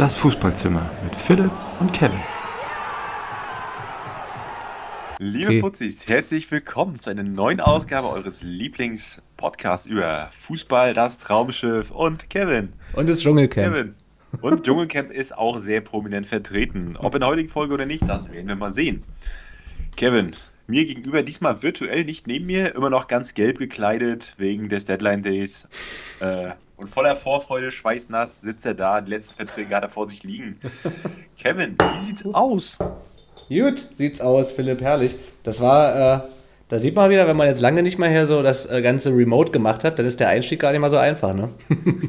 Das Fußballzimmer mit Philipp und Kevin. Liebe Okay. Fuzis, herzlich willkommen zu einer neuen Ausgabe eures Lieblingspodcasts über Fußball, das Traumschiff und Kevin. Und das Dschungelcamp. Kevin. Und Dschungelcamp ist auch sehr prominent vertreten. Ob in der heutigen Folge oder nicht, das werden wir mal sehen. Kevin, mir gegenüber, diesmal virtuell, nicht neben mir, immer noch ganz gelb gekleidet wegen des Deadline Days. Äh, und voller Vorfreude, schweißnass, sitzt er da, die letzten Verträge hat er vor sich liegen. Kevin, wie sieht's aus? Gut, sieht's aus, Philipp, herrlich. Das war, äh, da sieht man wieder, wenn man jetzt lange nicht mehr hier so das äh, ganze Remote gemacht hat, dann ist der Einstieg gar nicht mal so einfach, ne?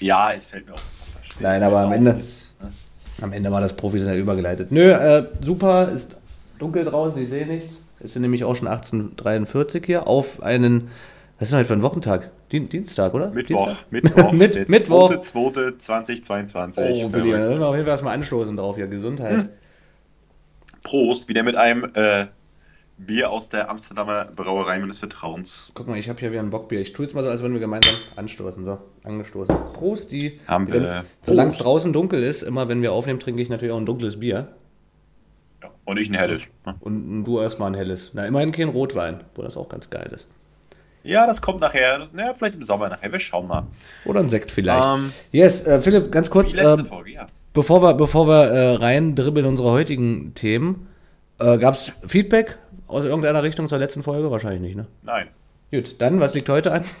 Ja, es fällt mir auch unfassbar schwer. Nein, aber am Ende- ist, ne? Am Ende war das professionell übergeleitet. Nö, äh, super, ist dunkel draußen, ich sehe nichts. Es sind nämlich auch schon 18.43 hier auf einen, was ist denn heute für ein Wochentag? Dien Dienstag, oder? Mittwoch, Dienstag? Mittwoch, Mit- Mittwoch. 2.2.2022. Oh, Billy, da müssen wir auf jeden Fall erstmal anstoßen drauf hier. Gesundheit. Hm. Prost, wieder mit einem äh, Bier aus der Amsterdamer Brauerei meines Vertrauens. Guck mal, ich habe hier wieder ein Bockbier. Ich tue jetzt mal so, als wenn wir gemeinsam anstoßen. So, angestoßen. Prost, die. Haben wir. Solange es Prost. draußen dunkel ist, immer wenn wir aufnehmen, trinke ich natürlich auch ein dunkles Bier. Ja, und ich ein helles. ne? Und du erstmal ein helles. Na, immerhin kein Rotwein, wo das auch ganz geil ist. Ja, das kommt nachher. Na, vielleicht im Sommer nachher. Wir schauen mal. Oder ein Sekt vielleicht. Ähm, yes, äh, Philipp, ganz kurz, die letzte äh, Folge, ja. bevor wir, bevor wir äh, rein dribbeln in unsere heutigen Themen, äh, gab es Feedback aus irgendeiner Richtung zur letzten Folge? Wahrscheinlich nicht, ne? Nein. Gut, dann, was liegt heute an?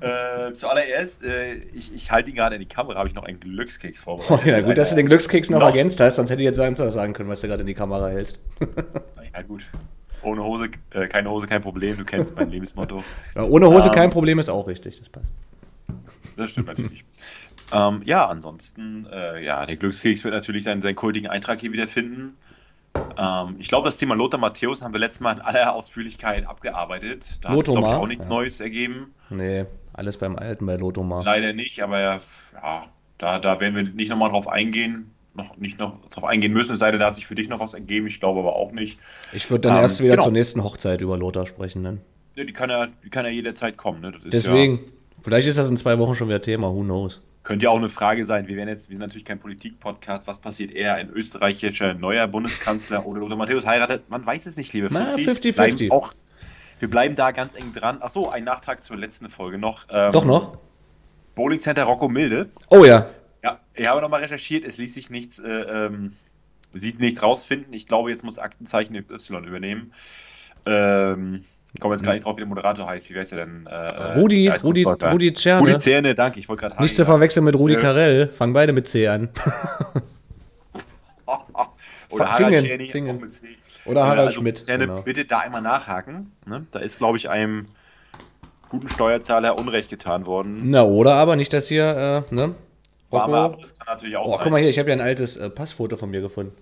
Äh, zuallererst, äh, ich, ich halte ihn gerade in die Kamera, habe ich noch einen Glückskeks Oh, vorbereitet. ja, gut, dass du den Glückskeks noch, Noch. ergänzt hast, sonst hätte ich jetzt sagen können, was du gerade in die Kamera hältst. Ja, gut. Ohne Hose, äh, keine Hose, kein Problem. Du kennst mein Lebensmotto. Ja, ohne Hose Ähm, kein Problem ist auch richtig, das passt. Das stimmt natürlich. ähm, ja, ansonsten, äh, ja, der Glückskeks wird natürlich seinen, seinen kultigen Eintrag hier wiederfinden. Ähm, ich glaube, das Thema Lothar Matthäus haben wir letztes Mal in aller Ausführlichkeit abgearbeitet. Da hat sich, glaube ich, Lothar, auch nichts ja. Neues ergeben. Nee, alles beim Alten bei Lotomar. Leider nicht, aber ja, da, da werden wir nicht nochmal drauf eingehen. Noch nicht noch drauf eingehen müssen, es sei denn, da hat sich für dich noch was ergeben. Ich glaube aber auch nicht. Ich würde dann Ähm, erst wieder genau. zur nächsten Hochzeit über Lothar sprechen. Dann. Ja, die, kann ja, die kann ja jederzeit kommen. Ne? Deswegen, vielleicht ist das in zwei Wochen schon wieder Thema, who knows. Ja, könnte ja auch eine Frage sein. Wir werden jetzt, wir sind natürlich kein Politik-Podcast. Was passiert eher? Ein österreichischer neuer Bundeskanzler oder Lothar Matthäus heiratet? Man weiß es nicht, liebe Fuzis. 50-50. Bleiben Auch, wir bleiben da ganz eng dran. Achso, ein Nachtrag zur letzten Folge noch. Ähm, Doch noch? Bowling Center Rocco Milde. Oh ja. Ja, ich habe nochmal recherchiert, es ließ sich nichts, äh, ähm, sieht nichts rausfinden. Ich glaube, jetzt muss Aktenzeichen Y übernehmen. Ähm, ich komme jetzt gar nicht drauf, wie der Moderator heißt. Wie es ja denn? Äh, Rudi, Geist- Rudi, Kunstläufer. Rudi Czerne. Rudi Zähne, danke, ich wollte gerade Nicht zu verwechseln mit Rudi Ja. Carell. Fangen beide mit C an. Oder Fingen, Harald Czerny, Fingen. auch mit C. Oder Äh, Harald also, Schmidt. Zähne, Genau. bitte da einmal nachhaken. Ne? Da ist, glaube ich, einem guten Steuerzahler Unrecht getan worden. Na, oder aber nicht, dass hier, äh, ne? Rocco- Abriss kann natürlich auch Oh, sein. guck mal hier, ich habe ja ein altes äh, Passfoto von mir gefunden.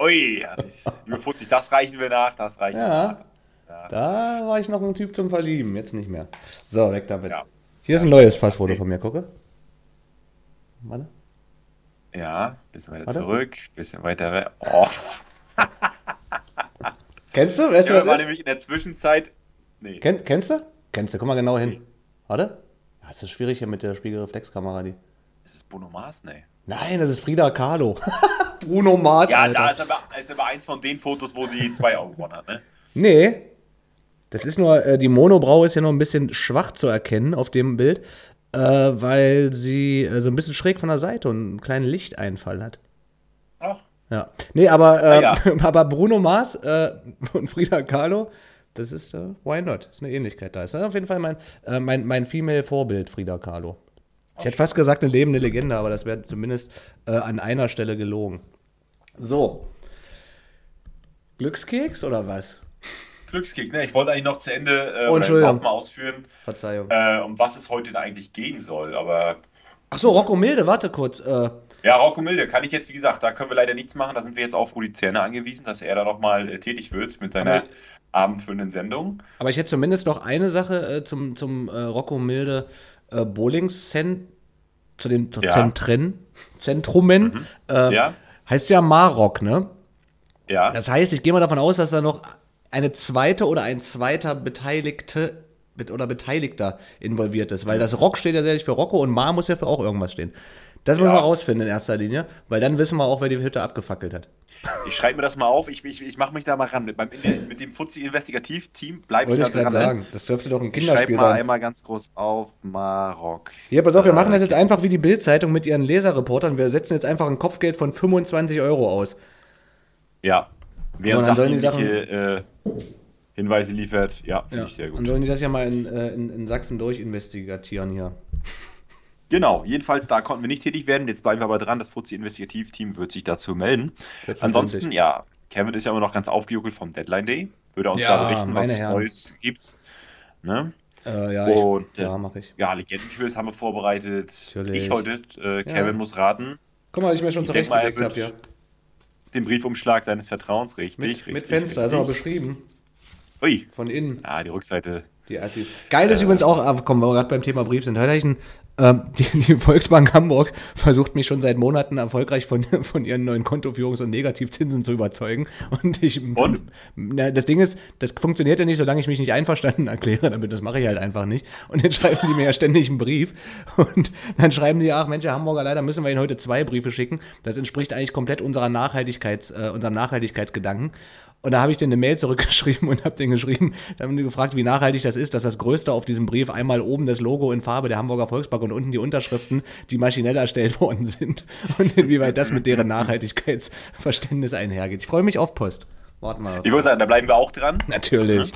Ui, ja, das, liebe Fuzis, das reichen wir nach, das reichen Ja. wir nach. Ja. Da war ich noch ein Typ zum Verlieben, jetzt nicht mehr. So, weg damit. Ja. Hier ist ein neues. Passfoto von mir, gucke. Warte. Ja, bisschen weiter Warte. zurück, bisschen weiter weg. Oh, Kennst du? Weißt du, ja, was war nämlich in der Zwischenzeit. Nee. Kenn, kennst du? Kennst du, guck mal genau hin. Nee. Warte. Ja, Es ist schwierig hier mit der Spiegelreflexkamera. Die. Ist es Bruno Mars? Nee. Nein, das ist Frida Kahlo. Bruno Mars, Ja, Alter. da ist aber, ist aber eins von den Fotos, wo sie zwei Augen gewonnen hat, ne? Nee. Das ist nur, äh, die Monobraue ist ja noch ein bisschen schwach zu erkennen auf dem Bild, äh, weil sie äh, so ein bisschen schräg von der Seite und einen kleinen Lichteinfall hat. Ach, Ja. Nee, aber, äh, Ah, aber Bruno Mars äh, und Frida Kahlo, das ist, äh, why not? Das ist eine Ähnlichkeit da. Ist auf jeden Fall mein, äh, mein, mein Female-Vorbild, Frida Kahlo. Ich hätte fast gesagt, eine lebende Legende, aber das wäre zumindest äh, an einer Stelle gelogen. So. Glückskeks oder was? Glückskeks, ne? Ich wollte eigentlich noch zu Ende äh, Oh, mal ausführen, Verzeihung. äh, um was es heute denn eigentlich gehen soll. Aber Ach so, Rocco Milde, warte kurz. Äh, ja, Rocco Milde kann ich jetzt, wie gesagt, da können wir leider nichts machen. Da sind wir jetzt auf Rudi Zerne angewiesen, dass er da nochmal äh, tätig wird mit seiner abendfüllenden Sendung. aber ich hätte zumindest noch eine Sache äh, zum, zum äh, Rocco Milde äh, Bowling-Cent zu den zu Ja. Zentren, Zentrumen. Äh, Ja, Heißt ja Marok, ne? ja. Das heißt, ich gehe mal davon aus, dass da noch eine zweite oder ein zweiter Beteiligte bet- oder Beteiligter involviert ist. Weil das Rock steht ja sicherlich für Rocco und Ma muss ja für auch irgendwas stehen. Das müssen Ja. wir rausfinden in erster Linie, weil dann wissen wir auch, wer die Hütte abgefackelt hat. Ich schreibe mir das mal auf, ich, ich, ich mache mich da mal ran. Mit, beim, mit dem Fuzzi-Investigativ-Team bleibe ich da dran. sagen. Das dürfte doch ein Ich schreibe Kinderspiel mal sein. einmal ganz groß auf Marok. Hier, pass auf, wir Äh, machen das jetzt einfach wie die Bild-Zeitung mit ihren Leserreportern. Wir setzen jetzt einfach ein Kopfgeld von 25 Euro aus. Ja. Wer uns dann sachdienliche äh, Hinweise liefert, ja, finde Ja. ich sehr Dann gut. sollen die das ja mal in, äh, in, in Sachsen durchinvestigatieren hier. Genau, jedenfalls da konnten wir nicht tätig werden. Jetzt bleiben wir aber dran. Das Fuzzi-Investigativ-Team wird sich dazu melden. Ansonsten, ja, Kevin ist ja immer noch ganz aufgejuckelt vom Deadline Day. Würde uns Ja, da berichten, was Herren. Neues gibt. Ne? Äh, ja, Und, ich, ja, äh, mache ich. Ja, Legendenquiz haben wir vorbereitet. Natürlich. Ich heute, äh, Kevin Ja. muss raten. Guck mal, ich mir schon zurechtgelegt habe hier. Den Briefumschlag seines Vertrauens, richtig. Mit, richtig, mit Fenster, ist richtig. auch beschrieben. Ui, Von innen, ja, die Rückseite. die Assis. Geil ist Äh. übrigens auch, aber kommen wir gerade beim Thema Brief sind. Heute habe ich einen, die, die Volksbank Hamburg versucht mich schon seit Monaten erfolgreich von, von ihren neuen Kontoführungs- und Negativzinsen zu überzeugen. Und ich. Und? Na, das Ding ist, das funktioniert ja nicht, solange ich mich nicht einverstanden erkläre damit. Das mache ich halt einfach nicht. Und dann schreiben die mir ja ständig einen Brief. Und dann schreiben die, ach Mensch, Herr Hamburger, leider müssen wir Ihnen heute zwei Briefe schicken. Das entspricht eigentlich komplett unserer Nachhaltigkeits, äh, unserem Nachhaltigkeitsgedanken. Und da habe ich denen eine Mail zurückgeschrieben und habe denen geschrieben, da haben die gefragt, wie nachhaltig das ist, dass das Größte auf diesem Brief einmal oben das Logo in Farbe der Hamburger Volksbank und unten die Unterschriften, die maschinell erstellt worden sind. Und inwieweit das mit deren Nachhaltigkeitsverständnis einhergeht. Ich freue mich auf Post. Warten wir. Ich würde sagen, da bleiben wir auch dran. Natürlich.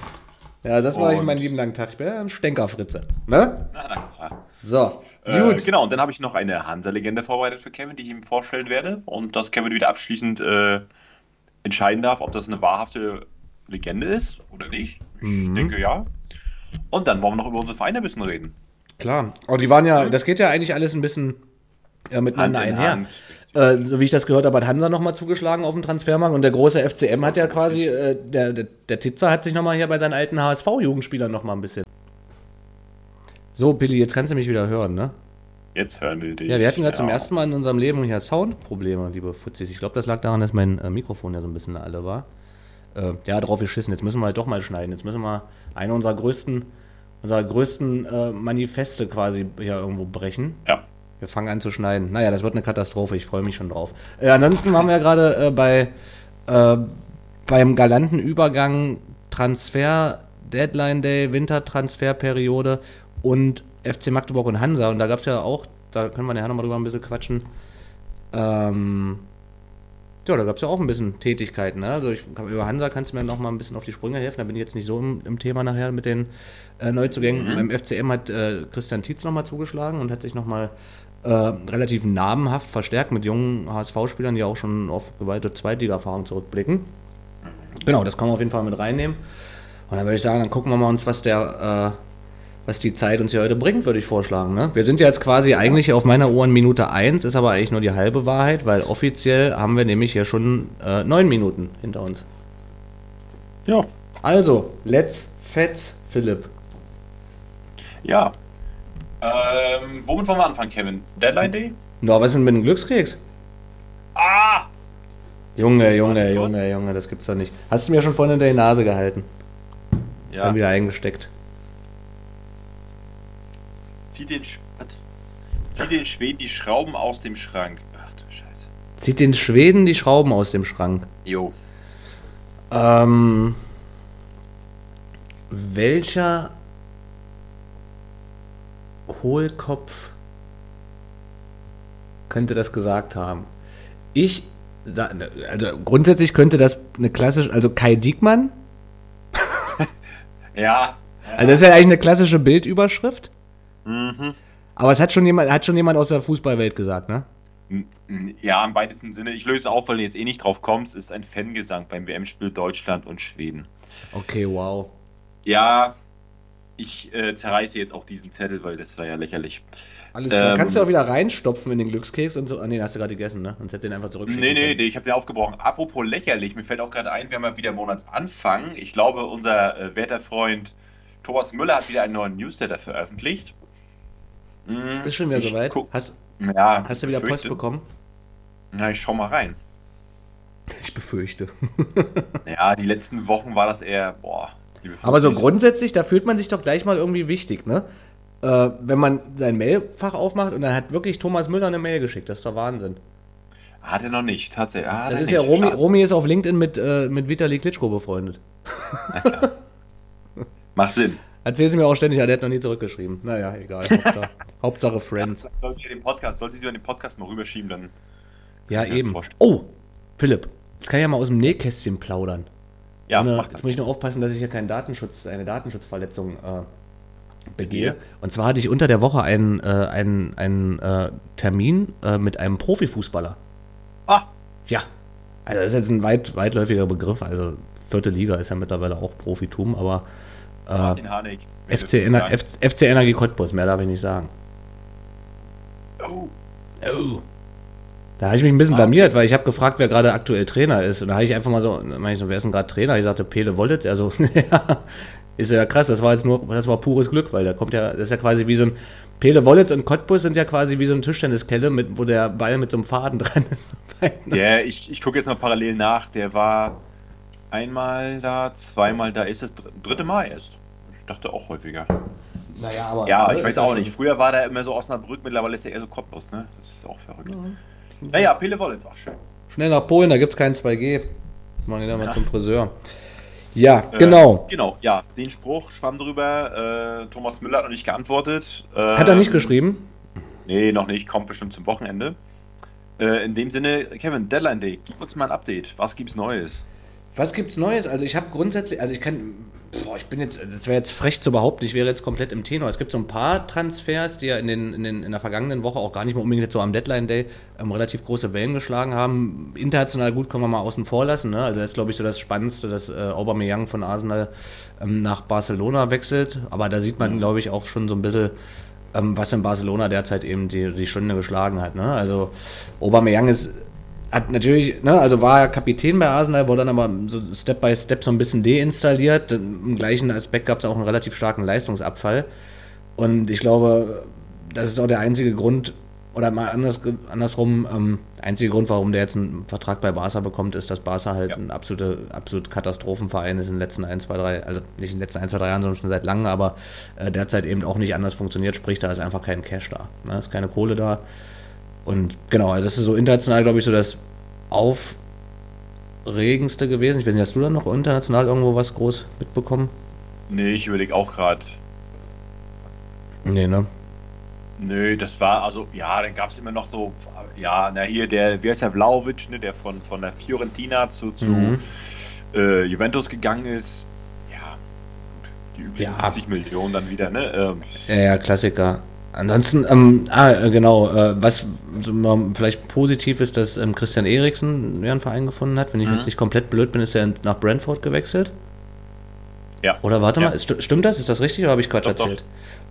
Ja, das ich Und- meinen lieben langen Tag. Ich bin ja ein Stänkerfritze. Ne? Na, na klar. So. Äh, Gut. genau, und dann habe ich noch eine Hansa-Legende vorbereitet für Kevin, die ich ihm vorstellen werde. Und dass Kevin wieder abschließend äh, entscheiden darf, ob das eine wahrhafte Legende ist oder nicht. Ich Mhm. denke ja. Und dann wollen wir noch über unsere Vereine ein bisschen reden. Klar. Aber die waren ja, das geht ja eigentlich alles ein bisschen äh, miteinander Hand in einher. Hand. Äh, so wie ich das gehört habe, hat Hansa nochmal zugeschlagen auf dem Transfermarkt und der große FCM hat ja quasi, äh, der, der, der Titzer hat sich nochmal hier bei seinen alten HSV-Jugendspielern nochmal ein bisschen. So, Billy, jetzt kannst du mich wieder hören, ne? Jetzt hören wir dich. Ja, wir hatten ja zum ersten Mal in unserem Leben hier Soundprobleme, liebe Fuzzis. Ich glaube, das lag daran, dass mein äh, Mikrofon ja so ein bisschen alle war. Äh, ja, drauf geschissen. Jetzt müssen wir halt doch mal schneiden. Jetzt müssen wir eine unserer größten, unserer größten äh, Manifeste quasi hier irgendwo brechen. Ja. Wir fangen an zu schneiden. Naja, das wird eine Katastrophe. Ich freue mich schon drauf. Äh, ansonsten waren wir ja gerade äh, bei äh, beim galanten Übergang Transfer, Deadline Day, Wintertransferperiode und FC Magdeburg und Hansa. Und da gab es ja auch, da können wir nachher nochmal drüber ein bisschen quatschen. Ähm, ja, da gab es ja auch ein bisschen Tätigkeiten. Ne? Also ich, über Hansa kannst du mir noch mal ein bisschen auf die Sprünge helfen. Da bin ich jetzt nicht so im, im Thema nachher mit den äh, Neuzugängen. Mhm. Beim FCM hat äh, Christian Tietz nochmal zugeschlagen und hat sich nochmal äh, relativ namenhaft verstärkt mit jungen HSV-Spielern, die auch schon auf gewalte Zweitliga-Erfahrung zurückblicken. Genau, das kann man auf jeden Fall mit reinnehmen. Und dann würde ich sagen, dann gucken wir mal uns, was der, äh, was die Zeit uns hier heute bringt, würde ich vorschlagen. Ne? Wir sind ja jetzt quasi eigentlich auf meiner Uhr in Minute 1, ist aber eigentlich nur die halbe Wahrheit, weil offiziell haben wir nämlich hier schon äh, neun Minuten hinter uns. Ja. Also, let's fetz, Philipp. Ja. Ähm, womit wollen wir anfangen, Kevin? Deadline Day? Na, was ist denn mit dem Glückskeks? Ah! Junge, Junge. Junge, Junge, das gibt's doch nicht. Hast du mir schon vorhin hinter die Nase gehalten? Ja. Dann wieder eingesteckt. Zieh den, Sch- was? Zieh den Schweden die Schrauben aus dem Schrank. Ach du Scheiße. Zieht den Schweden die Schrauben aus dem Schrank. Jo. Ähm, welcher Hohlkopf könnte das gesagt haben? Ich, also grundsätzlich könnte das eine klassische, also Kai Diekmann, Ja. also das ist ja eigentlich eine klassische Bildüberschrift, Mhm. aber es hat schon jemand, hat schon jemand aus der Fußballwelt gesagt, ne? Ja, im weitesten Sinne. Ich löse auf, weil du jetzt eh nicht drauf kommst. Es ist ein Fangesang beim WM-Spiel Deutschland und Schweden. Okay, wow. Ja, ich äh, zerreiße jetzt auch diesen Zettel, weil das war ja lächerlich. Alles klar. Ähm, Kannst du auch wieder reinstopfen in den Glückskeks und so. Ah, nee, hast du gerade gegessen, ne? Und hätte den einfach zurückschicken Nee, nee, nee, ich habe den aufgebrochen. Apropos lächerlich, mir fällt auch gerade ein, wir haben ja wieder Monatsanfang. Ich glaube, unser äh, werter Freund Thomas Müller hat wieder einen neuen Newsletter veröffentlicht. Hm, Ist schon wieder soweit. guck- Hast, ja, hast du wieder Post befürchte- bekommen? Na, ich schau mal rein. Ich befürchte. Ja, die letzten Wochen war das eher, boah, Aber so grundsätzlich, da fühlt man sich doch gleich mal irgendwie wichtig, ne? Äh, wenn man sein Mailfach aufmacht und dann hat wirklich Thomas Müller eine Mail geschickt. Das ist doch Wahnsinn. Hat er noch nicht, tatsächlich. Ah, Das ist ja. Romy. Romy ist auf LinkedIn mit, äh, mit Vitali Klitschko befreundet. Macht Sinn. Erzählt sie mir auch ständig, ja, der hat noch nie zurückgeschrieben. Naja, egal. Hauptsache, Hauptsache Friends. Sollte ich den Podcast, sollte sie über den Podcast mal rüberschieben, dann. Ja, eben. Oh, Philipp, jetzt kann ich ja mal aus dem Nähkästchen plaudern. Ja, mach Jetzt das. muss ich nur aufpassen, dass ich hier keinen Datenschutz, eine Datenschutzverletzung äh, begehe. Ja. Und zwar hatte ich unter der Woche einen, äh, einen, einen äh, Termin äh, mit einem Profifußballer. Ah, Ja. Also das ist jetzt ein weit, weitläufiger Begriff. Also vierte Liga ist ja mittlerweile auch Profitum, aber Martin Harnik. FC, Ener F FC Energie Cottbus, mehr darf ich nicht sagen. Oh, Oh. Da habe ich mich ein bisschen Ah. blamiert, weil ich habe gefragt, wer gerade aktuell Trainer ist. Und da habe ich einfach mal so, meine ich so, wer ist denn gerade Trainer? Ich sagte, Pele Wollitz. Also, ja, ist ja krass, das war jetzt nur, das war pures Glück, weil da kommt ja, das ist ja quasi wie so ein, Pele Wollitz und Cottbus sind ja quasi wie so ein Tischtenniskelle, mit, wo der Ball mit so einem Faden dran ist. der, ich, ich gucke jetzt mal parallel nach. Der war einmal da, zweimal da. Ist dr- dritte Mal erst? Ich dachte auch häufiger. Naja, aber. Ja, aber ich weiß ja auch nicht. Früher war der immer so Osnabrück, mittlerweile ist er eher so Cottbus, ne? Das ist auch verrückt. Naja, Pele Wollitz, ach schön. Schnell nach Polen, da gibt es kein 2G. Machen wir dann mal Ja. zum Friseur. Ja, Äh, genau. Genau, ja. Den Spruch schwamm drüber. Äh, Thomas Müller hat noch nicht geantwortet. Hat er nicht Ähm, geschrieben? Nee, noch nicht. Kommt bestimmt zum Wochenende. Äh, in dem Sinne, Kevin, Deadline Day, gib uns mal ein Update. Was gibt's Neues? Was gibt's Neues? Also ich habe grundsätzlich, also ich kann, boah, ich bin jetzt, das wäre jetzt frech zu behaupten, ich wäre jetzt komplett im Tenor. Es gibt so ein paar Transfers, die ja in, den, in, den, in der vergangenen Woche auch gar nicht mehr unbedingt jetzt so am Deadline Day ähm, relativ große Wellen geschlagen haben. International gut können wir mal außen vor lassen. Ne? Also das ist glaube ich so das Spannendste, dass äh, Aubameyang von Arsenal ähm, nach Barcelona wechselt. Aber da sieht man glaube ich auch schon so ein bisschen ähm, was in Barcelona derzeit eben die, die Stunde geschlagen hat. Ne? Also Aubameyang ist hat natürlich, ne, also war er Kapitän bei Arsenal, wurde dann aber so Step by Step so ein bisschen deinstalliert. Im gleichen Aspekt gab es auch einen relativ starken Leistungsabfall. Und ich glaube, das ist auch der einzige Grund, oder mal anders, andersrum, ähm, der einzige Grund, warum der jetzt einen Vertrag bei Barca bekommt, ist, dass Barca halt Ja. ein absolute, absolut Katastrophenverein ist in den letzten 1, 2, 3, also nicht in den letzten 1, 2, 3 Jahren, sondern schon seit langem, aber äh, derzeit eben auch nicht anders funktioniert, sprich, da ist einfach kein Cash da. Ne? ist keine Kohle da. Und genau, also das ist so international, glaube ich, so das Aufregendste gewesen. Ich weiß nicht, hast du dann noch international irgendwo was groß mitbekommen? Nee, ich überlege auch gerade. Nee, ne? Nö, das war, also, ja, dann gab es immer noch so, ja, na hier, der, wer ist der Vlaovic, ne, der von, von der Fiorentina zu, zu Mhm. äh, Juventus gegangen ist. Ja, gut, die üblichen Ja. 70 Millionen dann wieder, ne? Ähm, Ja, ja, Klassiker. Ansonsten, ähm, ah, äh, genau, äh, was so vielleicht positiv ist, dass ähm, Christian Eriksen einen Verein gefunden hat. Wenn ich Mhm. jetzt nicht komplett blöd bin, ist er nach Brentford gewechselt. Ja. Oder warte Ja. mal, st stimmt das? Ist das richtig oder habe ich Quatsch Doch, doch. erzählt?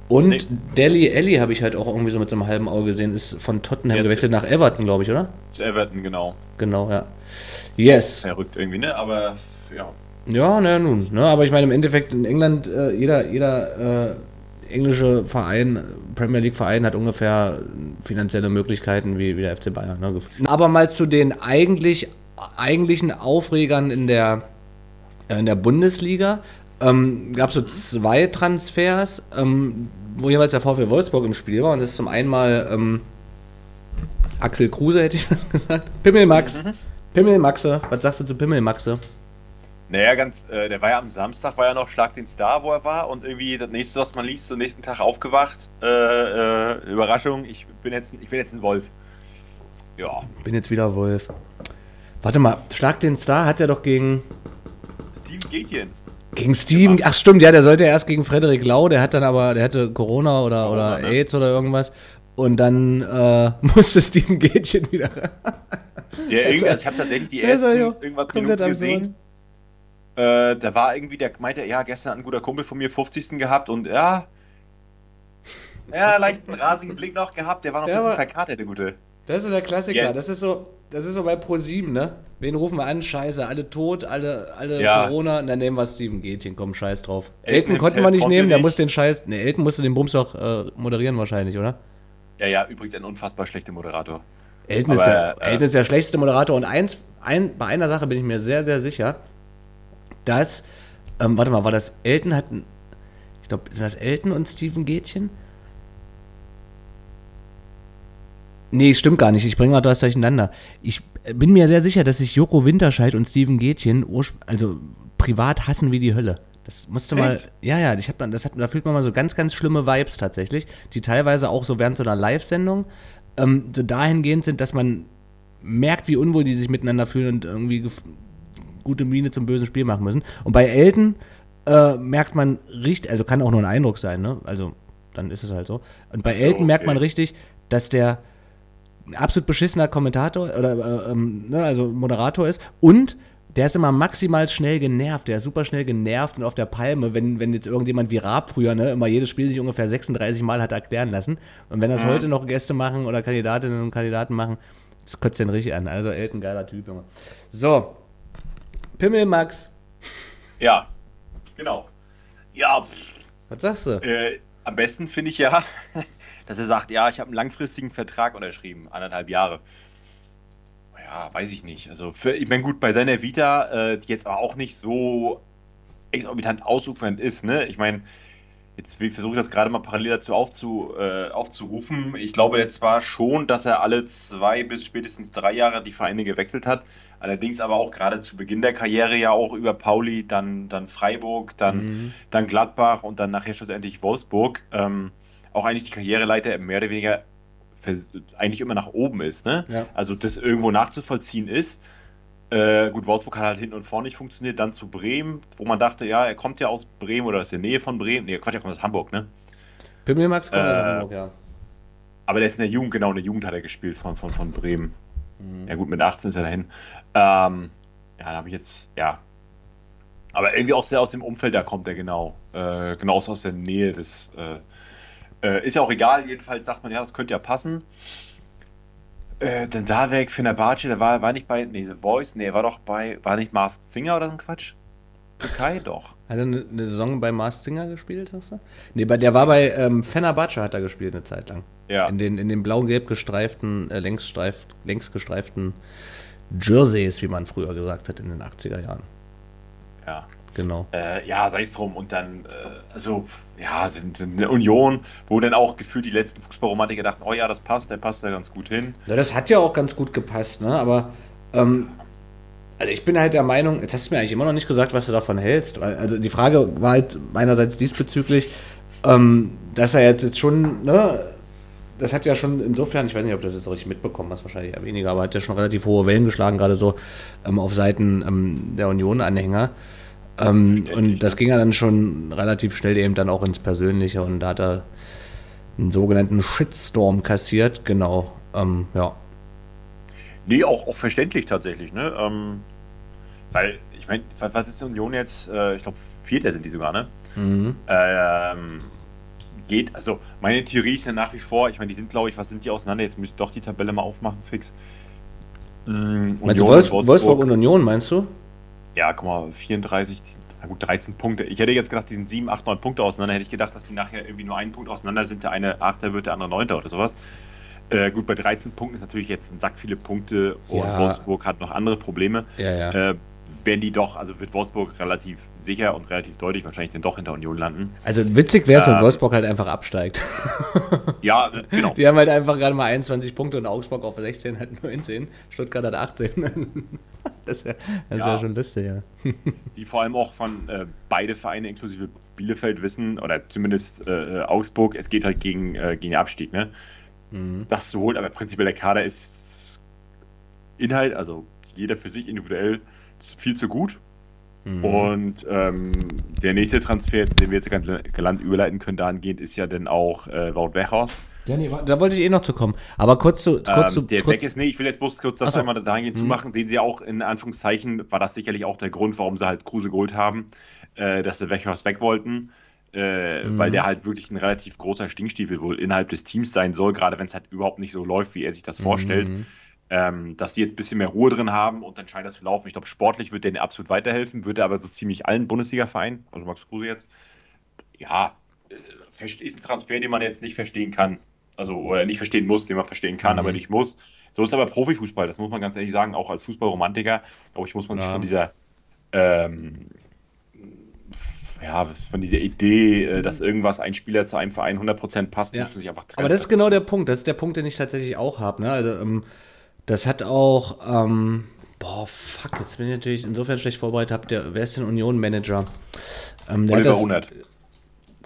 Und Nee. Deli Elli habe ich halt auch irgendwie so mit so einem halben Auge gesehen, ist von Tottenham Jetzt- gewechselt nach Everton, glaube ich, oder? zu Everton, genau. Genau, ja. Yes. Verrückt irgendwie, ne? Aber, ja. Ja, na nun. Ne? Aber ich meine, im Endeffekt in England, äh, jeder, jeder äh, englische Verein, Premier League Verein hat ungefähr finanzielle Möglichkeiten wie, wie der FC Bayern. Ne? Aber mal zu den eigentlich, eigentlichen Aufregern in der, äh, in der Bundesliga. Ähm, gab es so zwei Transfers, ähm, wo jeweils der VfL Wolfsburg im Spiel war. Und das ist zum einen mal ähm, Axel Kruse, hätte ich was gesagt. Pimmelmax. Mhm. Pimmelmaxe. Was sagst du zu Pimmelmaxe? Naja, ganz, äh, der war ja am Samstag, war ja noch Schlag den Star, wo er war und irgendwie das nächste, was man liest, so nächsten Tag aufgewacht. Äh, äh, Überraschung, ich bin jetzt, ich bin jetzt ein Wolf. Ja, Bin jetzt wieder Wolf. Warte mal, Schlag den Star hat er doch gegen. Steven Gätjen. Gegen Steven. Ach stimmt, ja, der sollte erst gegen Frederik Lau, der hat dann aber, der hatte Corona oder, Corona, oder ne? AIDS oder irgendwas. Und dann äh, musste Steven Gätchen wieder. Der irgendwie, also ich habe tatsächlich die ersten irgendwas Minuten gesehen. Äh, da war irgendwie, der meinte, ja, gestern hat ein guter Kumpel von mir 50. gehabt und ja. Ja, leicht einen rasigen Blick noch gehabt, der war noch ein bisschen war- verkatert, der Gute. Das ist der Klassiker. Yes. Das ist so, das ist so bei ProSieben, ne? Wen rufen wir an? Scheiße, alle tot, alle, alle Ja. Corona, und dann nehmen wir Steven Gätchen, komm, scheiß drauf. Elton Elton konnten wir nicht nehmen, der muss den Scheiß. Ne, Elton musste den Bums doch äh, moderieren wahrscheinlich, oder? Ja, ja, übrigens ein unfassbar schlechter Moderator. Elton, ist Aber, der, äh, Elton ist der schlechteste Moderator und eins, ein, bei einer Sache bin ich mir sehr, sehr sicher, dass Ähm, warte mal, war das Elton hat. Ich glaube, ist das Elton und Steven Gätchen? Nee, stimmt gar nicht. Ich bringe mal das durcheinander. Ich bin mir sehr sicher, dass sich Joko Winterscheid und Steven Gätchen also privat hassen wie die Hölle. Das musste mal, Echt? ja, ja, ich hab dann, das hat, da fühlt man mal so ganz, ganz schlimme Vibes tatsächlich, die teilweise auch so während so einer Live-Sendung ähm, so dahingehend sind, dass man merkt, wie unwohl die sich miteinander fühlen und irgendwie gute Miene zum bösen Spiel machen müssen. Und bei Elton äh, merkt man richtig, also kann auch nur ein Eindruck sein, ne? Also dann ist es halt so. Und bei so, Elton merkt okay. man richtig, dass der ein absolut beschissener Kommentator oder äh, ähm, ne, also Moderator ist und der ist immer maximal schnell genervt, der ist super schnell genervt und auf der Palme, wenn, wenn jetzt irgendjemand wie Raab früher, ne, immer jedes Spiel sich ungefähr 36 Mal hat erklären lassen. Und wenn das Mhm. heute noch Gäste machen oder Kandidatinnen und Kandidaten machen, das kotzt den richtig an. Also Elton, geiler Typ, Junge. So. Pimmel Max, Ja, genau. Ja, pff, was sagst du? äh, am besten finde ich ja, dass er sagt, ja, ich habe einen langfristigen Vertrag unterschrieben, anderthalb Jahre. Ja, weiß ich nicht. Also, für, ich meine, gut, bei seiner Vita, äh, die jetzt aber auch nicht so exorbitant ausufernd ist, ne? Ich meine, jetzt versuche ich das gerade mal parallel dazu aufzu, äh, aufzurufen. Ich glaube jetzt zwar schon, dass er alle zwei bis spätestens drei Jahre die Vereine gewechselt hat, allerdings aber auch gerade zu Beginn der Karriere ja auch über Pauli, dann, dann Freiburg, dann Mhm. dann Gladbach und dann nachher schlussendlich Wolfsburg, ähm, auch eigentlich die Karriereleiter mehr oder weniger eigentlich immer nach oben ist. Ne? Ja. Also das irgendwo nachzuvollziehen ist. Äh, gut, Wolfsburg hat halt hinten und vorne nicht funktioniert. Dann zu Bremen, wo man dachte, ja, er kommt ja aus Bremen oder aus der Nähe von Bremen. Nee, Quatsch, er kommt aus Hamburg, ne? Pimmel Max kommt aus Äh, Hamburg, ja. Aber der ist in der Jugend, genau, in der Jugend hat er gespielt von, von, von Bremen. Mhm. Ja gut, mit 18 ist er dahin. Ähm, ja, da habe ich jetzt, ja. Aber irgendwie aus, der, aus dem Umfeld, da kommt er genau. Äh, genau aus, der Nähe des. Äh, äh, ist ja auch egal, jedenfalls sagt man, ja, das könnte ja passen. Äh, denn da weg, Fenerbahce, der war, war nicht bei, nee, The Voice, nee, war doch bei, war nicht Masked Singer oder so ein Quatsch? Türkei doch. Hat er eine, Saison bei Mars Singer gespielt, sagst du? Nee, bei, der war bei ähm, Fenerbahce hat er gespielt eine Zeit lang. Ja. In den, in den blau-gelb gestreiften, äh, längs, streif, längs gestreiften Jerseys, wie man früher gesagt hat in den 80er Jahren. ja. Genau. Äh, ja, sei es drum. Und dann, äh, also, ja, sind eine Union, wo dann auch gefühlt die letzten Fußballromantiker dachten, oh ja, das passt, der passt da ganz gut hin. Ja, das hat ja auch ganz gut gepasst, ne? Aber ähm, also ich bin halt der Meinung, jetzt hast du mir eigentlich immer noch nicht gesagt, was du davon hältst. Weil, also die Frage war halt meinerseits diesbezüglich, ähm, dass er jetzt, jetzt schon, ne, das hat ja schon insofern, ich weiß nicht, ob du das jetzt richtig mitbekommen hast, wahrscheinlich weniger, aber hat ja schon relativ hohe Wellen geschlagen, gerade so ähm, auf Seiten ähm, der Union-Anhänger. Ähm, und das ging ja dann schon relativ schnell eben dann auch ins Persönliche und da hat er einen sogenannten Shitstorm kassiert, genau. Ähm, ja. Nee, auch, auch verständlich tatsächlich, ne? Ähm, weil, ich meine, was, was ist die Union jetzt? Äh, ich glaube, Vierter sind die sogar, ne? Mhm. Ähm, geht, also meine Theorie ist ja nach wie vor, ich meine, die sind, glaube ich, was sind die auseinander? Jetzt müsste ich doch die Tabelle mal aufmachen, fix. Mm, Meinst du und Wolfs Wolfsburg und Union, meinst du? Ja, guck mal, 34, na gut, 13 Punkte. Ich hätte jetzt gedacht, die sind 7, 8, 9 Punkte auseinander. Hätte ich gedacht, dass die nachher irgendwie nur einen Punkt auseinander sind. Der eine Achter wird, der andere Neunter oder sowas. Äh, gut, bei 13 Punkten ist natürlich jetzt ein Sack viele Punkte und Ja. Wolfsburg hat noch andere Probleme. Ja, ja. Äh, werden die doch, also wird Wolfsburg relativ sicher und relativ deutlich wahrscheinlich dann doch hinter Union landen. Also witzig wäre es, wenn ähm, Wolfsburg halt einfach absteigt. Ja, äh, genau. Die haben halt einfach gerade mal 21 Punkte und Augsburg auf 16 hat 19, Stuttgart hat 18. das ist ja, das ja. Schon lustig, ja. die vor allem auch von äh, beide Vereine inklusive Bielefeld wissen, oder zumindest äh, Augsburg, es geht halt gegen, äh, gegen den Abstieg, ne? Mhm. Das zu holen, aber prinzipiell der Kader ist Inhalt, also jeder für sich individuell viel zu gut. Mhm. Und ähm, der nächste Transfer, den wir jetzt ganz galant überleiten können, dahingehend, ist ja dann auch äh, Wout Weghorst. Ja, nee, da wollte ich eh noch zu kommen. Aber kurz zu. Kurz zu Ähm, der kurz, weg ist, nee, ich will jetzt bloß kurz das Ach so. einmal dahingehend Mhm. zu machen, den sie auch in Anführungszeichen, war das sicherlich auch der Grund, warum sie halt Kruse geholt haben, äh, dass sie Weghorst weg wollten, äh, Mhm. weil der halt wirklich ein relativ großer Stinkstiefel wohl innerhalb des Teams sein soll, gerade wenn es halt überhaupt nicht so läuft, wie er sich das vorstellt. Mhm. Ähm, dass sie jetzt ein bisschen mehr Ruhe drin haben und dann scheint das zu laufen. Ich glaube, sportlich wird denen absolut weiterhelfen, würde aber so ziemlich allen Bundesliga-Vereinen, also Max Kruse jetzt, ja, ist ein Transfer, den man jetzt nicht verstehen kann. Also, oder nicht verstehen muss, den man verstehen kann, Mhm. aber nicht muss. So ist aber Profifußball, das muss man ganz ehrlich sagen, auch als Fußballromantiker, glaube ich, muss man sich Ja. von dieser ähm, ja, von dieser Idee, äh, dass irgendwas ein Spieler zu einem Verein 100% passt, Ja. muss man sich einfach trennen. Aber das ist genau der Punkt. Das ist der Punkt, den ich tatsächlich auch habe. Ne? Also, ähm, das hat auch. Ähm, boah, fuck, jetzt bin ich natürlich insofern schlecht vorbereitet. Hab der, wer ist denn Union-Manager? Ähm, Oliver das- Runert.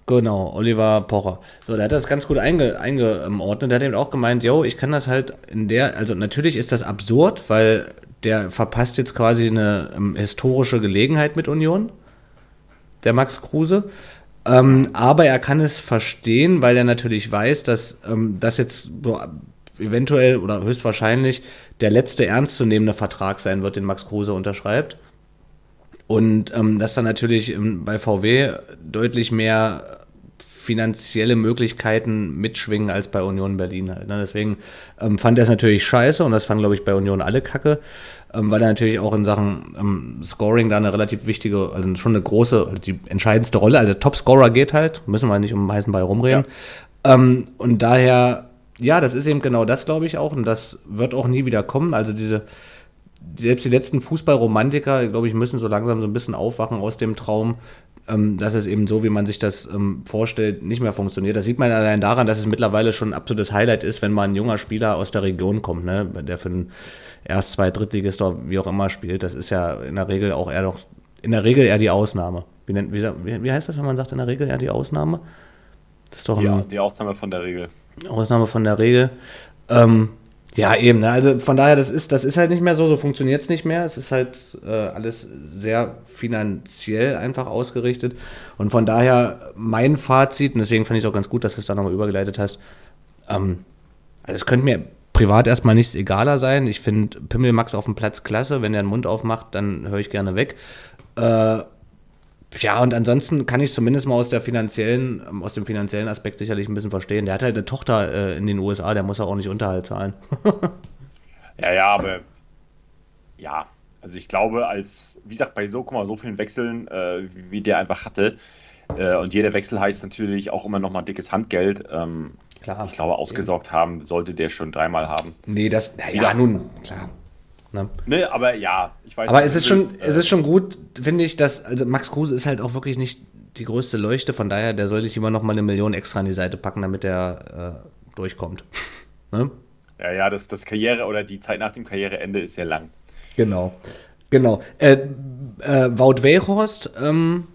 Genau, Oliver Pocher. So, der hat das ganz gut einge, eingeordnet. Der hat eben auch gemeint, yo, ich kann das halt in der, also natürlich ist das absurd, weil der verpasst jetzt quasi eine ähm, historische Gelegenheit mit Union, der Max Kruse. Ähm, aber er kann es verstehen, weil er natürlich weiß, dass ähm, das jetzt so eventuell oder höchstwahrscheinlich der letzte ernstzunehmende Vertrag sein wird, den Max Kruse unterschreibt. Und ähm, dass dann natürlich ähm, bei VW deutlich mehr finanzielle Möglichkeiten mitschwingen als bei Union Berlin halt. Ne? Deswegen ähm, fand er es natürlich scheiße und das fanden, glaube ich, bei Union alle kacke, ähm, weil er natürlich auch in Sachen ähm, Scoring da eine relativ wichtige, also schon eine große, also die entscheidendste Rolle, also Topscorer geht halt, müssen wir nicht um den heißen Ball rumreden. Ähm, und daher, ja, das ist eben genau das, glaube ich, auch und das wird auch nie wieder kommen. Also diese, selbst die letzten Fußballromantiker, glaube ich, müssen so langsam so ein bisschen aufwachen aus dem Traum, ähm, dass es eben so, wie man sich das ähm, vorstellt, nicht mehr funktioniert. Das sieht man allein daran, dass es mittlerweile schon ein absolutes Highlight ist, wenn mal ein junger Spieler aus der Region kommt, ne? der für einen Erst-, Zweit-, Drittligist oder wie auch immer spielt. Das ist ja in der Regel auch eher doch, in der Regel eher die Ausnahme. Wie, nennt, wie, wie heißt das, wenn man sagt, in der Regel eher die Ausnahme? Das ist doch Die, ein, die Ausnahme von der Regel. Ausnahme von der Regel. Ähm, ja, eben, ne? also von daher, das ist, das ist halt nicht mehr so, so funktioniert es nicht mehr. Es ist halt äh, alles sehr finanziell einfach ausgerichtet. Und von daher mein Fazit, und deswegen fand ich es auch ganz gut, dass du es da nochmal übergeleitet hast, ähm, also es könnte mir privat erstmal nichts egaler sein. Ich finde Pimmelmax auf dem Platz klasse. Wenn er den Mund aufmacht, dann höre ich gerne weg. Äh, ja, und ansonsten kann ich zumindest mal aus der finanziellen, ähm, aus dem finanziellen Aspekt sicherlich ein bisschen verstehen. Der hat halt eine Tochter äh, in den USA, der muss ja auch nicht Unterhalt zahlen. Ja, ja, aber ja, also ich glaube, als, wie gesagt, bei so, guck mal, so vielen Wechseln, äh, wie, wie der einfach hatte, äh, und jeder Wechsel heißt natürlich auch immer noch mal dickes Handgeld. Ähm, Klar. ich glaube, ausgesorgt haben sollte der schon dreimal haben. Nee, das, ja, gesagt- nun, klar. Ne? Ne, aber ja, ich weiß Aber was es ist schon, willst, es äh, ist schon gut, finde ich, dass, also Max Kruse ist halt auch wirklich nicht die größte Leuchte, von daher, der soll sich immer noch mal eine Million extra an die Seite packen, damit er äh, durchkommt. ne? Ja, ja, das, das Karriere oder die Zeit nach dem Karriereende ist sehr lang. Genau. Genau. Äh, äh, Wout Weghorst, ähm,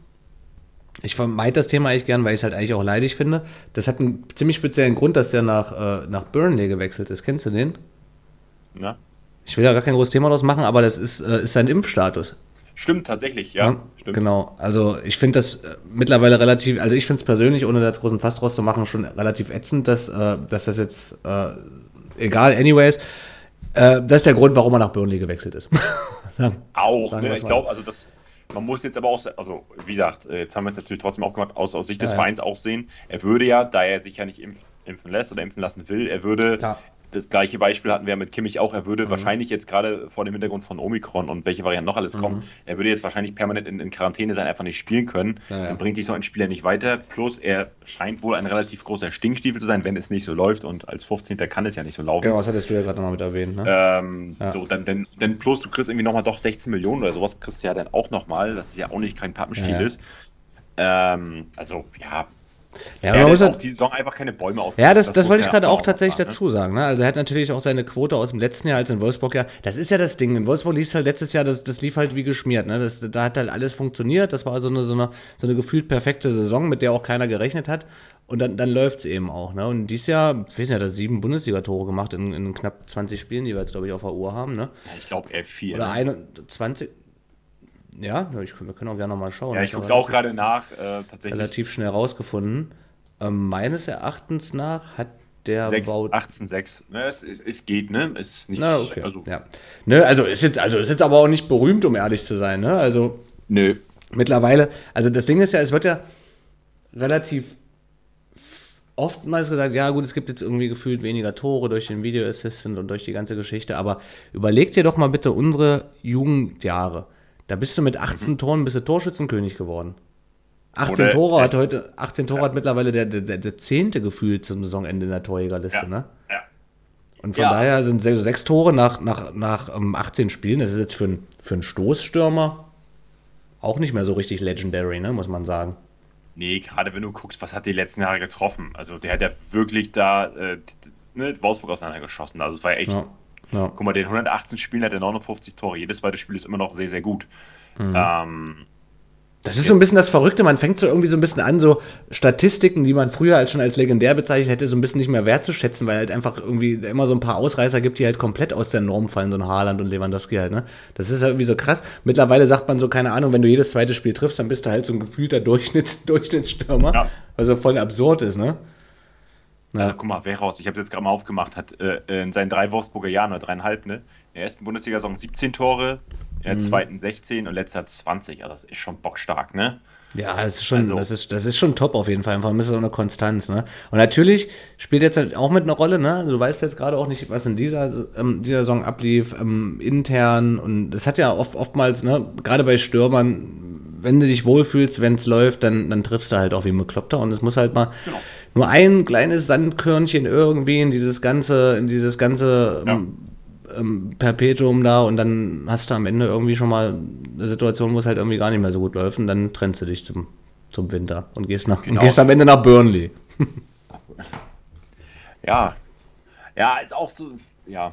ich vermeide das Thema eigentlich gern, weil ich es halt eigentlich auch leidig finde. Das hat einen ziemlich speziellen Grund, dass der nach, äh, nach Burnley gewechselt ist. Kennst du den? Ne? Ich will da gar kein großes Thema draus machen, aber das ist, äh, ist sein Impfstatus. Stimmt, tatsächlich, ja. Ja, Stimmt. Genau. Also ich finde das äh, mittlerweile relativ, also ich finde es persönlich, ohne da großen Fass draus zu machen, schon relativ ätzend, dass, äh, dass das jetzt, äh, egal, anyways, äh, das ist der Grund, warum er nach Burnley gewechselt ist. Sagen- Auch, sagen ne? Ich glaube, also das, man muss jetzt aber auch, also wie gesagt, äh, jetzt haben wir es natürlich trotzdem auch gemacht, aus, aus Sicht des Ja, ja. Vereins auch sehen, er würde ja, da er sich ja nicht impf, impfen lässt oder impfen lassen will, er würde, Klar. Das gleiche Beispiel hatten wir mit Kimmich auch, er Mhm. würde wahrscheinlich jetzt gerade vor dem Hintergrund von Omikron und welche Varianten noch alles kommen, er würde jetzt wahrscheinlich permanent in, in Quarantäne sein, einfach nicht spielen können. Ja, ja. Dann bringt dich so ein Spieler nicht weiter. Plus, er scheint wohl ein relativ großer Stinkstiefel zu sein, wenn es nicht so läuft. Und als 15. kann es ja nicht so laufen. Genau, das hattest du ja gerade nochmal mit erwähnt. Ne? Ähm, Ja. So, dann, dann, dann plus, du kriegst irgendwie nochmal doch 16 Millionen oder sowas, kriegst du ja dann auch nochmal, dass es ja auch nicht kein Pappenstiel Ja, ja. ist. Ähm, also, ja. Ja, er hat jetzt halt- auch die Saison einfach keine Bäume aus. Ja, das, das, wollte ich gerade auch tatsächlich mal, ne? dazu sagen. Ne? Also er hat natürlich auch seine Quote aus dem letzten Jahr als in Wolfsburg ja. Das ist ja das Ding. In Wolfsburg lief halt letztes Jahr, das, das lief halt wie geschmiert. Ne? Das, da hat halt alles funktioniert. Das war so eine, so, eine, so eine gefühlt perfekte Saison, mit der auch keiner gerechnet hat. Und dann, dann läuft es eben auch. Ne? Und dieses Jahr, ich weiß nicht, hat er sieben Bundesligatore gemacht in, in knapp 20 Spielen, die wir jetzt, glaube ich, auf der Uhr haben. Ne? Ja, ich glaube, F4. Oder ne? 21. Ja, ich, wir können auch gerne noch mal schauen. Ja, ich gucke es auch gerade nach, äh, tatsächlich. relativ schnell rausgefunden. Ähm, meines Erachtens nach hat der 6, Wout 18, 6. Ne, es, es, es geht, ne? Es ist nicht. Na, okay. Also, ja. Ne, also ist jetzt, also ist jetzt aber auch nicht berühmt, um ehrlich zu sein. Ne? Also Nö. mittlerweile, also das Ding ist ja, es wird ja relativ oftmals gesagt, ja gut, es gibt jetzt irgendwie gefühlt weniger Tore durch den Video Assistant und durch die ganze Geschichte, aber überleg dir doch mal bitte unsere Jugendjahre. Da bist du mit 18 Toren bist du Torschützenkönig geworden. 18 Oder Tore hat heute, 18 Tore hat mittlerweile der, der, der, zehnte gefühlt zum Saisonende in der Torjägerliste, Ja. ne? Ja. Und von Ja. daher sind sechs, sechs Tore nach, nach, nach ähm, 18 Spielen, das ist jetzt für, einen- für einen Stoßstürmer auch nicht mehr so richtig legendary, ne, muss man sagen. Nee, gerade wenn du guckst, was hat die letzten Jahre getroffen. Also der hat ja wirklich da äh, ne, Wolfsburg auseinandergeschossen. Also es war ja echt. Ja. Ja. Guck mal, den 118 Spielen hat er 59 Tore. Jedes zweite Spiel ist immer noch sehr, sehr gut. Mhm. Ähm, Das ist so ein Jetzt- bisschen das Verrückte, man fängt so irgendwie so ein bisschen an, so Statistiken, die man früher als schon als legendär bezeichnet hätte, so ein bisschen nicht mehr wertzuschätzen, weil halt einfach irgendwie immer so ein paar Ausreißer gibt, die halt komplett aus der Norm fallen, so ein Haaland und Lewandowski halt, ne? Das ist halt irgendwie so krass. Mittlerweile sagt man so, keine Ahnung, wenn du jedes zweite Spiel triffst, dann bist du halt so ein gefühlter Durchschnitts Durchschnittsstürmer, Ja. was so voll absurd ist, ne? Ja, Ja. guck mal, wer raus? Ich habe jetzt gerade mal aufgemacht, hat äh, in seinen drei Wolfsburger Jahren oder dreieinhalb, ne? In der ersten Bundesliga-Saison 17 Tore, in der Mhm. zweiten 16 und letzter 20. Also das ist schon bockstark, ne? Ja, das ist schon, Also- das ist, das ist schon top auf jeden Fall. Vor allem ist es auch eine Konstanz, ne? Und natürlich spielt jetzt halt auch mit einer Rolle, ne? Also Du weißt jetzt gerade auch nicht, was in dieser, ähm, dieser Saison ablief, ähm, intern und das hat ja oft, oftmals, ne, gerade bei Stürmern, wenn du dich wohlfühlst, wenn es läuft, dann, dann triffst du halt auch wie ein Bekloppter und es muss halt mal Genau. Nur ein kleines Sandkörnchen irgendwie in dieses ganze, in dieses ganze ähm, ähm, Perpetuum da und dann hast du am Ende irgendwie schon mal eine Situation, wo es halt irgendwie gar nicht mehr so gut läuft und dann trennst du dich zum, zum Winter und gehst, nach, Genau. und gehst am Ende nach Burnley. Ja. Ja, ist auch so, ja.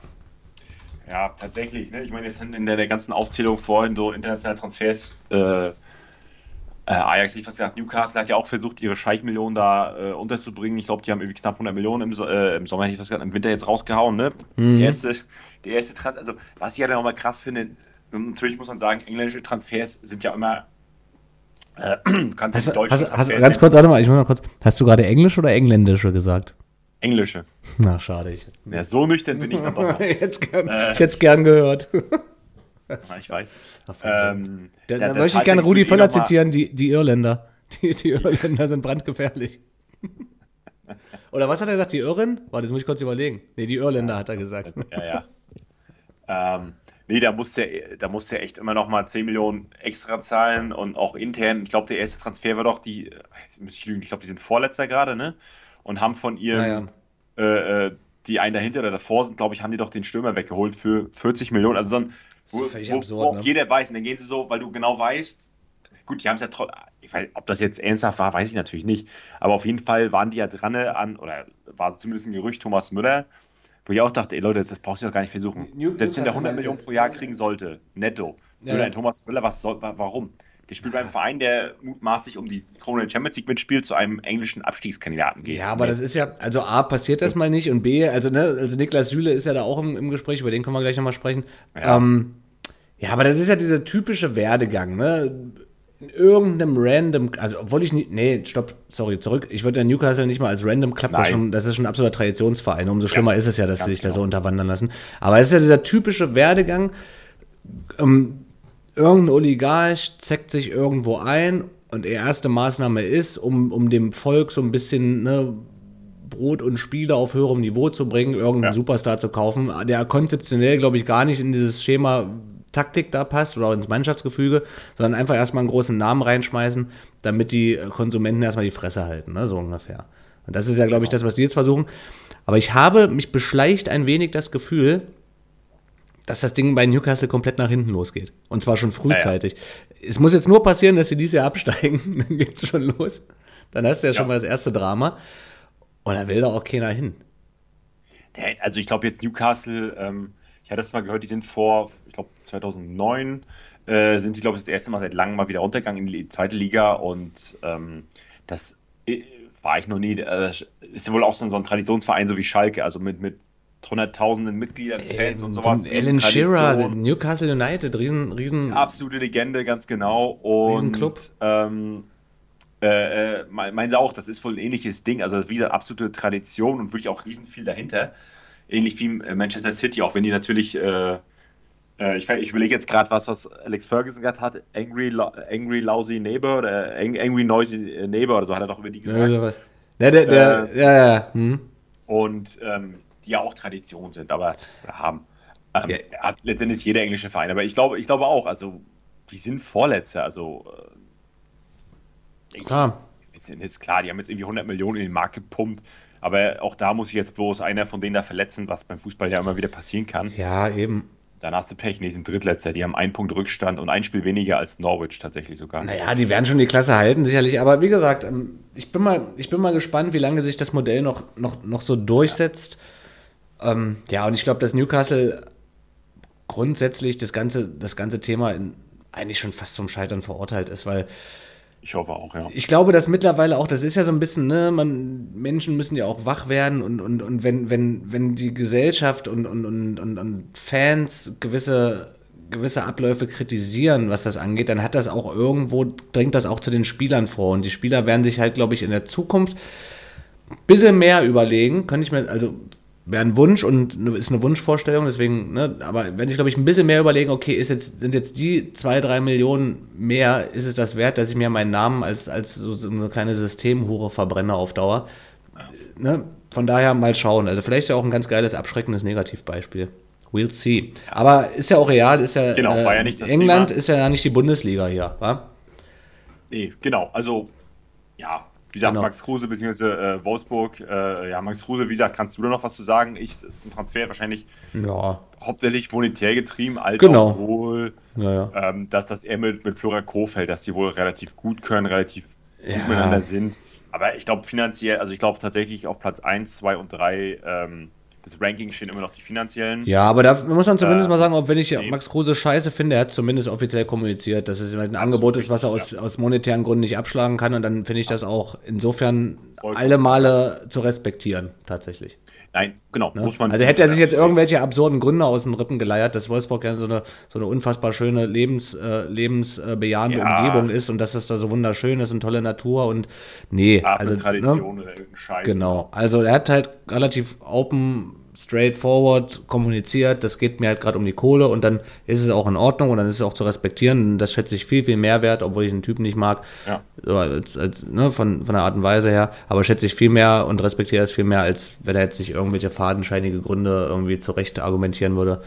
Ja, tatsächlich, ne? Ich meine, jetzt sind in der, der ganzen Aufzählung vorhin so internationale Transfers, äh, Ajax, ich was gesagt, Newcastle hat ja auch versucht, ihre Scheichmillionen da äh, unterzubringen. Ich glaube, die haben irgendwie knapp 100 Millionen im, äh, im Sommer, hätte ich was gesagt, im Winter jetzt rausgehauen, ne? Mhm. Der erste, der erste Trans also was ich ja dann auch mal krass finde, natürlich muss man sagen, englische Transfers sind ja immer, äh, kannst Hast, die du- deutschen hast, hast, ganz kurz, warte mal, ich muss mal kurz. Hast du gerade Englisch oder Engländische gesagt? Englische. Na, schade. Ich, Ja, so nüchtern bin ich dann doch noch. jetzt gern, Äh. ich hätte es gern gehört. Ja, ich weiß. Ähm, Da, da- da möchte ich gerne der Rudi Völler zitieren, die, die Irländer. Die, die Irländer sind brandgefährlich. Oder was hat er gesagt? Die Irren? Warte, das muss ich kurz überlegen. Nee, die Irländer hat er gesagt. Ja, ja. ähm, nee, da musste er, da musste er echt immer noch mal 10 Millionen extra zahlen und auch intern. Ich glaube, der erste Transfer war doch die, jetzt muss ich lügen, ich glaube, die sind Vorletzter gerade, ne? Und haben von ihrem, äh, äh, die einen dahinter oder davor sind, glaube ich, haben die doch den Stürmer weggeholt für 40 Millionen. Also so ein, wo, wo, absurd, wo auch ne? jeder weiß. Und dann gehen sie so, weil du genau weißt, gut, die haben es ja trotzdem, ob das jetzt ernsthaft war, weiß ich natürlich nicht. Aber auf jeden Fall waren die ja dran an, oder war zumindest ein Gerücht, Thomas Müller, wo ich auch dachte, ey Leute, das brauchst du doch gar nicht versuchen. New- Selbst wenn der Newcastle 100 Millionen pro Jahr kriegen sollte, netto, Ja. würde ein Thomas Müller, was soll, wa- warum? Der spielt beim Verein, der mutmaßlich um die Krone der Champions League mitspielt, zu einem englischen Abstiegskandidaten geht. Ja, aber das ist ja, also A, passiert das mal nicht und B, also, ne, also Niklas Süle ist ja da auch im, im Gespräch, über den können wir gleich nochmal sprechen. Ja. Ähm, ja, aber das ist ja dieser typische Werdegang, ne? In irgendeinem random, also obwohl ich nicht, nee, stopp, sorry, zurück. Ich würde ja Newcastle nicht mal als random Club, das, schon, das ist schon ein absoluter Traditionsverein. Umso schlimmer ist es ja, dass sie sich da so genau. unterwandern lassen. Aber es ist ja dieser typische Werdegang, ähm, irgendein Oligarch zeckt sich irgendwo ein und die erste Maßnahme ist, um, um dem Volk so ein bisschen ne, Brot und Spiele auf höherem Niveau zu bringen, irgendeinen Ja. Superstar zu kaufen, der konzeptionell, glaube ich, gar nicht in dieses Schema Taktik da passt oder ins Mannschaftsgefüge, sondern einfach erstmal einen großen Namen reinschmeißen, damit die Konsumenten erstmal die Fresse halten, ne, so ungefähr. Und das ist ja, glaube ich, das, was die jetzt versuchen. Aber ich habe, mich beschleicht ein wenig das Gefühl, dass das Ding bei Newcastle komplett nach hinten losgeht. Und zwar schon frühzeitig. Es muss jetzt nur passieren, dass sie dieses Jahr absteigen, dann geht's schon los. Dann hast du ja, schon Ja. mal das erste Drama. Und da will da auch keiner hin. Also ich glaube jetzt Newcastle, ähm, ich hatte das mal gehört, die sind vor, ich glaube 2009, äh, sind die glaube ich das erste Mal seit langem mal wieder runtergegangen in die zweite Liga und ähm, das äh, war ich noch nie. Äh, das ist ja wohl auch so, ein- so ein Traditionsverein, so wie Schalke, also mit, mit hunderttausenden Mitgliedern, Fans und sowas. Ähm, Alan Shearer. Newcastle United, riesen, riesen. Absolute Legende, ganz genau. Und Riesenclub. ähm, äh, äh, me- meinen sie auch, das ist wohl ein ähnliches Ding. Also wie gesagt, absolute Tradition und wirklich auch riesen viel dahinter. Ähnlich wie äh, Manchester City, auch wenn die natürlich, äh, äh, ich, ich überlege jetzt gerade was, was Alex Ferguson gerade hat, Angry, Angry Lousy Neighbor oder Ang- Angry Noisy Neighbor oder so hat er doch über die Ja, gesagt. sowas. Der, der, der, Äh, ja, ja. Hm. Und ähm, die ja auch Tradition sind, aber oder haben. Ähm, Ja. Hat letztendlich jeder englische Verein. Aber ich glaube, ich glaube auch, also die sind Vorletzter, also äh, ich, Klar. Jetzt ist klar, die haben jetzt irgendwie 100 Millionen in den Markt gepumpt, aber auch da muss ich jetzt bloß einer von denen da verletzen, was beim Fußball ja immer wieder passieren kann. ja, eben. dann hast du Pech. Nee, sind Drittletzter. Die haben einen Punkt Rückstand und ein Spiel weniger als Norwich tatsächlich sogar. Naja, die werden schon die Klasse halten, sicherlich. Aber wie gesagt, ähm, ich bin mal, ich bin mal gespannt, wie lange sich das Modell noch, noch, noch so durchsetzt. Ja, ähm, ja und ich glaube, dass Newcastle grundsätzlich das ganze, das ganze Thema in, eigentlich schon fast zum Scheitern verurteilt ist, weil ich hoffe auch, ja. Ich glaube, dass mittlerweile auch, das ist ja so ein bisschen, ne, man, Menschen müssen ja auch wach werden und, und, und wenn, wenn, wenn die Gesellschaft und, und, und, und, und Fans gewisse, gewisse Abläufe kritisieren, was das angeht, dann hat das auch irgendwo, dringt das auch zu den Spielern vor. Und die Spieler werden sich halt, glaube ich, in der Zukunft ein bisschen mehr überlegen, könnte ich mir, also wäre ein Wunsch und ist eine Wunschvorstellung, deswegen, ne, aber wenn ich, glaube ich, ein bisschen mehr überlegen, okay, ist jetzt, sind jetzt die zwei, drei Millionen mehr, ist es das wert, dass ich mir meinen Namen als, als so, so eine kleine Systemhure verbrenne auf Dauer? Ne? Von daher mal schauen. Also vielleicht ist ja auch ein ganz geiles, abschreckendes Negativbeispiel. We'll see. Aber ist ja auch real, ist ja, genau, äh, war ja nicht das England Thema. ist ja nicht die Bundesliga hier, wa? Nee, genau. Also, ja, wie gesagt, Genau. Max Kruse bzw. Äh, Wolfsburg, äh, ja, Max Kruse, wie gesagt, kannst du da noch was zu sagen? Ich, ist ein Transfer wahrscheinlich Ja, hauptsächlich monetär getrieben, als Genau. wohl, ja, ja. ähm, dass das er mit, mit Flora Kofeld, dass die wohl relativ gut können, relativ Ja. gut miteinander sind. Aber ich glaube finanziell, also ich glaube tatsächlich auf Platz 1, 2 und 3 ähm, des Rankings stehen immer noch die finanziellen. Ja, aber da muss man zumindest Äh, mal sagen, auch wenn ich nee. Max Kruse scheiße finde, er hat zumindest offiziell kommuniziert, dass es ein Angebot ist, was er aus, richtig, aus monetären Gründen nicht abschlagen kann. Und dann finde ich das auch insofern Vollkommen. alle Male zu respektieren, tatsächlich. Nein, genau, Ne? muss man. also hätte er sich jetzt sehen. irgendwelche absurden Gründe aus den Rippen geleiert, dass Wolfsburg ja so eine, so eine unfassbar schöne Lebens, äh, lebensbejahende Ja. Umgebung ist und dass es da so wunderschön ist und tolle Natur und nee, Art also ne? Tradition oder irgendein Scheiß. Genau. Also er hat halt relativ open, straightforward kommuniziert, das geht mir halt gerade um die Kohle und dann ist es auch in Ordnung und dann ist es auch zu respektieren. Das schätze ich viel, viel mehr wert, obwohl ich den Typen nicht mag. Ja. So als, als, ne, von, von der Art und Weise her. Aber schätze ich viel mehr und respektiere das viel mehr, als wenn er jetzt sich irgendwelche fadenscheinige Gründe irgendwie zurecht argumentieren würde.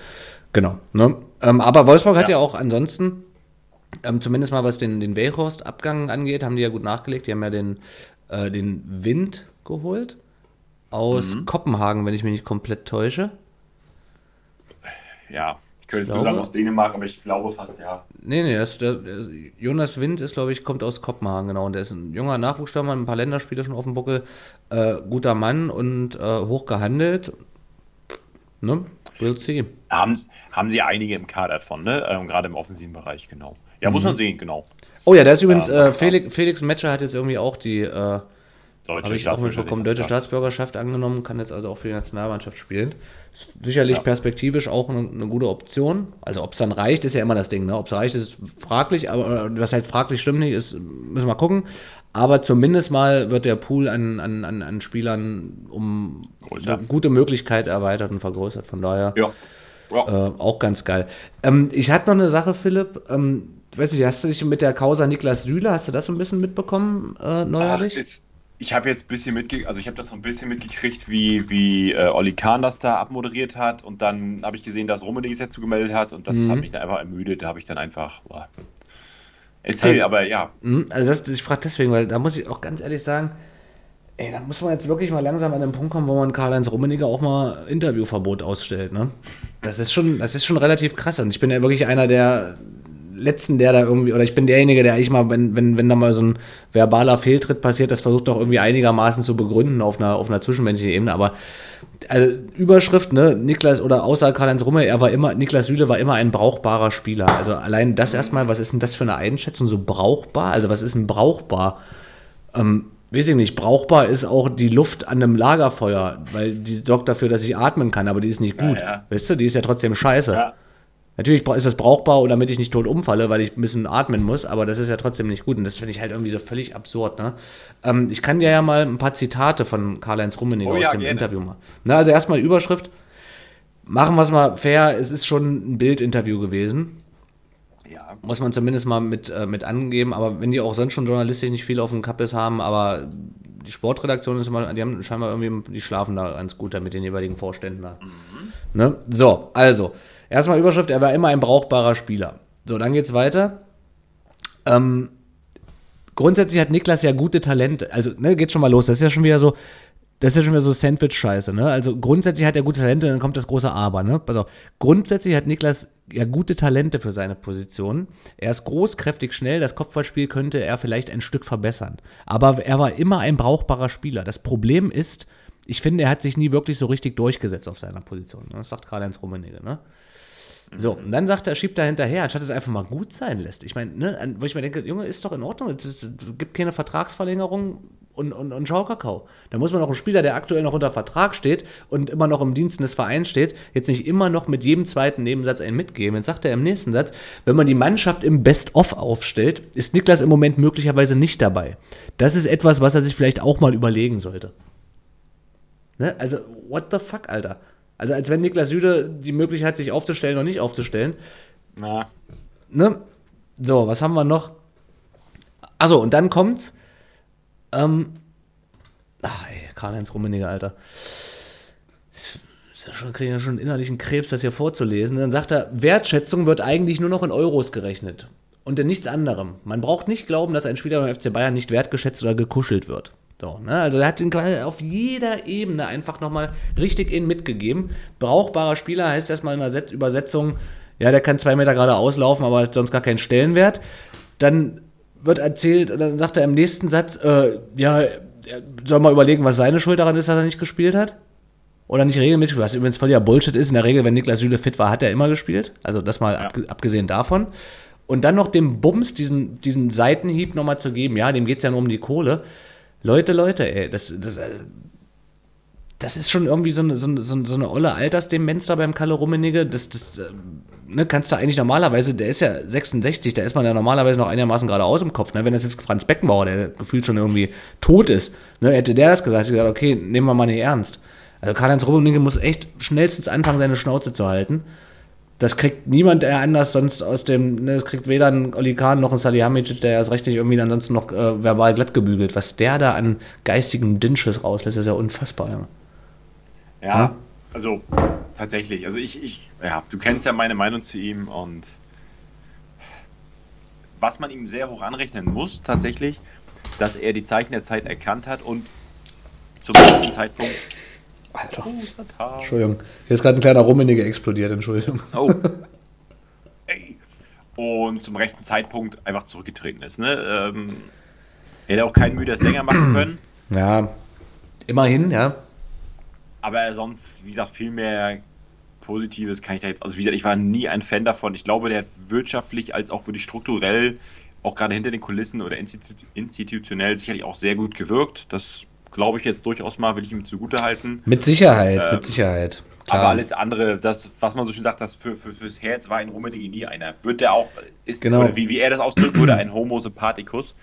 Genau. Ne? Ähm, aber Wolfsburg hat ja Ja. auch ansonsten, ähm, zumindest mal was den, den Weghorst-Abgang angeht, haben die ja gut nachgelegt. Die haben ja den, äh, den Wind geholt aus Mhm. Kopenhagen, wenn ich mich nicht komplett täusche. Ja, ich könnte Glaube- sagen aus Dänemark, aber ich glaube fast, ja. Nee, nee, das, der, der, Jonas Wind ist, glaube ich, kommt aus Kopenhagen, genau. Und der ist ein junger Nachwuchsstürmer, ein paar Länderspiele schon auf dem Buckel. Äh, guter Mann und äh, hoch gehandelt. Ne? We'll see. Haben, haben sie einige im Kader von, ne? Ähm, Gerade im offensiven Bereich, genau. Ja, muss Mhm. man sehen, genau. Oh ja, der ist übrigens, Ja, äh, das Felix, Felix Metscher hat jetzt irgendwie auch die, äh, Deutsche habe ich auch mitbekommen, deutsche Staatsbürgerschaft angenommen, kann jetzt also auch für die Nationalmannschaft spielen. Ist sicherlich Ja. perspektivisch auch eine, eine gute Option. Also ob es dann reicht, ist ja immer das Ding. Ne? Ob es reicht, ist fraglich, aber was heißt fraglich, stimmt nicht, ist, müssen wir mal gucken. Aber zumindest mal wird der Pool an, an, an, an Spielern um Größer. eine gute Möglichkeit erweitert und vergrößert. Von daher Ja. ja. äh, auch ganz geil. Ähm, ich hatte noch eine Sache, Philipp. Ähm, weiß nicht, hast du dich mit der Causa Niklas Süle, hast du das so ein bisschen mitbekommen äh, Ach, neuerlich? ist, ich habe jetzt ein bisschen mitgekriegt, also ich habe das so ein bisschen mitgekriegt, wie, wie äh, Olli Kahn das da abmoderiert hat und dann habe ich gesehen, dass Rummenigge sich dazu gemeldet hat und das Mhm. hat mich dann einfach ermüdet, da habe ich dann einfach, boah. erzähl, Also- aber ja, Hm, Also das, ich frage deswegen, weil da muss ich auch ganz ehrlich sagen, ey, da muss man jetzt wirklich mal langsam an den Punkt kommen, wo man Karl-Heinz Rummenigge auch mal Interviewverbot ausstellt, ne? Das ist schon, das ist schon relativ krass. Und ich bin ja wirklich einer der letzten, der da irgendwie, oder ich bin derjenige, der ich mal, wenn, wenn, wenn da mal so ein verbaler Fehltritt passiert, das versucht doch irgendwie einigermaßen zu begründen auf einer, auf einer zwischenmenschlichen Ebene, aber also Überschrift, ne, Niklas oder außer Karl-Heinz Rumme, er war immer, Niklas Süle war immer ein brauchbarer Spieler. Also allein das erstmal, was ist denn das für eine Einschätzung, so brauchbar? Also was ist denn brauchbar? Ähm, weiß ich nicht, brauchbar ist auch die Luft an einem Lagerfeuer, weil die sorgt dafür, dass ich atmen kann, aber die ist nicht Ja, gut. ja. Weißt du, die ist ja trotzdem scheiße. ja, Natürlich ist das brauchbar, damit ich nicht tot umfalle, weil ich ein bisschen atmen muss, aber das ist ja trotzdem nicht gut. Und das finde ich halt irgendwie so völlig absurd. Ne? Ähm, ich kann dir ja mal ein paar Zitate von Karl-Heinz Rummenigge Oh aus ja, dem gerne. Interview machen. Na, also erstmal Überschrift. Machen wir es mal fair, es ist schon ein Bildinterview gewesen. ja, Muss man zumindest mal mit, äh, mit angeben. Aber wenn die auch sonst schon journalistisch nicht viel auf dem Kappes haben, aber die Sportredaktion ist immer, die haben scheinbar irgendwie, die schlafen da ganz gut da mit den jeweiligen Vorständen da. Ne? So, also, erstmal Überschrift, er war immer ein brauchbarer Spieler. So, dann geht's weiter. Ähm, grundsätzlich hat Niklas ja gute Talente. Also, ne, geht schon mal los. Das ist ja schon wieder so, das ist ja schon wieder so Sandwich-Scheiße, ne? Also grundsätzlich hat er gute Talente, dann kommt das große Aber, ne? Pass auf. Grundsätzlich hat Niklas ja gute Talente für seine Position. Er ist groß, kräftig, schnell. Das Kopfballspiel könnte er vielleicht ein Stück verbessern. Aber er war immer ein brauchbarer Spieler. Das Problem ist, ich finde, er hat sich nie wirklich so richtig durchgesetzt auf seiner Position. Das sagt Karl-Heinz Rummenigge, ne? So, und dann sagt er, schiebt er hinterher, anstatt es einfach mal gut sein lässt. Ich meine, ne, wo ich mir denke, Junge, ist doch in Ordnung, es, ist, es gibt keine Vertragsverlängerung und, und, und Schaukakao. Da muss man auch einen Spieler, der aktuell noch unter Vertrag steht und immer noch im Diensten des Vereins steht, jetzt nicht immer noch mit jedem zweiten Nebensatz einen mitgeben. Jetzt sagt er im nächsten Satz, wenn man die Mannschaft im Best-of aufstellt, ist Niklas im Moment möglicherweise nicht dabei. Das ist etwas, was er sich vielleicht auch mal überlegen sollte. Ne? Also, what the fuck, Alter? Also als wenn Niklas Süde die Möglichkeit hat, sich aufzustellen oder nicht aufzustellen. Na. Ne? So, was haben wir noch? Achso, und dann kommt. Ähm, ach, ey, Karl-Heinz Rummenigge, Alter. Ich schon, kriege ja schon innerlichen Krebs, das hier vorzulesen. dann sagt er, Wertschätzung wird eigentlich nur noch in Euros gerechnet. Und in nichts anderem. Man braucht nicht glauben, dass ein Spieler beim FC Bayern nicht wertgeschätzt oder gekuschelt wird. So, ne? Also er hat ihn quasi auf jeder Ebene einfach nochmal richtig in mitgegeben. Brauchbarer Spieler heißt erstmal in der Übersetzung, ja, der kann zwei Meter gerade auslaufen, aber hat sonst gar keinen Stellenwert. Dann wird erzählt, und dann sagt er im nächsten Satz, äh, ja, er soll mal überlegen, was seine Schuld daran ist, dass er nicht gespielt hat. Oder nicht regelmäßig, was übrigens völliger Bullshit ist. In der Regel, wenn Niklas Süle fit war, hat er immer gespielt. Also das mal ja. abgesehen davon. Und dann noch dem Bums, diesen, diesen Seitenhieb nochmal zu geben. Ja, dem geht es ja nur um die Kohle. Leute, Leute, ey, das, das, äh, das ist schon irgendwie so eine, so eine, so eine olle Altersdemenz da beim Kalle Rummenigge. Das, das äh, ne, kannst du eigentlich normalerweise, der ist ja 66, da ist man ja normalerweise noch einigermaßen geradeaus im Kopf. Ne? Wenn das jetzt Franz Beckenbauer, der gefühlt schon irgendwie tot ist, ne, hätte der das gesagt, ich gesagt, okay, nehmen wir mal nicht ernst. Also Karl-Heinz Rummenigge muss echt schnellstens anfangen, seine Schnauze zu halten das kriegt niemand anders sonst aus dem, ne, das kriegt weder ein Oli Kahn noch ein Salihamidzic, der erst recht nicht irgendwie ansonsten noch äh, verbal glatt gebügelt. Was der da an geistigen Dinsches rauslässt, ist ja unfassbar. Ja, ja, ja? also tatsächlich. Also ich, ich, ja, du kennst ja meine Meinung zu ihm und was man ihm sehr hoch anrechnen muss, tatsächlich, dass er die Zeichen der Zeit erkannt hat und zum gleichen Zeitpunkt Alter. Entschuldigung. Hier ist gerade ein kleiner Rummenigge explodiert, Entschuldigung. Oh. Ey. Und zum rechten Zeitpunkt einfach zurückgetreten ist. Ne? Ähm, hätte auch keinen Mühe das länger machen können. Ja, immerhin, ja. Aber sonst, wie gesagt, viel mehr Positives kann ich da jetzt. Also, wie gesagt, ich war nie ein Fan davon. Ich glaube, der hat wirtschaftlich als auch wirklich strukturell, auch gerade hinter den Kulissen oder institutionell sicherlich auch sehr gut gewirkt. Das glaube ich jetzt durchaus mal, will ich ihm zugute halten. Mit Sicherheit, ähm, mit Sicherheit. Klar. Aber alles andere, das, was man so schön sagt, das für, für, fürs Herz war ein Rummenigge nie einer. Wird der auch, ist, genau. oder wie, wie er das ausdrücken würde, ein Homo sympathicus.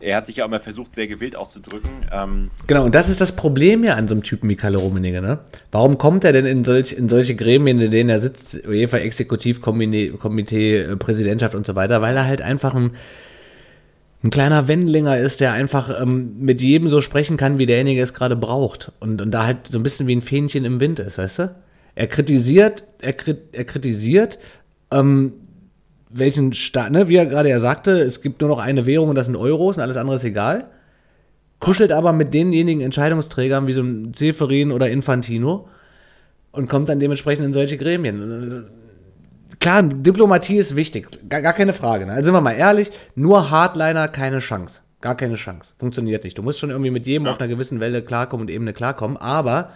Er hat sich ja immer versucht, sehr gewählt auszudrücken. Ähm, genau, und das ist das Problem ja an so einem Typen wie Kalle Rummenigge. Ne? Warum kommt er denn in, solch, in solche Gremien, in denen er sitzt, UEFA Exekutivkomitee, äh, Präsidentschaft und so weiter? Weil er halt einfach ein ein kleiner Wendlinger ist, der einfach ähm, mit jedem so sprechen kann, wie derjenige es gerade braucht. Und, und da halt so ein bisschen wie ein Fähnchen im Wind ist, weißt du? Er kritisiert, er, er kritisiert, ähm, welchen Staat, ne, wie er gerade ja sagte, es gibt nur noch eine Währung und das sind Euros und alles andere ist egal. Kuschelt aber mit denjenigen Entscheidungsträgern wie so ein Zeferin oder Infantino und kommt dann dementsprechend in solche Gremien klar, Diplomatie ist wichtig, gar, gar keine Frage. Ne? Also sind wir mal ehrlich, nur Hardliner keine Chance. Gar keine Chance. Funktioniert nicht. Du musst schon irgendwie mit jedem ja. auf einer gewissen Welle klarkommen und Ebene klarkommen. Aber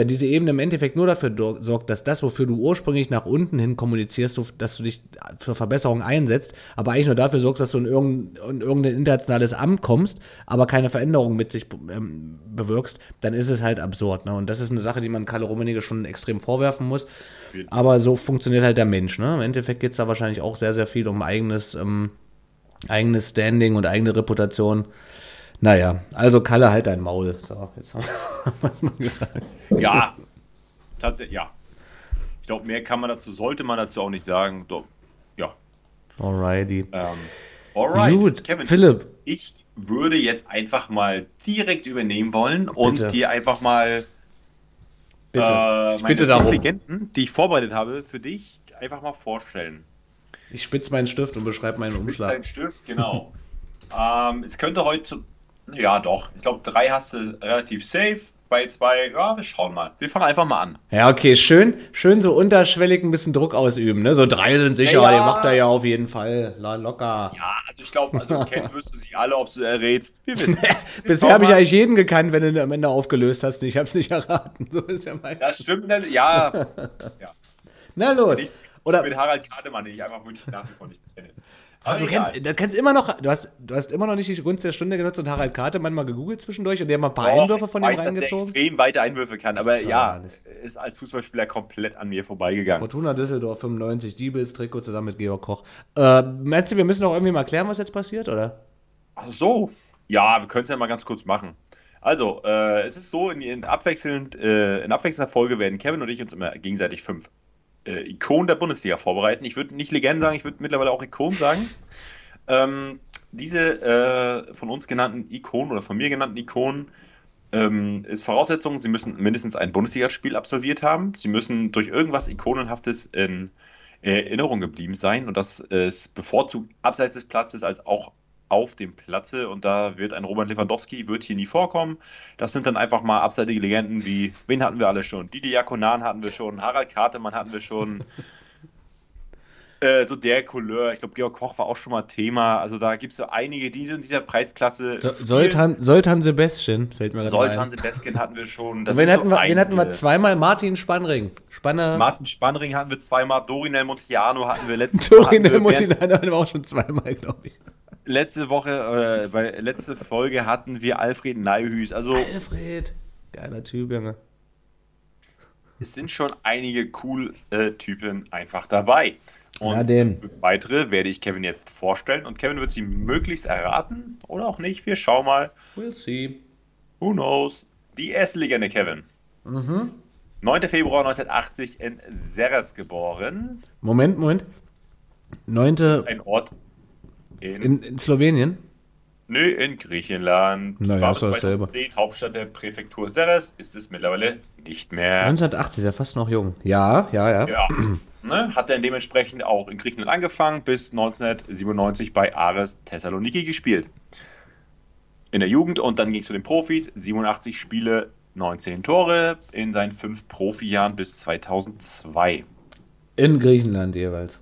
wenn diese Ebene im Endeffekt nur dafür sorgt, dass das, wofür du ursprünglich nach unten hin kommunizierst, dass du dich für Verbesserungen einsetzt, aber eigentlich nur dafür sorgst, dass du in irgendein, in irgendein internationales Amt kommst, aber keine Veränderungen mit sich ähm, bewirkst, dann ist es halt absurd. Ne? Und das ist eine Sache, die man Kalle Rummenigge schon extrem vorwerfen muss. Aber so funktioniert halt der Mensch. Ne? Im Endeffekt geht es da wahrscheinlich auch sehr, sehr viel um eigenes, ähm, eigenes Standing und eigene Reputation. Naja, also Kalle halt dein Maul. So, jetzt haben wir mal gesagt. Ja, tatsächlich, ja. Ich glaube, mehr kann man dazu, sollte man dazu auch nicht sagen. Doch, ja. Alrighty. Ähm, alright, Gut, Kevin, Philipp. Ich würde jetzt einfach mal direkt übernehmen wollen Bitte. und dir einfach mal Bitte. Äh, ich bitte darum. Legenden, die ich vorbereitet habe, für dich einfach mal vorstellen. Ich spitze meinen Stift und beschreibe meinen Spitz Umschlag. deinen Stift, genau. ähm, es könnte heute Ja, doch. Ich glaube, drei hast du relativ safe. Bei zwei, ja, wir schauen mal. Wir fangen einfach mal an. Ja, okay, schön, schön so unterschwellig ein bisschen Druck ausüben, ne? So drei sind sicher, Ja, ja. den macht er ja auf jeden Fall. La, locker. Ja, also ich glaube, also kennen wirst du sie alle, ob du errätst. Wir wissen Bisher habe ich eigentlich jeden gekannt, wenn du ihn am Ende aufgelöst hast. Ich habe es nicht erraten. So ist ja mein. Das stimmt nicht. Ja, Na los. nicht Oder- mit Harald Kademann, den ich einfach wirklich nach wie vor nicht kenne. Aber du egal. kennst, du kennst immer noch, du hast, du hast immer noch nicht die Gunst der Stunde genutzt und Harald Kartemann mal gegoogelt zwischendurch und der hat mal ein paar Doch, Einwürfe von ich ihm weiß, dass der reingezogen. extrem weite Einwürfe kann, aber Das ja, ist als Fußballspieler komplett an mir vorbeigegangen. Fortuna Düsseldorf 95, Diebels Trikot zusammen mit Georg Koch. Äh, meinst du, wir müssen doch irgendwie mal klären, was jetzt passiert, oder? Ach so. Ja, wir können es ja mal ganz kurz machen. Also, äh, es ist so, in, in, abwechselnd, äh, in abwechselnder Folge werden Kevin und ich uns immer gegenseitig fünf äh, Ikonen der Bundesliga vorbereiten. Ich würde nicht Legenden sagen, ich würde mittlerweile auch Ikonen sagen. Ähm, diese äh, von uns genannten Ikonen oder von mir genannten Ikonen ähm, ist Voraussetzung, sie müssen mindestens ein Bundesligaspiel absolviert haben. Sie müssen durch irgendwas Ikonenhaftes in Erinnerung geblieben sein und das ist bevorzugt abseits des Platzes als auch auf dem Platze und da wird ein Robert Lewandowski, wird hier nie vorkommen. Das sind dann einfach mal abseitige Legenden wie, wen hatten wir alle schon? Didi Jakonan hatten wir schon, Harald Kartemann hatten wir schon. Äh, so der Couleur, ich glaube, Georg Koch war auch schon mal Thema. Also da gibt es so einige, die in dieser Preisklasse. So, Soltan, Soltan Sebastian fällt mir gerade Soltan ein. Sebastian hatten wir schon. Das wen hatten, so wir, wen hatten wir zweimal? Martin Spannring. Spanner. Martin Spannring hatten wir zweimal, Dorinel Montiano hatten wir letztes Mal. wir- Motinana hatten wir auch schon zweimal, glaube ich. Letzte Woche, äh, bei letzte Folge hatten wir Alfred Neihüß. Also Alfred. Geiler Typ, Junge. es sind schon einige cool äh, Typen einfach dabei. Und Ja, den. weitere werde ich Kevin jetzt vorstellen und Kevin wird sie möglichst erraten oder auch nicht. Wir schauen mal. We'll see. Who knows? Die erste Legende, Kevin. Mhm. 9. Februar 1980 in Serres geboren. Moment, Moment. Neunte Ist ein Ort in, in, in Slowenien. nö, in Griechenland. Na ja, War bis doch dasselbe. 2010 Hauptstadt der Präfektur Serres. Ist es mittlerweile nicht mehr. 1980 ist ja fast noch jung. Ja, ja, ja. Ja. ne, hat dann dementsprechend auch in Griechenland angefangen, bis 1997 bei Ares Thessaloniki gespielt. In der Jugend und dann ging es zu den Profis. 87 Spiele, 19 Tore in seinen fünf Profijahren bis 2002 In Griechenland jeweils.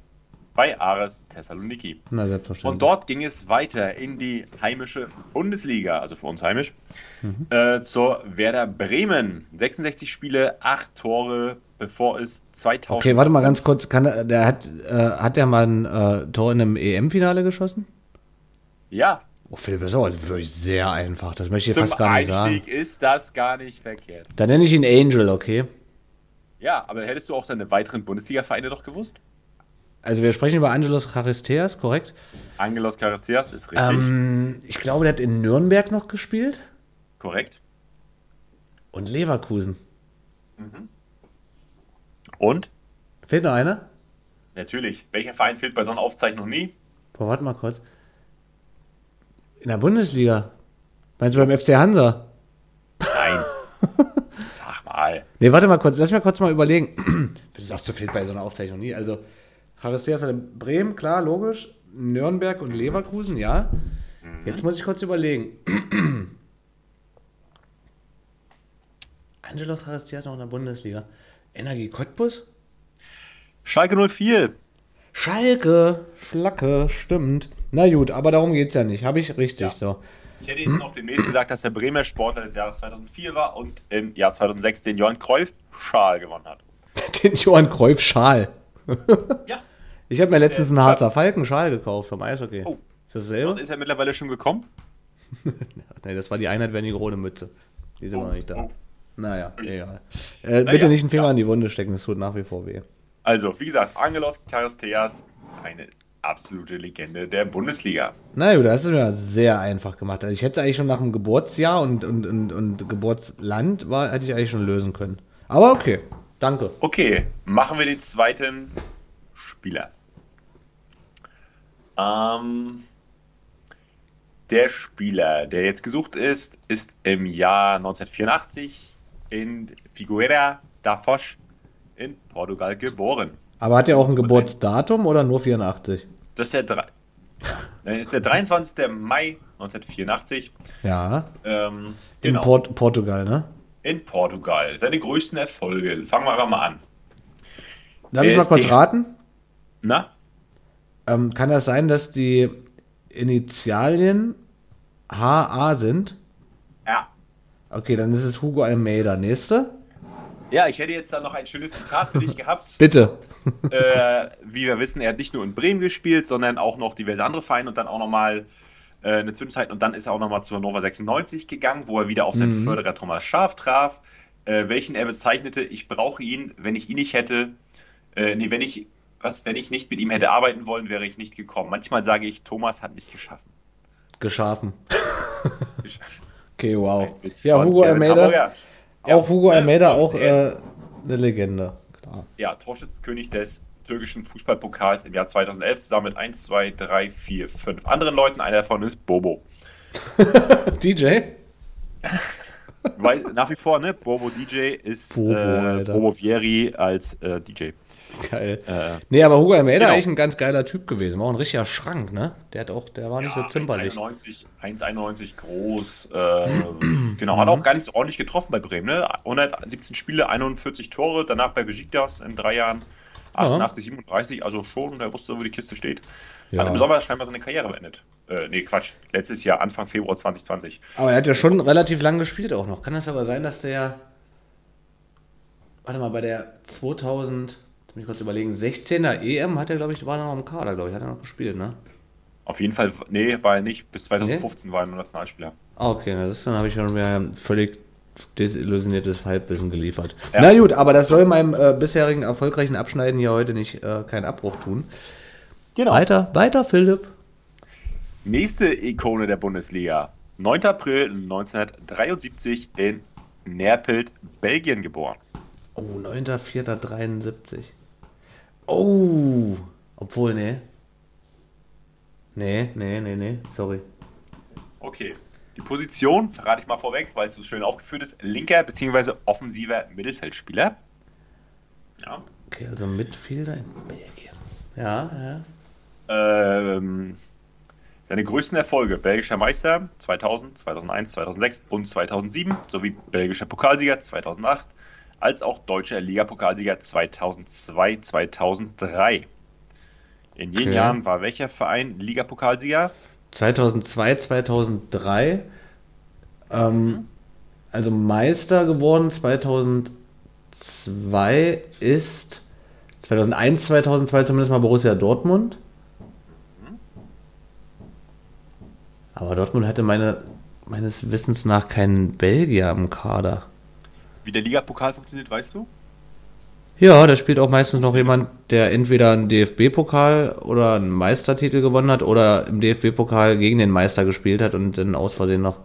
Bei Ares Thessaloniki. Na. Von dort ging es weiter in die heimische Bundesliga, also für uns heimisch, äh, zur Werder Bremen. 66 Spiele, 8 Tore, bevor es 2000. Okay, warte mal ganz kurz. Kann, er- der hat, äh, hat der mal ein äh, Tor in einem EM-Finale geschossen? Ja, Oh, Philipp, das ist aber wirklich sehr einfach. Das möchte ich zum fast gar nicht Einstieg sagen. ist das gar nicht verkehrt. Dann nenne ich ihn Angel, okay? Ja, aber hättest du auch seine weiteren Bundesliga-Vereine doch gewusst? Also wir sprechen über Angelos Charisteas, korrekt? Angelos Caristeas ist richtig. Ähm, ich glaube, der hat in Nürnberg noch gespielt. Korrekt. Und Leverkusen. Und? Fehlt noch einer? Natürlich. Welcher Verein fehlt bei so einer Aufzeichnung nie? Boah, warte mal kurz. In der Bundesliga. Meinst du beim FC Hansa? Nein. Sag mal. Nee, warte mal kurz, lass mich kurz mal überlegen. Du sagst, du fehlt bei so einer Aufzeichnung nie. Also, Charisteas hat in Bremen, klar, logisch. Nürnberg und Leverkusen, ja. Jetzt muss ich kurz überlegen. Angelos Charisteas noch in der Bundesliga. Energie Cottbus? Schalke 04. Schalke, Schlacke, stimmt. Na gut, aber darum geht's ja nicht. Habe ich richtig Ja. so. Ich hätte jetzt noch demnächst gesagt, dass der Bremer Sportler des Jahres 2004 war und im Jahr 2006 den Johann Cruyff Schal gewonnen hat. Den Johann Cruyff Schal. Ja. Ich habe mir ist letztens einen Harzer Falken Schal gekauft vom Eishockey. Oh. Ist das dasselbe? Und ist er mittlerweile schon gekommen? Nee, das war die Einheit Wernigerode Mütze. Die ist immer noch nicht da. oh. Naja, egal. Äh, bitte Naja, nicht einen Finger ja. an die Wunde stecken, das tut nach wie vor weh. Also, wie gesagt, Angelos Charisteas, eine absolute Legende der Bundesliga. Na gut, das ist mir sehr einfach gemacht. Also ich hätte es eigentlich schon nach dem Geburtsjahr und, und, und, und Geburtsland war, hätte ich eigentlich schon lösen können. Aber okay, danke. Okay, machen wir den zweiten Spieler. Ähm, der Spieler, der jetzt gesucht ist, ist im Jahr 1984 in Figueira da Foz in Portugal geboren. Aber hat er auch ein Geburtsdatum oder nur 84? Das ist der drei. Dann ist der 23. Mai 1984. Ja. Ähm, In genau. Port Portugal, ne? in Portugal. Seine größten Erfolge. Fangen wir einfach mal an. Darf Wer ich mal kurz raten? Na? Ähm, kann das sein, dass die Initialien HA sind? Ja. Okay, dann ist es Hugo Almeida. Nächste? Ja, ich hätte jetzt da noch ein schönes Zitat für dich gehabt. Bitte. äh, wie wir wissen, er hat nicht nur in Bremen gespielt, sondern auch noch diverse andere Vereine und dann auch nochmal äh, eine Zwischenzeit und dann ist er auch nochmal zu Hannover 96 gegangen, wo er wieder auf seinen Mhm. Förderer Thomas Schaaf traf, äh, welchen er bezeichnete, ich brauche ihn, wenn ich ihn nicht hätte, äh, nee, wenn ich, was, wenn ich nicht mit ihm hätte arbeiten wollen, wäre ich nicht gekommen. Manchmal sage ich, Thomas hat mich geschaffen. Geschaffen. Geschaffen. Okay, wow. Ja, Hugo Almeida. Ja, Auch Hugo Almeida, auch äh, eine Legende. Klar. ja, Torschützenkönig des türkischen Fußballpokals im Jahr 2011 zusammen mit 1, 2, 3, 4, 5 anderen Leuten. Einer davon ist Bobo. DJ? Weil nach wie vor, ne, Bobo DJ ist Bobo, äh. Bobo Vieri als äh, DJ. Geil. Äh, Nee, aber Hugo Almeida Genau. eigentlich ein ganz geiler Typ gewesen. War auch ein richtiger Schrank, ne? Der hat auch, der war nicht so zimperlich. 1,91 1,91 groß. Äh, genau, hat auch ganz ordentlich getroffen bei Bremen. Ne? 117 Spiele, 41 Tore. Danach bei Besiktas in drei Jahren 88, 37. Also schon, der wusste, wo die Kiste steht. Ja. Hat im Sommer scheinbar seine Karriere beendet. Äh, nee, Quatsch. Letztes Jahr, Anfang Februar 2020. Aber er hat ja schon relativ lang gespielt auch noch. Kann das aber sein, dass der. Warte mal, bei der 2000, jetzt muss ich kurz überlegen, 16er EM hat er, glaube ich, war noch im Kader, glaube ich, hat er noch gespielt, ne? Auf jeden Fall, nee, war er nicht. Bis 2015 war er nur Nationalspieler. Ah, okay, das dann habe ich schon wieder ein völlig desillusioniertes Halbwissen geliefert. Ja. Na gut, aber das soll meinem äh, bisherigen erfolgreichen Abschneiden hier heute nicht äh, keinen Abbruch tun. Genau. Weiter, weiter, Philipp. Nächste Ikone der Bundesliga. 9. April 1973 in Nerpelt, Belgien geboren. Oh, 9.4.73. Oh, obwohl, ne. Nee, nee, nee, nee, sorry. Okay. Die Position verrate ich mal vorweg, weil es so schön aufgeführt ist. Linker bzw. offensiver Mittelfeldspieler. Ja. Okay, also Midfielder in Belgien. Ja, ja. Ähm, seine größten Erfolge: belgischer Meister 2000, 2001, 2006 und 2007 sowie belgischer Pokalsieger 2008, als auch deutscher Ligapokalsieger 2002, 2003. In jenen Okay. Jahren war welcher Verein Ligapokalsieger? 2002, 2003. Ähm, also Meister geworden 2002 ist 2001, 2002 zumindest mal Borussia Dortmund. Aber Dortmund hatte meine, meines Wissens nach keinen Belgier im Kader. Wie der Ligapokal funktioniert, weißt du? Ja, da spielt auch meistens noch jemand, der entweder einen DFB-Pokal oder einen Meistertitel gewonnen hat oder im DFB-Pokal gegen den Meister gespielt hat und dann aus Versehen noch.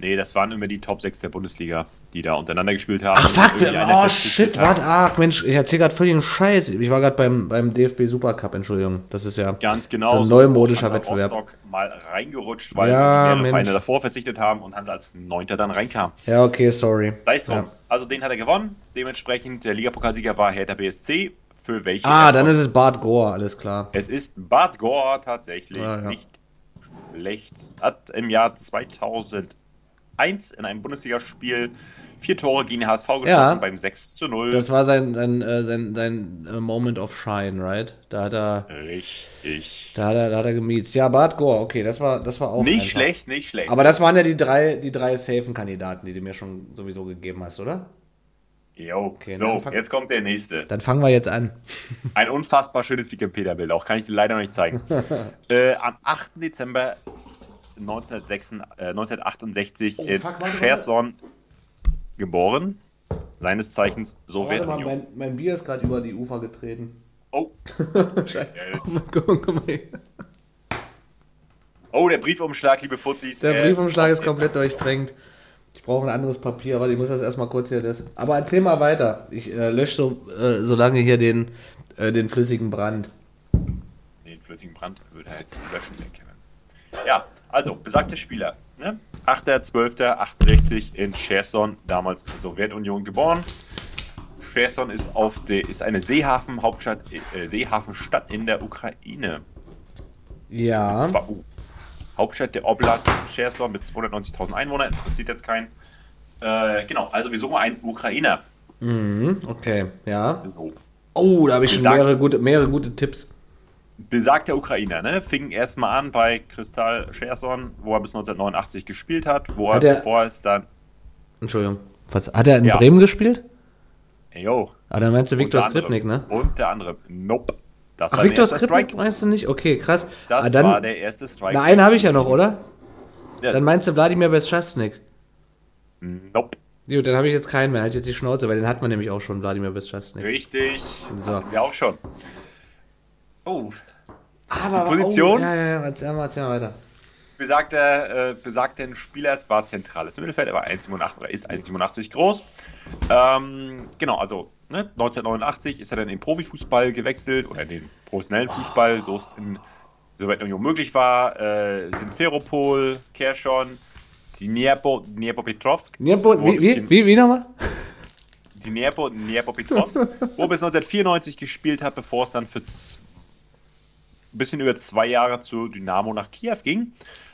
Nee, das waren immer die Top 6 der Bundesliga, die da untereinander gespielt haben. Ach fuck, oh shit, warte, ach Mensch, ich erzähl gerade völligen Scheiß. Ich war gerade beim, beim DFB Supercup, Entschuldigung. Das ist ja Ganz genau. so ein neumodischer Wettbewerb. Rostock mal reingerutscht, weil Ja, mehrere Mensch. Vereine davor verzichtet haben und Hansa als Neunter dann reinkam. Ja, okay, sorry. Sei es drum. Ja. Also den hat er gewonnen. Dementsprechend der Ligapokalsieger war Hertha BSC. Für welche? Ah, dann ist es Bart Gore, alles klar. Es ist Bad Gore tatsächlich Ah, ja. nicht schlecht. Hat im Jahr 2001 in einem Bundesligaspiel vier Tore gegen den HSV geschossen Ja. beim 6 zu 0. Das war sein, sein, äh, sein, sein äh, Moment of Shine, right? Da hat er, Richtig. da hat er, da hat er gemiezt. Ja, Bart Gore, okay, das war, das war auch Nicht einfach. schlecht, nicht schlecht. Aber das waren ja die drei, die drei safen Kandidaten, die du mir schon sowieso gegeben hast, oder? Jo, Okay, so, fang- jetzt kommt der nächste. Dann fangen wir jetzt an. Ein unfassbar schönes Wikipedia-Bild, auch kann ich dir leider noch nicht zeigen. äh, am 8. Dezember 1966, äh, 1968 Oh, in Cherson geboren. Seines Zeichens Oh, mal, Sowjetunion. mein, mein Bier ist gerade über die Ufer getreten. Oh, Scheiße. Oh hier. oh, der Briefumschlag, liebe Fuzzis. Der äh, Briefumschlag ist komplett durchdrängt. Ich brauche ein anderes Papier, aber ich muss das erstmal kurz hier. Das. Aber erzähl mal weiter. Ich äh, lösche so, äh, so lange hier den, äh, den flüssigen Brand. Den flüssigen Brand würde er jetzt löschen, der Kevin. Ja, also, besagter Spieler. Ne? 8.12.68 in Cherson, damals Sowjetunion, geboren. Cherson ist, auf der, ist eine Seehafenhauptstadt, äh, Seehafenstadt in der Ukraine. Ja. Das war, uh, Hauptstadt der Oblast Cherson mit 290.000 Einwohnern, interessiert jetzt keinen. Äh, genau, also wir suchen einen Ukrainer. Mhm, okay, ja. So. Oh, da habe ich schon Gesagt- mehrere gute, mehrere gute Tipps. Besagter Ukrainer, ne? Fing erstmal an bei Kristall Cherson, wo er bis 1989 gespielt hat, wo er, Hat er- bevor es dann. Entschuldigung. Was, hat er in Ja. Bremen gespielt? Yo. Ah, dann meinst du Viktor Skripnik, ne? anderem. Und der andere. Nope. Das Ach, war der Viktor erste Skripnik meinst du nicht? Okay, krass. Das ah, dann, war der erste Strike. Na, einen habe ich ja noch, oder? Ja. Dann meinst du Wladimir Beschastnik. Nope. Gut, dann habe ich jetzt keinen mehr. Halt jetzt die Schnauze, weil den hat man nämlich auch schon, Wladimir Beschastnik. Richtig. So. Wir auch schon. Oh. Aber, Position? Oh, ja, ja, ja, erzähl mal, erzähl mal weiter. Besagter, äh, besagten Spieler, es war zentrales Mittelfeld, er war 1,87 oder ist 1,87 groß. Ähm, genau, also ne, 1989 ist er dann in den Profifußball gewechselt oder in den professionellen Fußball, so es in Sowjetunion möglich war. Äh, Simferopol, Dniepo, Dniepropetrovsk, Dniepo, Wo wie, ist wie, die- wie, wie nochmal? Dniepo, Dniepropetrovsk, wo er bis 1994 gespielt hat, bevor es dann für z- ein bisschen über zwei Jahre zu Dynamo nach Kiew ging,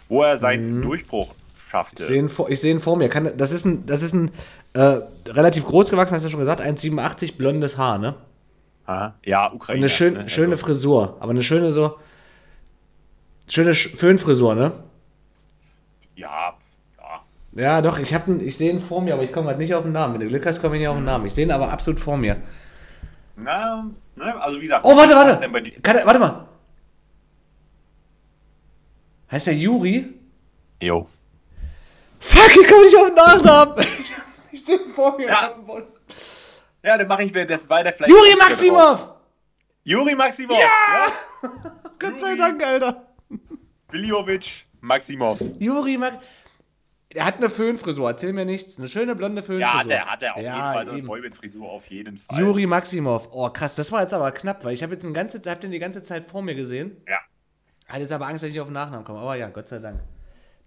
wo er seinen Mhm. Durchbruch Ich schaffte. sehe ihn, ich seh ihn vor mir. Kann, das ist ein, das ist ein äh, relativ groß gewachsen, hast du ja schon gesagt, 1,87 blondes Haar, ne? Aha. Ja, Und Ukraine. eine schön, ne? schöne Also, Frisur. Aber eine schöne so. Schöne Sch- Föhnfrisur, ne? ja, ja. Ja, doch, ich, hab ich sehe ihn vor mir, aber ich komme halt nicht auf den Namen. Wenn du Glück hast, komme ich nicht auf den Namen. Ich sehe ihn aber absolut vor mir. Na, ne, also wie gesagt. Oh, warte, warte! Kann warte mal! Heißt der Juri? Jo. Fuck, ich komme nicht auf den Nachnamen! ich ihn vor mir. Ja. Ja, dann mache ich mir das weiter vielleicht. Juri. Maximov! Juri Maximov! Ja! Gott sei. Dank, Alter. Viljovic Maximov. Juri Max. Der hat eine Föhnfrisur, erzähl mir nichts. Eine schöne blonde Föhnfrisur. Ja, hat er, hat er auf Ja, jeden Fall. So eine. Boyband-Frisur auf jeden Fall. Juri Maximov. Oh, krass, das war jetzt aber knapp, weil ich habe jetzt eine ganze, hab den die ganze Zeit vor mir gesehen. Ja. Hatte jetzt aber Angst, dass ich nicht auf den Nachnamen komme. Aber ja, Gott sei Dank.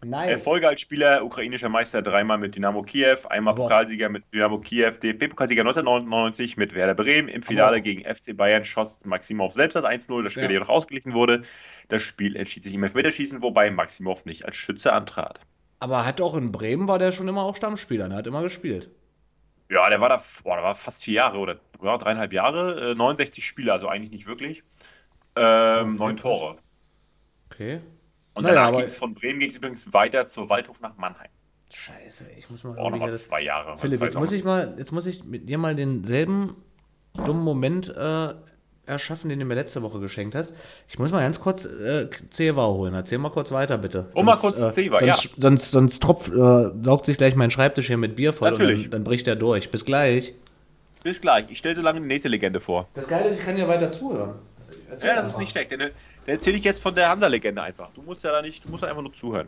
Nice. Erfolge als Spieler, ukrainischer Meister dreimal mit Dynamo Kiew, einmal Aber- Pokalsieger mit Dynamo Kiew, DFB-Pokalsieger 1999 mit Werder Bremen. Im Finale Aber- gegen FC Bayern schoss Maximov selbst das 1-0, das Spiel Ja. jedoch ausgeglichen wurde. Das Spiel entschied sich im Elfmeterschießen, wobei Maximov nicht als Schütze antrat. Aber hat auch in Bremen war der schon immer auch Stammspieler, der hat immer gespielt. Ja, der war da, boah, der war fast vier Jahre oder ja, dreieinhalb Jahre, äh, 69 Spiele, also eigentlich nicht wirklich. Ähm, neun. Tore. Okay. Und Naja, danach ging es von Bremen ging's übrigens weiter zur Waldhof nach Mannheim. Scheiße, ich muss mal Auch nochmal das- zwei Jahre. Philipp, zwei jetzt muss ich mal, jetzt muss ich mit dir mal denselben dummen Moment äh, erschaffen, den du mir letzte Woche geschenkt hast. Ich muss mal ganz kurz äh, Zewa holen. Erzähl mal kurz weiter, bitte. Oh, mal kurz Zewa, sonst, ja. Sonst, sonst tropft, äh, saugt sich gleich mein Schreibtisch hier mit Bier voll Natürlich. und dann, dann bricht er durch. Bis gleich. Bis gleich. Ich stelle so lange die nächste Legende vor. Das Geile ist, ich kann dir weiter zuhören. Erzähl Ja, das ist einfach. nicht schlecht. Dann, erzähle ich jetzt von der Hansa-Legende einfach. Du musst ja da nicht, du musst einfach nur zuhören.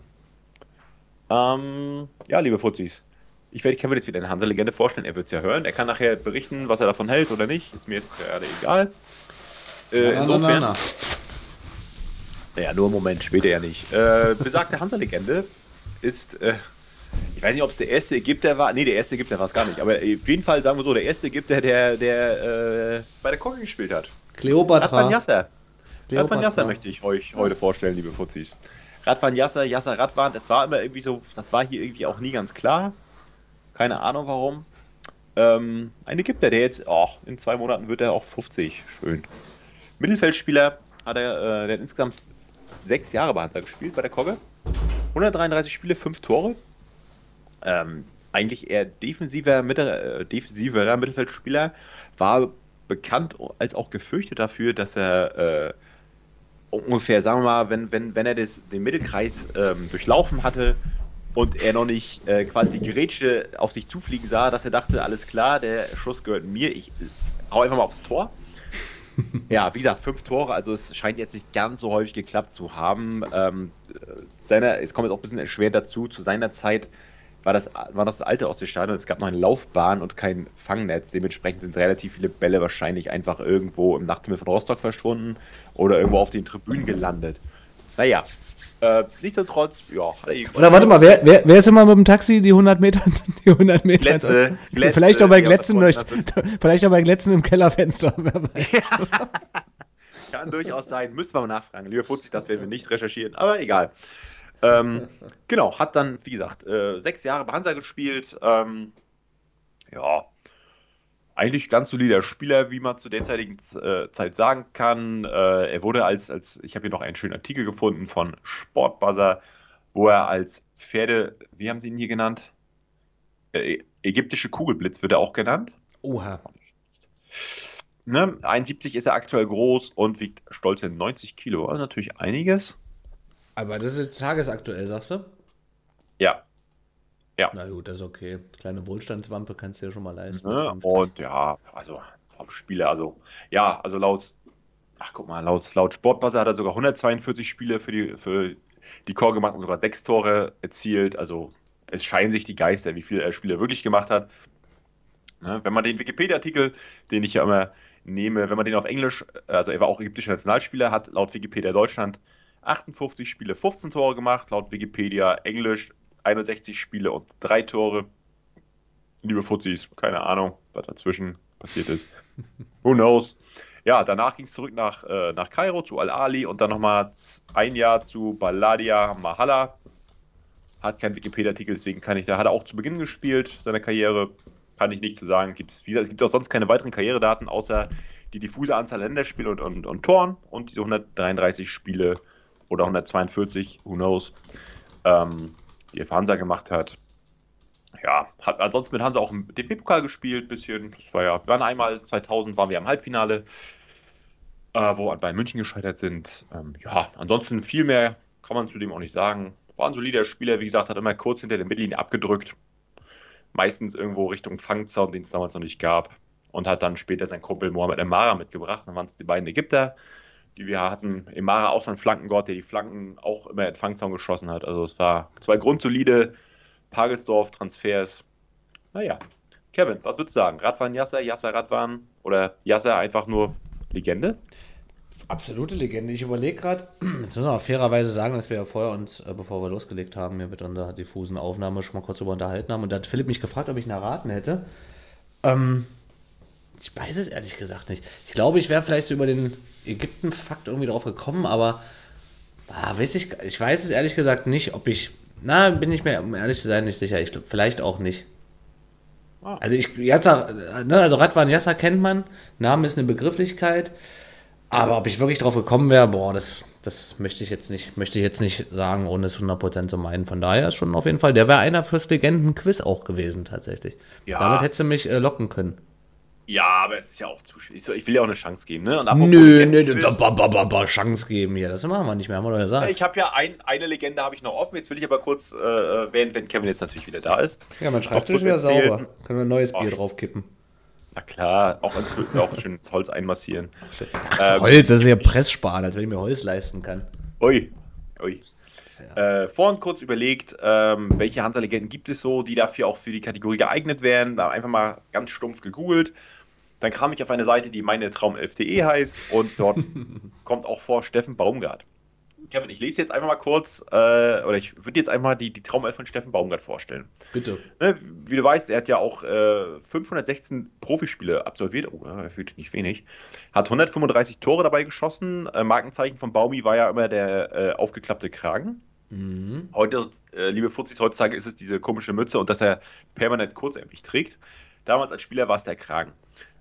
Ähm, ja, liebe Fuzis. Ich werde Kevin jetzt wieder eine Hansa-Legende vorstellen. Er wird es ja hören. Er kann nachher berichten, was er davon hält oder nicht. Ist mir jetzt gerade egal. Äh, Na, insofern. na, na. Ja, nur einen Moment, später ja nicht. Äh, besagte Hansa-Legende ist, äh, ich weiß nicht, ob es der erste Ägypter war. Nee, der erste Ägypter war es gar nicht. Aber auf jeden Fall, sagen wir so, der erste Ägypter, der, der äh, bei der Kogge gespielt hat. Radvan Kleopatra. Yasser. Radvan Kleopatra. Yasser möchte ich euch heute vorstellen, liebe Fuzis. Radvan Yasser, Yasser Radvan, das war immer irgendwie so, das war hier irgendwie auch nie ganz klar. Keine Ahnung warum. Ähm, ein Ägypter, der jetzt, oh, in zwei Monaten wird er auch 50. Schön. Mittelfeldspieler hat er, äh, der hat insgesamt sechs Jahre bei Hansa gespielt, bei der Kogge. 133 Spiele, fünf Tore. Ähm, eigentlich eher defensiver, Mitte, äh, defensiverer Mittelfeldspieler, war bekannt als auch gefürchtet dafür, dass er äh, ungefähr, sagen wir mal, wenn, wenn, wenn er das, den Mittelkreis ähm, durchlaufen hatte und er noch nicht äh, quasi die Gerätsche auf sich zufliegen sah, dass er dachte, alles klar, der Schuss gehört mir, ich äh, hau einfach mal aufs Tor. ja, wie gesagt, fünf Tore, also es scheint jetzt nicht ganz so häufig geklappt zu haben. Ähm, äh, seiner, es kommt jetzt auch ein bisschen erschwert dazu, zu seiner Zeit war das, war das alte Ostseestadion, es gab noch eine Laufbahn und kein Fangnetz. Dementsprechend sind relativ viele Bälle wahrscheinlich einfach irgendwo im Nachthimmel von Rostock verschwunden oder irgendwo auf den Tribünen gelandet. Naja, äh, nichtsdestotrotz, ja, hat er Oder warte mal, wer, wer, wer ist immer mit dem Taxi die 100 Meter? Die 100 Meter Glätze, Glätze, vielleicht auch bei Glätzen, durch, vielleicht auch bei Glätzen im Kellerfenster. Kann durchaus sein. Müssen wir mal nachfragen. Lieber Fuzzi, das werden wir nicht recherchieren, aber egal. Ähm, genau, hat dann, wie gesagt, äh, sechs Jahre bei Hansa gespielt. Ähm, ja, eigentlich ganz solider Spieler, wie man zu derzeitigen äh, Zeit sagen kann. Äh, er wurde als, als ich habe hier noch einen schönen Artikel gefunden von Sportbuzzer, wo er als Pferde, wie haben sie ihn hier genannt? Äh, ägyptische Kugelblitz wird er auch genannt. Oha. Ne? 71 ist er aktuell groß und wiegt stolze 90 Kilo. Also natürlich einiges. Aber das ist jetzt tagesaktuell, sagst du? Ja. Ja. Na gut, das ist okay. Kleine Wohlstandswampe kannst du ja schon mal leisten. Ne? Und ja, also Top-Spiele, also ja, also laut, ach guck mal, laut, laut Sportbuzzer hat er sogar 142 Spiele für die, für die Core gemacht und sogar sechs Tore erzielt. Also es scheinen sich die Geister, wie viele Spiele wirklich gemacht hat. Ne? Wenn man den Wikipedia-Artikel, den ich ja immer nehme, wenn man den auf Englisch, also er war auch ägyptischer Nationalspieler, hat laut Wikipedia Deutschland 58 Spiele, 15 Tore gemacht, laut Wikipedia Englisch 61 Spiele und 3 Tore. Liebe Fuzis, keine Ahnung, was dazwischen passiert ist. Who knows? Ja, danach ging es zurück nach, äh, nach Kairo zu Al-Ali und dann nochmal ein Jahr zu Baladia Mahala. Hat keinen Wikipedia-Artikel, deswegen kann ich, da hat er auch zu Beginn gespielt, seiner Karriere. Kann ich nicht zu sagen. Gibt's, wie, es gibt auch sonst keine weiteren Karrieredaten, außer die diffuse Anzahl Länderspiele und, und, und Toren und diese 133 Spiele oder 142, who knows, ähm, die er für Hansa gemacht hat. Ja, hat ansonsten mit Hansa auch im DP-Pokal gespielt, bisschen. Das war ja, wir waren einmal 2000, waren wir im Halbfinale, äh, wo wir bei München gescheitert sind. Ähm, ja, ansonsten viel mehr kann man zu dem auch nicht sagen. War ein solider Spieler, wie gesagt, hat immer kurz hinter der Mittellinie abgedrückt. Meistens irgendwo Richtung Fangzaun, den es damals noch nicht gab. Und hat dann später sein Kumpel Mohamed Emara mitgebracht. Dann waren es die beiden Ägypter, die wir hatten. Emara auch so ein Flankengott, der die Flanken auch immer in Fangzaun geschossen hat. Also es war zwei grundsolide Pagelsdorf-Transfers. Naja, Kevin, was würdest du sagen? Radwan Yasser, Yasser Radwan oder Yasser einfach nur Legende? Absolute Legende. Ich überlege gerade, jetzt müssen wir mal fairerweise sagen, dass wir ja vorher uns, äh, bevor wir losgelegt haben, hier mit unserer diffusen Aufnahme schon mal kurz darüber unterhalten haben. Und da hat Philipp mich gefragt, ob ich ihn erraten hätte. Ähm, ich weiß es ehrlich gesagt nicht. Ich glaube, ich wäre vielleicht so über den Ägypten-Fakt irgendwie drauf gekommen, aber ah, weiß ich, ich weiß es ehrlich gesagt nicht, ob ich. Na, bin ich mir, um ehrlich zu sein, nicht sicher. Ich, vielleicht auch nicht. Ah. Also ich, Yasser, ne, also Radwan Yasser kennt man, Name ist eine Begrifflichkeit, aber ob ich wirklich drauf gekommen wäre, boah, das, das möchte ich jetzt nicht, möchte ich jetzt nicht sagen, ohne es 100% zu meinen. Von daher ist schon auf jeden Fall, der wäre einer fürs Legenden-Quiz auch gewesen, tatsächlich. Ja. Damit hättest du mich äh, locken können. Ja, aber es ist ja auch zu schwierig. Ich will ja auch eine Chance geben, ne? Nö, nö, nö, Chance geben hier. Das machen wir nicht mehr, haben wir doch gesagt. Ich habe ja ein, eine Legende habe ich noch offen. Jetzt will ich aber kurz äh, erwähnen, wenn Kevin jetzt natürlich wieder da ist. Ja, mein Schreibtisch wäre erzählen. sauber. Können wir ein neues Bier Och. draufkippen. Na klar, auch, ins, auch schön ins Holz einmassieren. Ähm, Holz, das ist ja Presssparen, als wenn ich mir Holz leisten kann. Ui, ui. Äh, vorhin kurz überlegt, ähm, welche Hansa-Legenden gibt es so, die dafür auch für die Kategorie geeignet wären. Da einfach mal ganz stumpf gegoogelt. Dann kam ich auf eine Seite, die meine Traumelf.de heißt und dort kommt auch vor Steffen Baumgart. Kevin, ich lese jetzt einfach mal kurz, äh, oder ich würde jetzt einfach mal die, die Traumelf von Steffen Baumgart vorstellen. Bitte. Ne, wie du weißt, er hat ja auch äh, 516 Profispiele absolviert. Oh, er fühlt nicht wenig. Hat 135 Tore dabei geschossen. Äh, Markenzeichen von Baumi war ja immer der äh, aufgeklappte Kragen. Mhm. Heute, äh, liebe Fuzis, heutzutage ist es diese komische Mütze und dass er permanent kurzärmlich trägt. Damals als Spieler war es der Kragen.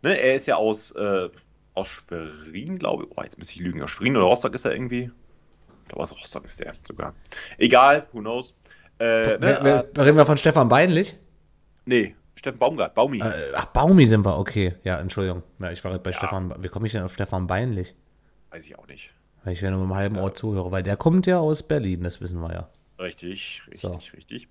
Ne, er ist ja aus, äh, aus Schwerin, glaube ich. Oh, jetzt muss ich lügen. Aus Schwerin oder Rostock ist er irgendwie. Ich glaube, aus Rostock ist der sogar. Egal, who knows. Äh, ne, Wer, wer, äh, reden wir von Stefan Beinlich? nee, Steffen Baumgart, Baumi. Äh, ach, Baumi sind wir, okay. Ja, Entschuldigung. Ja, ich war gerade bei Ja. Stefan. Wie komme ich denn auf Stefan Beinlich? Weiß ich auch nicht. Weil ich ja nur mit einem halben Ohr zuhöre, weil der kommt ja aus Berlin, das wissen wir ja. Richtig, richtig, So. richtig.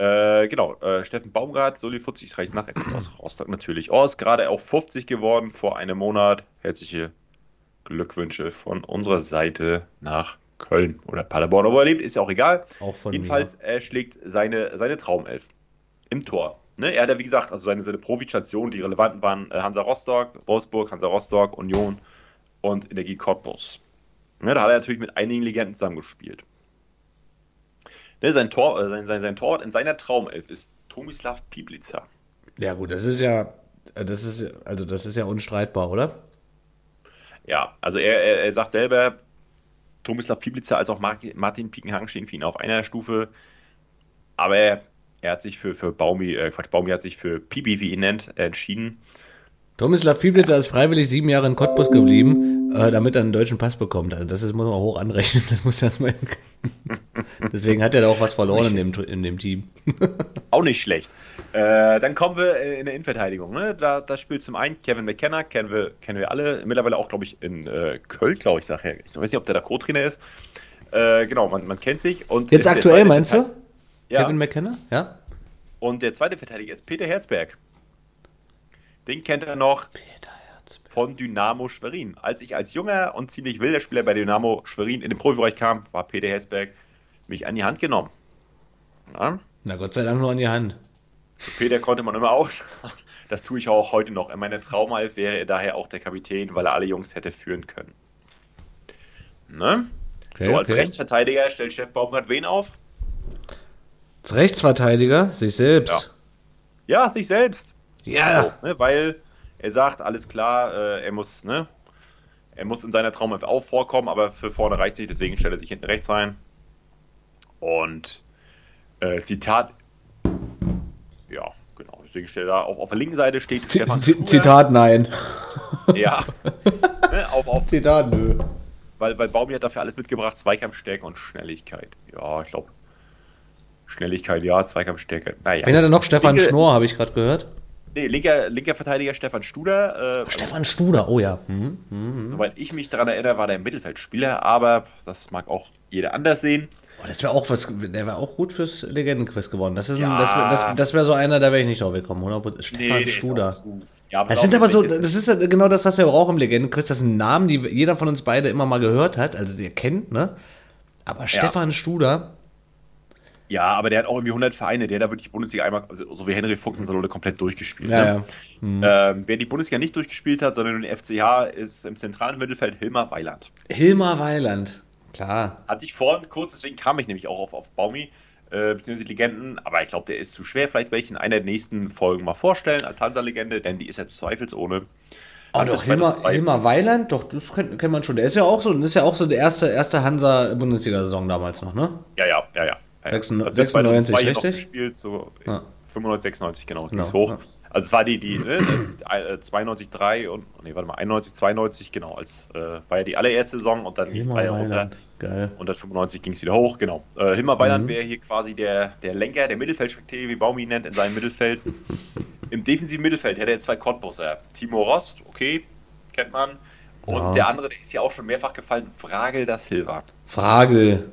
Äh, genau, äh, Steffen Baumgart, Soli Futzis reicht nach, er kommt aus Rostock natürlich. Oh, ist gerade auf 50 geworden vor einem Monat. Herzliche Glückwünsche von unserer Seite nach Köln oder Paderborn. Wo er lebt, ist ja auch egal. Auch Jedenfalls, er schlägt seine, seine Traumelf im Tor. Ne, er hat ja, wie gesagt, also seine, seine Profistationen, die relevanten waren äh, Hansa Rostock, Wolfsburg, Hansa Rostock, Union und Energie Cottbus. Ne, da hat er natürlich mit einigen Legenden zusammengespielt. Ne, sein, Tor, äh, sein, sein, sein Torwart in seiner Traumelf ist Tomislav Piblica. Ja, gut, das ist ja. äh, Das ist, ja- also das ist ja unstreitbar, oder? Ja, also er, er, er sagt selber, Tomislav Piblica als auch Martin Piekenhagen stehen für ihn auf einer Stufe. Aber er, er hat sich für, für Baumi, äh, Quatsch, Baumi hat sich für Pibi, wie ihn nennt, entschieden. Tomislav Pieblitzer ist freiwillig sieben Jahre in Cottbus geblieben, äh, damit er einen deutschen Pass bekommt. Also das ist, muss man hoch anrechnen. Das muss erstmal. Deswegen hat er da auch was verloren in dem, in dem Team. auch nicht schlecht. Äh, dann kommen wir in der Innenverteidigung. Ne? Da, da spielt zum einen Kevin McKenna, kennen wir, kennen wir alle. Mittlerweile auch, glaube ich, in äh, Köln, glaube ich, nachher. Ich weiß nicht, ob der da Co-Trainer ist. Äh, genau, man, man kennt sich. Und Jetzt aktuell, meinst du? Ja. Kevin McKenna? Ja. Und der zweite Verteidiger ist Peter Herzberg. Den kennt er noch von Dynamo Schwerin. Als ich als junger und ziemlich wilder Spieler bei Dynamo Schwerin in den Profibereich kam, war Peter Herzberg mich an die Hand genommen. Ja? Na Gott sei Dank nur an die Hand. Zu Peter konnte man immer auch. Das tue ich auch heute noch. In meiner Traumalf wäre er daher auch der Kapitän, weil er alle Jungs hätte führen können. Ne? Okay, so, als okay. Rechtsverteidiger stellt Chef Baumgart wen auf? Als Rechtsverteidiger? Sich selbst. Ja, ja sich selbst. Ja. So, ne, weil er sagt, alles klar, äh, er muss, ne? Er muss in seiner Traumelf auch vorkommen, aber für vorne reicht sich, deswegen stellt er sich hinten rechts rein. Und äh, Zitat, ja, genau, deswegen stellt er auf, auf der linken Seite steht Z Stefan Z Zitat, nein. Ja. ne, auf, auf, Zitat, nö. Weil, weil Baumi hat dafür alles mitgebracht, Zweikampfstärke und Schnelligkeit. Ja, ich glaube, Schnelligkeit, ja, Zweikampfstärke. Naja. Wen hat er noch? Stefan Linke, Schnorr, habe ich gerade gehört. Nee, linker, linker Verteidiger Stefan Studer. Äh, Stefan Studer, oh ja. Mhm, mh, mh. Soweit ich mich daran erinnere, war der Mittelfeldspieler, aber das mag auch jeder anders sehen. Oh, das wäre auch was, der wäre auch gut fürs Legendenquiz geworden. Das, ja. das, das, das wäre so einer, da wäre ich nicht drauf gekommen. 100%. Stefan nee, Studer. Ja, das sind aber so, das ist genau das, was wir brauchen im Legendenquiz. Das sind Namen, die jeder von uns beide immer mal gehört hat, also der kennt, ne? Aber Stefan Studer, ja, aber der hat auch irgendwie 100 Vereine. Der hat da wirklich Bundesliga einmal, also so wie Henry Fuchs und Salone, komplett durchgespielt. Ja, ne? ja. Mhm. Ähm, wer die Bundesliga nicht durchgespielt hat, sondern den FCH, ist im zentralen Mittelfeld Hilmar Weiland. Hilmar Weiland, klar. Hatte ich vorhin kurz, deswegen kam ich nämlich auch auf, auf Baumi, äh, beziehungsweise Legenden, aber ich glaube, der ist zu schwer. Vielleicht werde ich in einer der nächsten Folgen mal vorstellen als Hansa-Legende, denn die ist jetzt zweifelsohne. Oh, doch, Hilmar, Hilmar Weiland, doch, das kennt, kennt man schon. Der ist ja auch so, das ist ja auch so der erste, erste Hansa-Bundesliga-Saison damals noch, ne? Ja, ja, ja, ja. 96, 96 richtig? gespielt, so ja. 95, 96, genau, genau ging's hoch. Ja. Also es war die, die ne, 92, 3 und, nee, warte mal, 91, 92, genau, als äh, war ja die allererste Saison und dann ging es drei Jahre runter. Geil. Und dann 95 ging es wieder hoch, genau. Äh, Hilmar Weiland mhm. wäre hier quasi der, der Lenker, der Mittelfeldstrategie, wie Baumi nennt, in seinem Mittelfeld. Im defensiven Mittelfeld hätte er zwei Cottbusser. Timo Rost, okay, kennt man. Und ja. der andere, der ist ja auch schon mehrfach gefallen, Fragel da Silva. Fragel,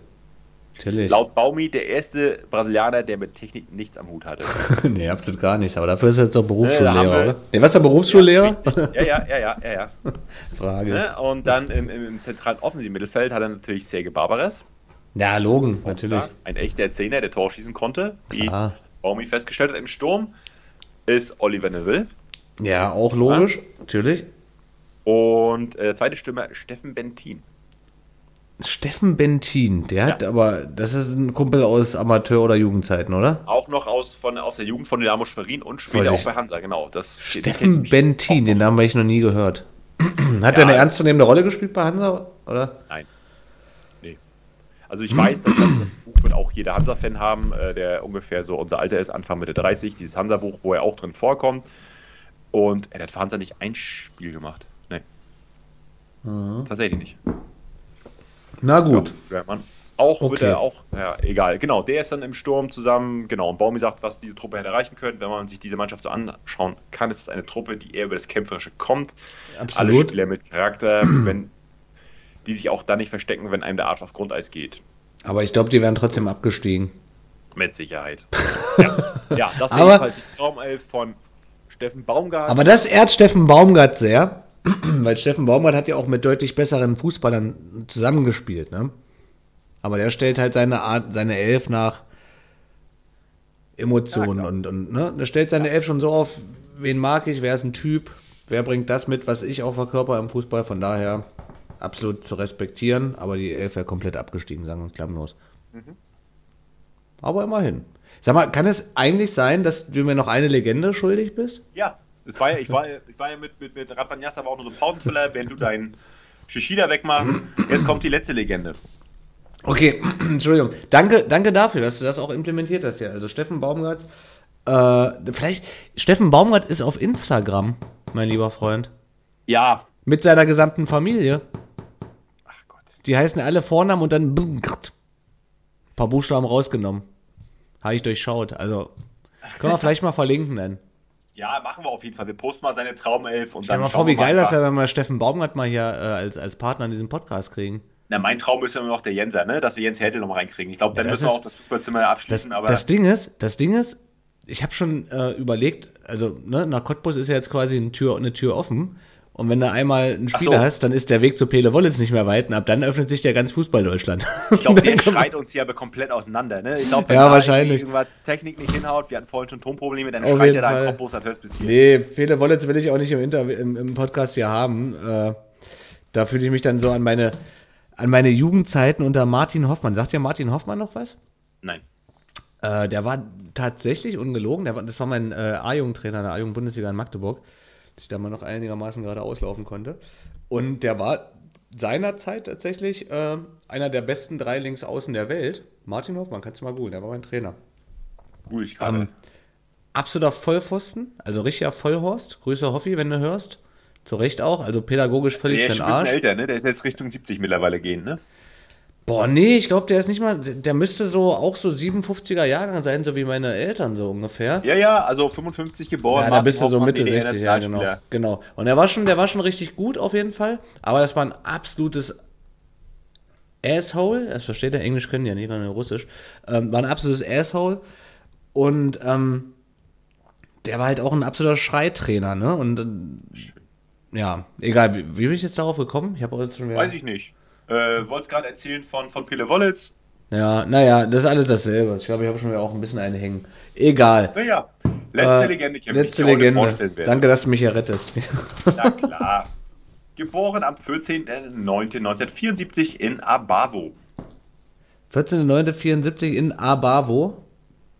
Natürlich. Laut Baumi der erste Brasilianer, der mit Technik nichts am Hut hatte. nee, absolut gar nichts. Aber dafür ist er jetzt auch Berufsschullehrer, oder? Nee, was ist der Berufsschullehrer? Ja, ja, ja, ja, ja, ja. Frage. Ne? Und dann im, im zentralen offensiven Mittelfeld hat er natürlich Serge Barbares. Ja, Logen, natürlich. Ein echter Zehner, der Tor schießen konnte, wie. Baumi festgestellt hat. Im Sturm ist Oliver Neville. Ja, auch logisch, natürlich. Und äh, zweite Stimme Steffen Bentin. Steffen Bentin, der ja. hat aber, das ist ein Kumpel aus Amateur- oder Jugendzeiten, oder? Auch noch aus, von, aus der Jugend von Dynamo Schwerin und später auch bei Hansa, genau. Das, Steffen Bentin, den Namen habe ich noch nie gehört. hat ja, er eine ernstzunehmende Rolle gespielt bei Hansa, oder? Nein. Nee. Also ich weiß, dass das Buch wird auch jeder Hansa-Fan haben, äh, der ungefähr so unser Alter ist, Anfang Mitte 30, dieses Hansa-Buch, wo er auch drin vorkommt. Und er hat für Hansa nicht ein Spiel gemacht. Nee. Mhm. Tatsächlich nicht. Na gut. Ja, auch okay. wird er auch, ja, egal. Genau, der ist dann im Sturm zusammen, genau. Und Baumi sagt, was diese Truppe hätte erreichen können. Wenn man sich diese Mannschaft so anschauen kann, ist es eine Truppe, die eher über das Kämpferische kommt. Absolut. Alle Spieler mit Charakter, wenn, die sich auch dann nicht verstecken, wenn einem der Arsch auf Grundeis geht. Aber ich glaube, die werden trotzdem abgestiegen. Mit Sicherheit. ja. ja, das war jedenfalls die Traumelf von Steffen Baumgart. Aber das ehrt Steffen Baumgart sehr. Weil Steffen Baumgart hat ja auch mit deutlich besseren Fußballern zusammengespielt, ne? Aber der stellt halt seine Art, seine Elf nach Emotionen ja, und, und ne? Der stellt seine ja. Elf schon so auf, wen mag ich, wer ist ein Typ, wer bringt das mit, was ich auch verkörper im Fußball, von daher absolut zu respektieren, aber die Elf wäre komplett abgestiegen, sagen wir klammlos. Mhm. Aber immerhin. Sag mal, kann es eigentlich sein, dass du mir noch eine Legende schuldig bist? Ja, das war ja, ich war, ich war ja mit, mit, mit Radvan Yasser, aber auch nur so ein Pausenfüller, während du dein, Shishida wegmachst. Jetzt kommt die letzte Legende. Okay, Entschuldigung. Danke, danke dafür, dass du das auch implementiert hast hier. Also Steffen Baumgart, äh, vielleicht, Steffen Baumgart ist auf Instagram, mein lieber Freund. Ja. Mit seiner gesamten Familie. Ach Gott. Die heißen alle Vornamen und dann ein paar Buchstaben rausgenommen. Habe ich durchschaut. Also, können wir vielleicht mal verlinken dann. Ja, machen wir auf jeden Fall. Wir posten mal seine Traumelf und Stell dann dir mal vor, wie geil das wäre, wenn wir Steffen Baumgart mal hier äh, als, als Partner in diesem Podcast kriegen. Na, mein Traum ist ja immer noch der Jenser, ne? Dass wir Jens Hertel noch mal reinkriegen. Ich glaube, dann Ja, das müssen wir auch das Fußballzimmer Das, abschließen, aber das Ding ist, das Ding ist, ich habe schon äh, überlegt, also ne, nach Cottbus ist ja jetzt quasi eine Tür, eine Tür offen. Und wenn du einmal einen Spieler so. hast, dann ist der Weg zu Pele Wollitz nicht mehr weit und ab dann öffnet sich der ganz Fußball Deutschland. ich glaube, der schreit uns hier aber komplett auseinander, ne? Ich glaube, wenn Ja, wahrscheinlich. irgendwas Technik nicht hinhaut, wir hatten vorhin schon Tonprobleme, dann Auf schreit der da Cottbus, das hörst bis hier. Nee, Pele Wollitz will ich auch nicht im, Inter im, im Podcast hier haben. Äh, da fühle ich mich dann so an meine, an meine Jugendzeiten unter Martin Hoffmann. Sagt ja Martin Hoffmann noch was? Nein. Äh, der war tatsächlich ungelogen. Der war, das war mein äh, A-Jugend-Trainer der A-Jugend-Bundesliga in Magdeburg, dass ich da mal noch einigermaßen gerade auslaufen konnte. Und der war seinerzeit tatsächlich äh, einer der besten drei Linksaußen der Welt. Martin Hoffmann, kannst du mal googeln, der war mein Trainer. Gut, ich gerade. Ähm, Absoluter Vollpfosten, also richtiger Vollhorst. Grüße Hoffi, wenn du hörst. Zu Recht auch, also pädagogisch völlig der ist schon ein bisschen älter, ne? Der ist jetzt Richtung 70 mittlerweile gehen, ne? Boah, nee, ich glaube, der ist nicht mal, der müsste so auch so 57er Jahrgang sein, so wie meine Eltern so ungefähr. Ja, ja, also 55 geboren. Ja, da bist du so Mitte DDR 60, ja, genau. Genau. Und er war schon, der war schon richtig gut auf jeden Fall. Aber das war ein absolutes Asshole. Das versteht er, Englisch können die ja nicht, sondern Russisch. Ähm, war ein absolutes Asshole. Und ähm, der war halt auch ein absoluter Schreitrainer, ne? Und äh, ja, egal, wie, wie bin ich jetzt darauf gekommen? Ich habe jetzt schon wieder. Weiß ich nicht. Äh, Wollt's gerade erzählen von, von Pele Wollitz. Ja, naja, das ist alles dasselbe. Ich glaube, ich habe schon wieder auch ein bisschen einen hängen. Egal. Naja, letzte Äh, Legende, die Letzte ich dir heute Legende. vorstellen werde. Danke, dass du mich hier rettest. Na klar. Geboren am 14.09.1974 in Abavo. 14.09.74 in Abavo.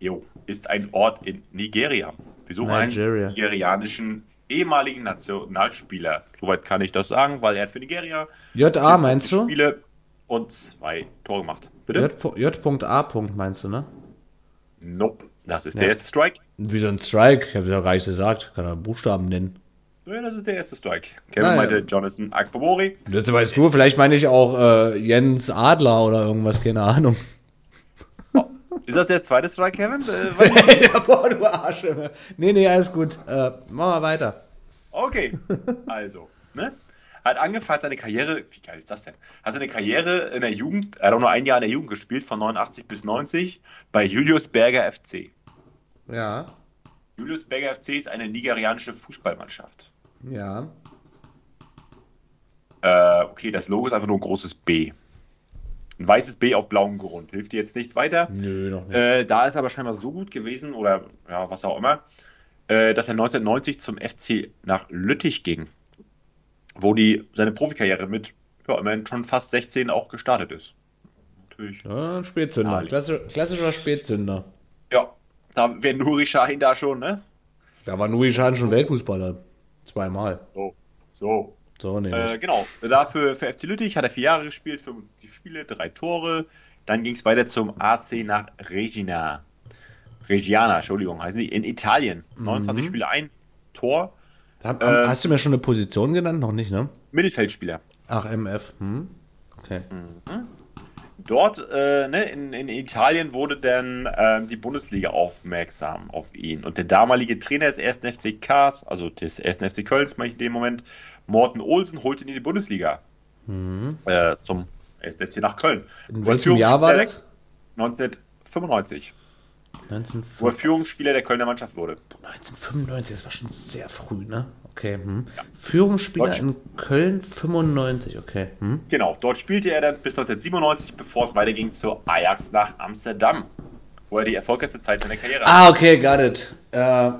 Jo, ist ein Ort in Nigeria. Wir suchen Nigeria. einen nigerianischen ehemaligen Nationalspieler. Soweit kann ich das sagen, weil er hat für Nigeria JA 54 meinst du? Spiele und zwei Tore gemacht. Bitte? J.A. meinst du, ne? Nope. Das ist Ja. der erste Strike. Wie so ein Strike. Ich habe ja gar nicht gesagt. Kann er Buchstaben nennen. Ja, das ist der erste Strike. Kevin Ah, ja. meinte Jonathan Akpobori. Das weißt du. Vielleicht meine ich auch äh, Jens Adler oder irgendwas. Keine Ahnung. Ist das der zweite Strike, Kevin? Äh, ja, boah, du Arsch. Nee, nee, alles gut. Äh, machen wir weiter. Okay, also, ne? Hat angefangen, seine Karriere, wie geil ist das denn? Hat seine Karriere in der Jugend, er hat auch nur ein Jahr in der Jugend gespielt, von 89 bis 90, bei Julius Berger FC. Ja. Julius Berger FC ist eine nigerianische Fußballmannschaft. Ja. Äh, okay, das Logo ist einfach nur ein großes B. Ein weißes B auf blauem Grund. Hilft dir jetzt nicht weiter. Nö, noch nicht. Äh, da ist er aber scheinbar so gut gewesen, oder ja, was auch immer, äh, dass er 1990 zum FC nach Lüttich ging, wo die seine Profikarriere mit ja, immerhin schon fast 16 auch gestartet ist. Natürlich. Ja, Spätzünder. Naheliegend. Klassi klassischer Spätzünder. Ja, da wäre Nuri Sahin da schon, ne? Da war Nuri Schaden schon Weltfußballer. Zweimal. So, so. So, nee. Äh, genau, dafür für FC Lüttich hat er vier Jahre gespielt, 55 Spiele, drei Tore. Dann ging es weiter zum AC nach Regina. Reggiana, Entschuldigung, heißen die, in Italien. 29 Mhm. Spiele, ein Tor. Hab, ähm, hast du mir schon eine Position genannt? Noch nicht, ne? Mittelfeldspieler. Ach, MF. Hm? Okay. Dort äh, ne, in, in Italien wurde dann ähm, die Bundesliga aufmerksam auf ihn. Und der damalige Trainer des 1. FC Kars, also des 1. FC Kölns, meine ich in dem Moment, Morten Olsen, holte ihn in die Bundesliga. Äh, zum 1. FC nach Köln. In welchem Jahr war das? der- 1995, 19, wo er Führungsspieler der Kölner Mannschaft wurde. 1995, das war schon sehr früh, ne? Okay. Hm. Führungsspieler Deutsch- in Köln 95, okay. Hm. Genau, dort spielte er dann bis 1997, bevor es weiterging zu Ajax nach Amsterdam, wo er die erfolgreichste Zeit seiner Karriere hatte. Ah, okay, got it. Äh,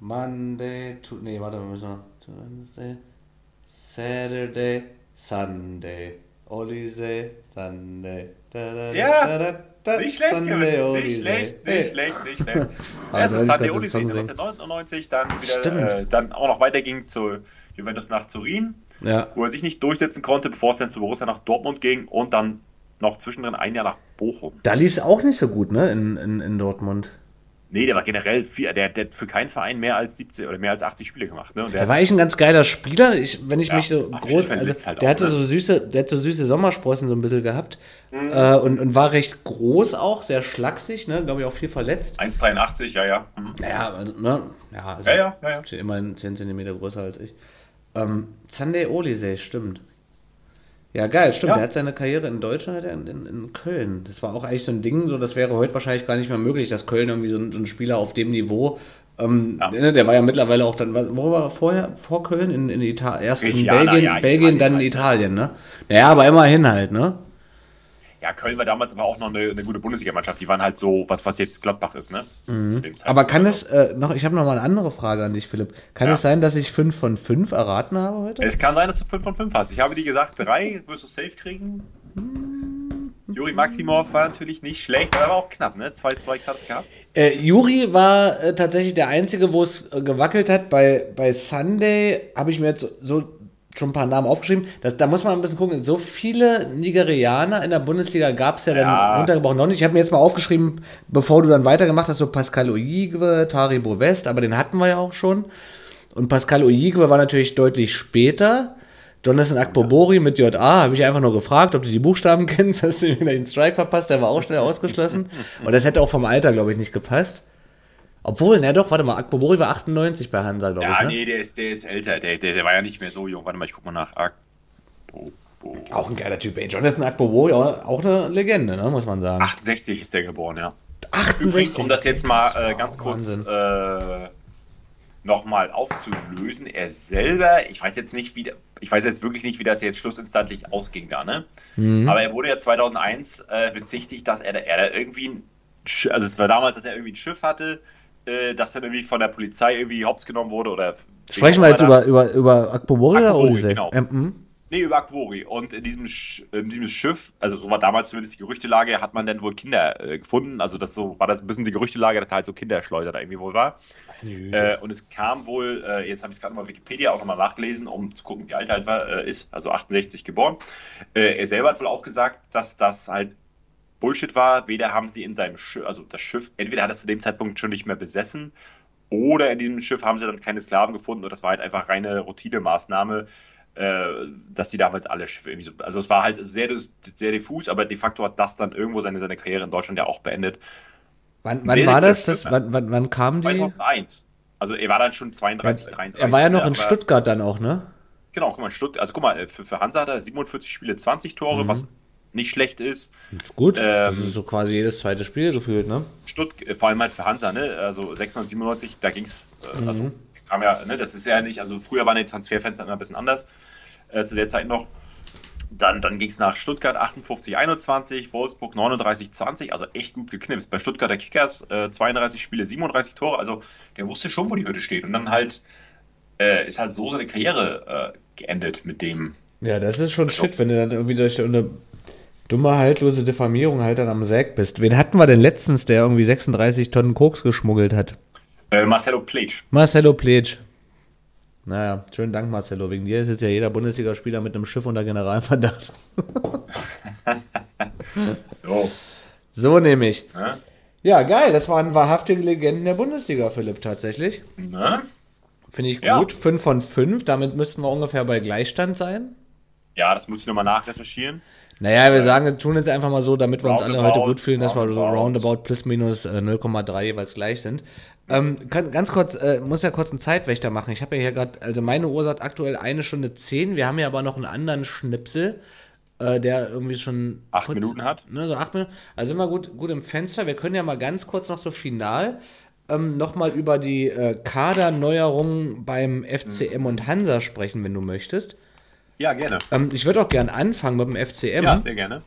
Monday to. Nee, warte, wir müssen. Wednesday, Saturday, Sunday, Olise, Sunday. Da, da, Ja, da, da, da, Nicht schlecht, Sunday, Kevin. Nicht Olise. schlecht, Hey. nicht schlecht, nicht schlecht. Ah, soll ich Sunday singen? 1999, dann wieder, äh, dann auch noch weiterging zu Juventus nach Turin. Ja. wo er sich nicht durchsetzen konnte, bevor es dann zu Borussia nach Dortmund ging und dann noch zwischendrin ein Jahr nach Bochum. Da lief es auch nicht so gut, ne, in, in, in Dortmund. Nee, der war generell viel, der, der hat für keinen Verein mehr als 70 oder mehr als 80 Spiele gemacht. Ne? Und der Der war eigentlich ein ganz geiler Spieler. Ich, wenn ich Ja, mich so groß. Also, halt der auch, hatte ne? so süße, der hat so süße Sommersprossen so ein bisschen gehabt. Äh, und, und war recht groß auch, sehr schlaksig, ne? Glaube ich auch viel verletzt. 1,83, ja, ja. Mhm. Naja, also, ne? Ja, also, Ja, ja, ja, ja. ist Immerhin 10 cm größer als ich. Ähm, Sunday Oliseh, stimmt. Ja, geil, stimmt. Ja. Der hat seine Karriere in Deutschland hat er in, in, in Köln. Das war auch eigentlich so ein Ding, so das wäre heute wahrscheinlich gar nicht mehr möglich, dass Köln irgendwie so ein, so ein Spieler auf dem Niveau. Ähm, Ja. ne, Der war ja mittlerweile auch dann, wo war er vorher? Vor Köln? In, in Italien. Erst in Belgien, Belgien, dann in? Italien, ne? Naja, aber immerhin halt, ne? Ja, Köln war damals aber auch noch eine, eine gute Bundesligamannschaft. Die waren halt so, was, was jetzt Gladbach ist, ne? Mhm. Aber kann Also, es, äh, noch, ich habe noch mal eine andere Frage an dich, Philipp. Kann Ja. es sein, dass ich 5 von 5 erraten habe heute? Es kann sein, dass du 5 von 5 hast. Ich habe dir gesagt, 3 wirst du safe kriegen. Juri Maximov war natürlich nicht schlecht, aber auch knapp, ne? Zwei Strikes hat es gehabt. Äh, Juri war äh, tatsächlich der Einzige, wo es äh, gewackelt hat. Bei, bei Sunday habe ich mir jetzt so, so schon ein paar Namen aufgeschrieben. Das, da muss man ein bisschen gucken. So viele Nigerianer in der Bundesliga gab es ja dann Ja. runtergebrochen noch nicht. Ich habe mir jetzt mal aufgeschrieben, bevor du dann weitergemacht hast, so Pascal Oyigwe, Taribo West, aber den hatten wir ja auch schon. Und Pascal Oyigwe war natürlich deutlich später. Jonathan Akpobori mit JA, habe ich einfach nur gefragt, ob du die Buchstaben kennst, hast du den Strike verpasst, der war auch schnell ausgeschlossen. Und das hätte auch vom Alter, glaube ich, nicht gepasst. Obwohl, na doch, warte mal, Akpobori war 98 bei Hansa, glaube Ja, ich. Ne? nee, der ist, der ist älter. Der, der, der war ja nicht mehr so jung. Warte mal, ich guck mal nach. Akpo- Auch ein geiler Typ, ey. Jonathan Akpobori, auch, auch eine Legende, ne, muss man sagen. 68 ist der geboren, ja. 68. Übrigens, um das jetzt mal äh, ganz kurz äh, nochmal aufzulösen, er selber, ich weiß jetzt nicht, wie, ich weiß jetzt wirklich nicht, wie das jetzt schlussinstantlich ausging da, ne? Mhm. Aber er wurde ja 2001 äh, bezichtigt, dass er, da- er da irgendwie ein, also es war damals, dass er irgendwie ein Schiff hatte, äh, das dann irgendwie von der Polizei irgendwie hops genommen wurde oder. Sprechen wir jetzt über, über, über Akpobori oder Oliseh? genau. Ähm, mhm. Nee, über Akbori. Und in diesem, Sch in diesem Schiff, also so war damals zumindest die Gerüchtelage, hat man dann wohl Kinder äh, gefunden. Also das so war das ein bisschen die Gerüchtelage, dass da halt so Kinderschleuder da irgendwie wohl war. Äh, und es kam wohl, äh, jetzt habe ich es gerade mal Wikipedia auch nochmal nachgelesen, um zu gucken, wie alt er halt war, äh, ist, also 68 geboren. Äh, er selber hat wohl auch gesagt, dass das halt Bullshit war. Weder haben sie in seinem Schiff, also das Schiff, entweder hat es zu dem Zeitpunkt schon nicht mehr besessen, oder in diesem Schiff haben sie dann keine Sklaven gefunden und das war halt einfach reine Routinemaßnahme, äh, dass die damals alle Schiffe irgendwie so. Also es war halt sehr, sehr diffus, aber de facto hat das dann irgendwo seine, seine Karriere in Deutschland ja auch beendet. Wann, wann Sehr, sehr war das? das ne? wann, wann, wann kam die? 2001. Also er war dann schon 32, 33. er war ja noch in Stuttgart dann auch, ne? Genau, guck mal, Stutt also guck mal, für, für Hansa hat er 47 Spiele, 20 Tore, Mhm. was nicht schlecht ist. Gut. das Ähm, ist so quasi jedes zweite Spiel gefühlt, ne? Stutt äh, vor allem halt für Hansa, ne? Also 96, da ging es, äh, Mhm. also kam ja, ne, das ist ja nicht, also früher waren die Transferfenster immer ein bisschen anders, äh, zu der Zeit noch. Dann, dann ging es nach Stuttgart 58, 21, Wolfsburg 39, 20, also echt gut geknipst. Bei Stuttgarter Kickers äh, 32 Spiele, 37 Tore, also der wusste schon, wo die Hütte steht. Und dann halt äh, ist halt so seine Karriere äh, geendet mit dem. Ja, das ist schon shit, wenn du dann irgendwie durch eine dumme, haltlose Diffamierung halt dann am Säg bist. Wen hatten wir denn letztens, der irgendwie 36 Tonnen Koks geschmuggelt hat? Äh, Marcelo Pletsch. Marcelo Pletsch. Naja, schönen Dank, Marcelo. Wegen dir ist jetzt ja jeder Bundesligaspieler mit einem Schiff unter Generalverdacht. So. So nämlich. Ne? Ja, geil. Das waren wahrhaftige Legenden der Bundesliga, Philipp, tatsächlich. Finde ich Ja. gut. 5 von 5. Damit müssten wir ungefähr bei Gleichstand sein. Ja, das muss ich nochmal nachrecherchieren. Naja, wir sagen, tun jetzt einfach mal so, damit wir uns alle heute gut fühlen, dass wir so roundabout. plus minus äh, 0,3 jeweils gleich sind. Ähm, kann, ganz kurz, äh, muss ja kurz einen Zeitwächter machen. Ich habe ja hier gerade, also meine Uhr sagt aktuell eine Stunde 10. Wir haben ja aber noch einen anderen Schnipsel, äh, der irgendwie schon. Acht kurz- Minuten hat. Ne, so acht Minuten. Also sind wir gut, gut im Fenster. Wir können ja mal ganz kurz noch so final ähm, nochmal über die äh, Kaderneuerungen beim FCM und Hansa sprechen, wenn du möchtest. Ja, gerne. Ähm, ich würde auch gern anfangen mit dem FCM. Ja, sehr gerne.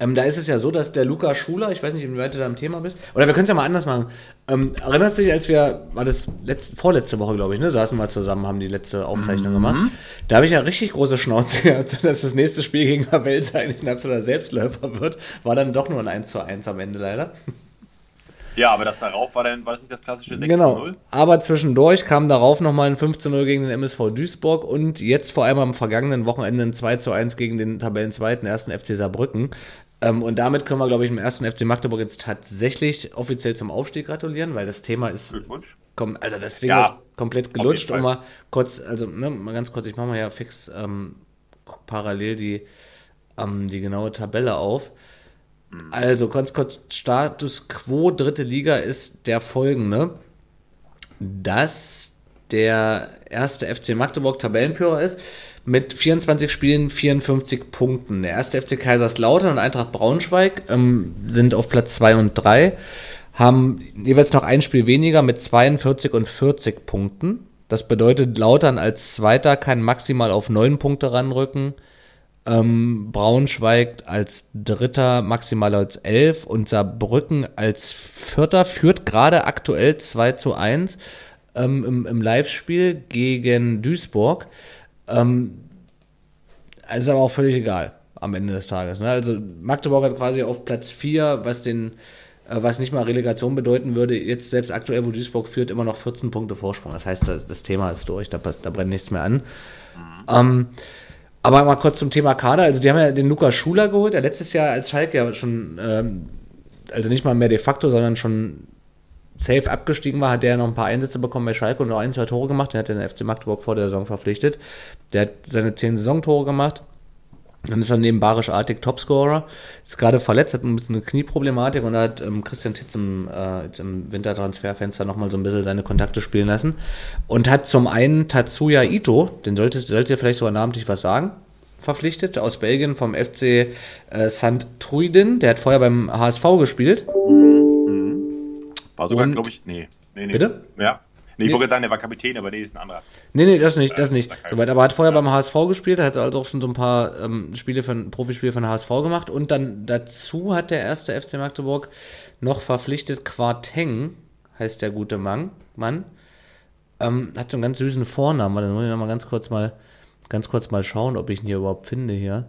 Ähm, da ist es ja so, dass der Luca Schuler, ich weiß nicht, inwieweit du da am Thema bist, oder wir können es ja mal anders machen. Ähm, erinnerst du dich, als wir, war das letzte, vorletzte Woche, glaube ich, ne, saßen wir zusammen, haben die letzte Aufzeichnung gemacht. Da habe ich ja richtig große Schnauze gehabt, dass das nächste Spiel gegen Wels eigentlich ein absoluter Selbstläufer wird. War dann doch nur ein 1 zu 1 am Ende leider. Ja, aber das darauf war dann, war das nicht das klassische 6 Genau. 0? Aber zwischendurch kam darauf nochmal ein 5 zu 0 gegen den MSV Duisburg und jetzt vor allem am vergangenen Wochenende ein 2 zu 1 gegen den Tabellenzweiten ersten FC Saarbrücken. Ähm, und damit können wir, glaube ich, im ersten FC Magdeburg jetzt tatsächlich offiziell zum Aufstieg gratulieren, weil das Thema ist, Glückwunsch. komm, also das Ding Ja, ist komplett gelutscht. Und mal kurz, also ne, mal ganz kurz, ich mache mal ja fix ähm, parallel die, ähm, die genaue Tabelle auf. Also, ganz kurz, Status quo dritte Liga ist der folgende, dass der erste FC Magdeburg Tabellenführer ist mit 24 Spielen, 54 Punkten. Der erste FC Kaiserslautern und Eintracht Braunschweig ähm, sind auf Platz 2 und 3, haben jeweils noch ein Spiel weniger mit 42 und 40 Punkten. Das bedeutet, Lautern als Zweiter kann maximal auf 9 Punkte ranrücken. Ähm, Braunschweig als Dritter, maximal als 11 und Saarbrücken als Vierter führt gerade aktuell 2 zu 1 ähm, im, im Live-Spiel gegen Duisburg. Ähm, ist aber auch völlig egal am Ende des Tages. Ne? Also Magdeburg hat quasi auf Platz 4, was den äh, was nicht mal Relegation bedeuten würde, jetzt selbst aktuell, wo Duisburg führt, immer noch 14 Punkte Vorsprung. Das heißt, das, das Thema ist durch, da, da brennt nichts mehr an. Ähm, aber mal kurz zum Thema Kader. Also, die haben ja den Lukas Schuler geholt, der letztes Jahr als Schalke ja schon, ähm, also nicht mal mehr de facto, sondern schon safe abgestiegen war, hat der noch ein paar Einsätze bekommen bei Schalke und noch ein, zwei Tore gemacht. Den hat den FC Magdeburg vor der Saison verpflichtet. Der hat seine zehn Saisontore gemacht. Dann ist er neben Barisch Artig Topscorer. Ist gerade verletzt, hat ein bisschen eine Knieproblematik und da hat ähm, Christian Titz im, äh, jetzt im Wintertransferfenster nochmal so ein bisschen seine Kontakte spielen lassen. Und hat zum einen Tatsuya Ito, den sollte, sollte ihr vielleicht sogar namentlich was sagen, verpflichtet, aus Belgien vom FC äh, St. Truiden. Der hat vorher beim HSV gespielt. War sogar, glaube ich, nee. nee, nee. Bitte? Ja. Nee, ich wollte sagen, der war Kapitän, aber nee, ist ein anderer. Nee, nee, das nicht, das das nicht. Soweit, aber hat vorher beim HSV gespielt, hat also auch schon so ein paar ähm, Spiele von Profispiele von HSV gemacht und dann dazu hat der erste FC Magdeburg noch verpflichtet Quarteng, heißt der gute Mann, Mann. Ähm, hat so einen ganz süßen Vornamen, dann muss ich noch mal ganz kurz mal ganz kurz mal schauen, ob ich ihn hier überhaupt finde hier.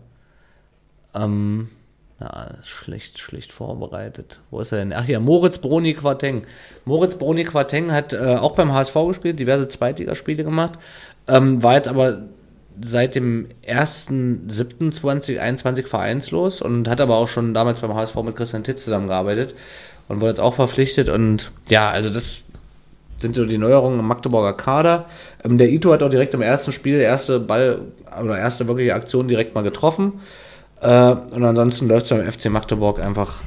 Ähm, ja, schlecht, schlecht vorbereitet. Wo ist er denn? Ach ja, Moritz Broni Quarteng. Moritz Broni Quarteng hat äh, auch beim HSV gespielt, diverse Zweitligaspiele gemacht, ähm, war jetzt aber seit dem 1.7.2021 vereinslos und hat aber auch schon damals beim HSV mit Christian Titz zusammengearbeitet und wurde jetzt auch verpflichtet und ja, also das sind so die Neuerungen im Magdeburger Kader. Ähm, der Ito hat auch direkt im ersten Spiel, erste Ball oder erste wirkliche Aktion direkt mal getroffen. Äh, und ansonsten läuft es beim FC Magdeburg einfach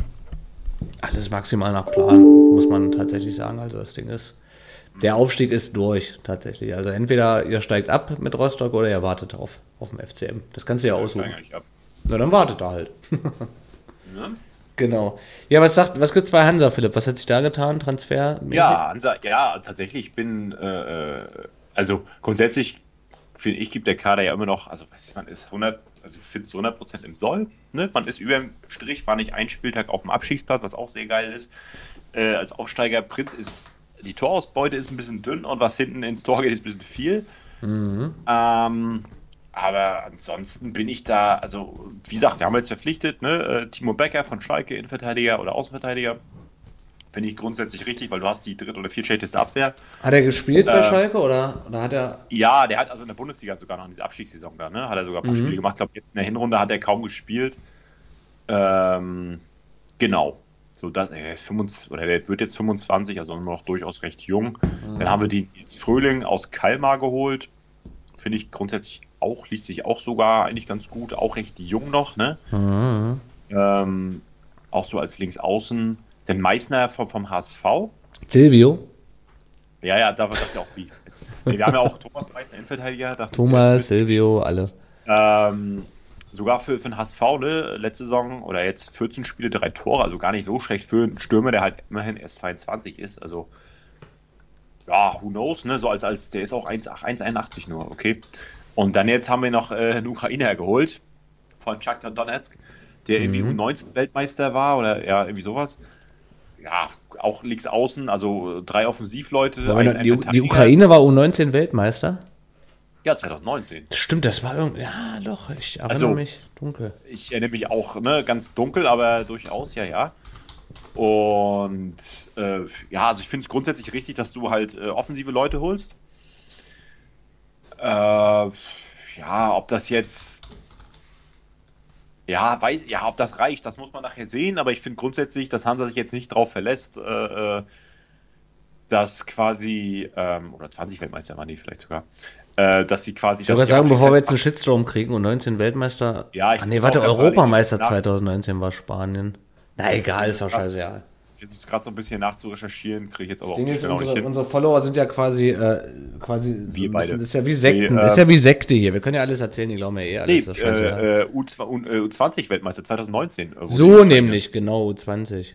alles maximal nach Plan, muss man tatsächlich sagen. Also das Ding ist, der Aufstieg ist durch tatsächlich. Also entweder ihr steigt ab mit Rostock oder ihr wartet auf, auf dem FCM. Das kannst du ja aussuchen. Na, dann wartet er halt. Ne? Genau. Ja, was sagt, was gibt's bei Hansa, Philipp? Was hat sich da getan? Transfer? Ja, Hansa, ja, tatsächlich, ich bin, äh, äh, also grundsätzlich finde ich, gibt der Kader ja immer noch, also was man ist 100, also ich finde es 100% im Soll, ne? man ist über dem Strich, war nicht ein Spieltag auf dem Abstiegsplatz, was auch sehr geil ist. Äh, als Aufsteiger Prinz ist, die Torausbeute ist ein bisschen dünn und was hinten ins Tor geht, ist ein bisschen viel. Mhm. Ähm, aber ansonsten bin ich da, also wie gesagt, wir haben jetzt verpflichtet, ne, äh, Timo Becker von Schalke, Innenverteidiger oder Außenverteidiger. Finde ich grundsätzlich richtig, weil du hast die dritt- oder viertschlechteste Abwehr. Hat er gespielt bei Äh, Schalke oder, oder hat er. Ja, der hat also in der Bundesliga sogar noch in dieser Abstiegssaison da, ne? Hat er sogar ein paar Mhm. Spiele gemacht. Ich glaube, jetzt in der Hinrunde hat er kaum gespielt. Ähm, genau. So, das, er ist 25, oder der wird jetzt 25, also immer noch durchaus recht jung. Dann haben wir den Nils Fröhling aus Kalmar geholt. Finde ich grundsätzlich auch, liest sich auch sogar eigentlich ganz gut, auch recht jung noch, ne? Mhm. Ähm, auch so als Linksaußen. Den Meißner vom, vom HSV. Silvio. Ja, ja, da dachte ich auch wie. Nee, wir haben ja auch Thomas Meißner, Innenverteidiger. Thomas, Silvio, alle. Ähm, sogar für, für den HSV, ne, letzte Saison oder jetzt 14 Spiele, drei Tore, also gar nicht so schlecht für einen Stürmer, der halt immerhin erst 22 ist. Also, ja, who knows, ne? So als, als der ist auch 1 ach, 1,81 nur, okay. Und dann jetzt haben wir noch äh, einen Ukrainer geholt von Shakhtar Donetsk, der irgendwie Mhm. U19-Weltmeister war oder ja, irgendwie sowas. Ja, auch links außen, also drei Offensivleute. ein- ein die, die. Ukraine war U19 Weltmeister. Ja, 2019. Stimmt, das war irgendwie. Ja, doch, ich erinnere Also- mich dunkel. Ich erinnere mich auch ne, ganz dunkel, aber durchaus, ja, ja. Und äh, ja, also ich finde es grundsätzlich richtig, dass du halt äh, offensive Leute holst. Äh, ja, ob das jetzt. Ja, weiß, ja, ob das reicht, das muss man nachher sehen, aber ich finde grundsätzlich, dass Hansa sich jetzt nicht darauf verlässt, äh, äh, dass quasi, ähm, oder 20 Weltmeister waren die vielleicht sogar, äh, dass sie quasi. Ich würde sagen, bevor wir jetzt einen Shitstorm kriegen und 19 Weltmeister. Ja, ich Ach nee, warte, Europameister nach- 2019 war Spanien. Na egal, ist doch scheißegal. Versuche es gerade so ein bisschen nachzurecherchieren, kriege ich jetzt aber auch nicht unsere, hin. unsere Follower sind ja quasi, äh, quasi Wir beide. Das ist ja wie Sekten. Nee, das ist ja wie Sekte hier. Wir können ja alles erzählen, die glauben ja eh alles. Nee, äh, äh, U2, äh, U20-Weltmeister 2019. äh, so nämlich, genau, 20.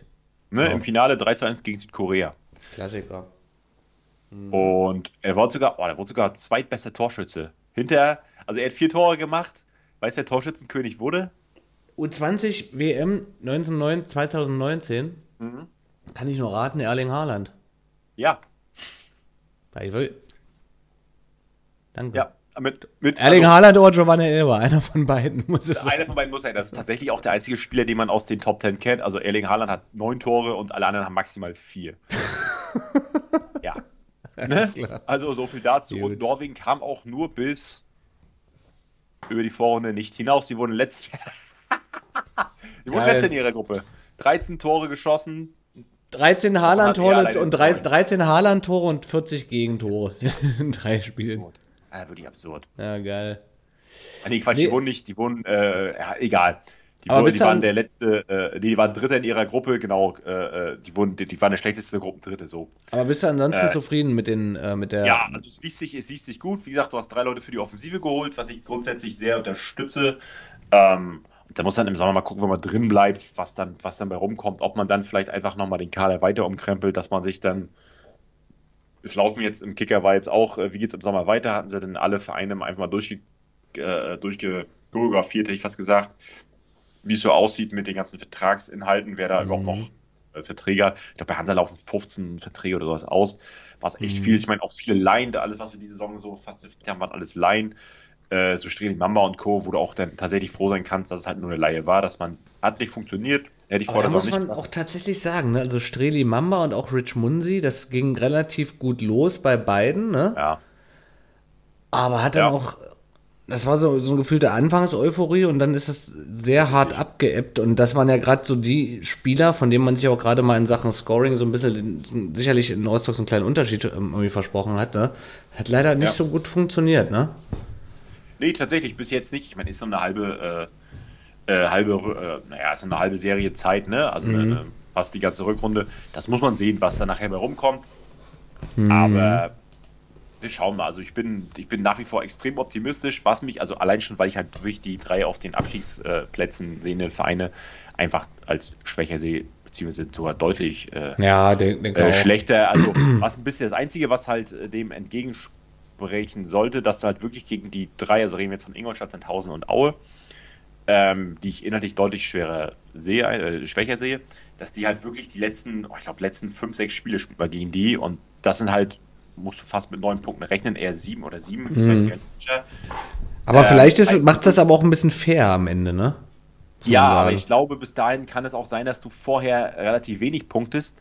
Ne, so. Im Finale 3 zu 1 gegen Südkorea. Klassiker. Und er war sogar, oh, er wurde sogar zweitbester Torschütze. Hinter, also er hat vier Tore gemacht. Weißt du, wer Torschützenkönig wurde? U20 WM 19, 2019. Mhm. Kann ich nur raten, Erling Haaland. Ja, Ja, ich will- Danke. ja. Mit, mit, Erling also, Haaland oder Giovanni Elber, einer von beiden muss es sein. Einer von beiden muss sein. Das ist tatsächlich auch der einzige Spieler, den man aus den Top 10 kennt. Also Erling Haaland hat neun Tore und alle anderen haben maximal vier. ja. Ne? Also so viel dazu. Gut. Und Norwegen kam auch nur bis über die Vorrunde nicht hinaus. Sie wurden letzte. Die wurden Geil. letzte in ihrer Gruppe. 13 Tore geschossen. 13 hat er Haaland-Tore und drei- neun. 13 Haaland-Tore und 40 Gegentore in drei Spielen. Ja, wirklich absurd. Ja, geil. Ah, nee, Quatsch, Nee. die wurden nicht, die wurden, äh, ja, egal. Die, wurden, die waren der letzte, äh, nee, die waren Dritter in ihrer Gruppe, genau, äh, äh, die, wurden, die, die waren der schlechteste Gruppendritte, so. Aber bist du ansonsten Äh, zufrieden mit, den, äh, mit der. Ja, also es liest, sich, es liest sich gut. Wie gesagt, du hast drei Leute für die Offensive geholt, was ich grundsätzlich sehr unterstütze. Ähm, da muss dann im Sommer mal gucken, wenn man drin bleibt, was dann, was dann bei rumkommt. Ob man dann vielleicht einfach nochmal den Kader weiter umkrempelt, dass man sich dann. Es laufen jetzt im Kicker war jetzt auch, äh, wie geht es im Sommer weiter? Hatten sie denn alle Vereine einfach mal durchge, äh, durchgechoreografiert, hätte ich fast gesagt, wie es so aussieht mit den ganzen Vertragsinhalten, wer da Mhm. überhaupt noch äh, Verträge hat. Ich glaube, bei Hansa laufen 15 Verträge oder sowas aus, was echt Mhm. viel ist. Ich meine, auch viele Laien, da alles, was wir diese Saison so fast haben, waren alles Laien. Äh, so Streli Mamba und Co., wo du auch dann tatsächlich froh sein kannst, dass es halt nur eine Laie war, dass man hat nicht funktioniert. Hätte ich vor da der muss man auch tatsächlich sagen, ne? also Streli Mamba und auch Rich Munsi, das ging relativ gut los bei beiden, ne? Ja, aber hat dann Ja. auch, das war so, so eine gefühlte Anfangseuphorie und dann ist es sehr hart abgeebbt und das waren ja gerade so die Spieler, von denen man sich auch gerade mal in Sachen Scoring so ein bisschen den, sicherlich in Rostock so einen kleinen Unterschied ähm, irgendwie versprochen hat, ne? Hat leider nicht Ja. so gut funktioniert, ne? Nee, tatsächlich, bis jetzt nicht. Ich meine, ist so eine halbe, äh, äh, halbe, äh, naja, ist so eine halbe Serie Zeit, ne? Also Mhm. eine, fast die ganze Rückrunde. Das muss man sehen, was da nachher bei rumkommt. Mhm. Aber wir schauen mal. Also ich bin, ich bin nach wie vor extrem optimistisch, was mich, also allein schon, weil ich halt wirklich die drei auf den Abstiegsplätzen sehenden Vereine einfach als schwächer sehe, beziehungsweise sogar deutlich äh, Ja, denke denk äh, schlechter. Also was ein bisschen das Einzige, was halt äh, dem entgegensprechen sollte, dass du halt wirklich gegen die drei, also reden wir jetzt von Ingolstadt, Sandhausen und Aue, ähm, die ich inhaltlich deutlich schwerer sehe, äh, schwächer sehe, dass die halt wirklich die letzten, oh, ich glaube, letzten fünf, sechs Spiele spielt man gegen die und das sind halt, musst du fast mit neun Punkten rechnen, eher sieben oder sieben, Mhm. vielleicht realistischer. Aber äh, vielleicht ist, es- heißt, macht das aber auch ein bisschen fair am Ende, ne? Ja, sagen. aber ich glaube, bis dahin kann es auch sein, dass du vorher relativ wenig punktest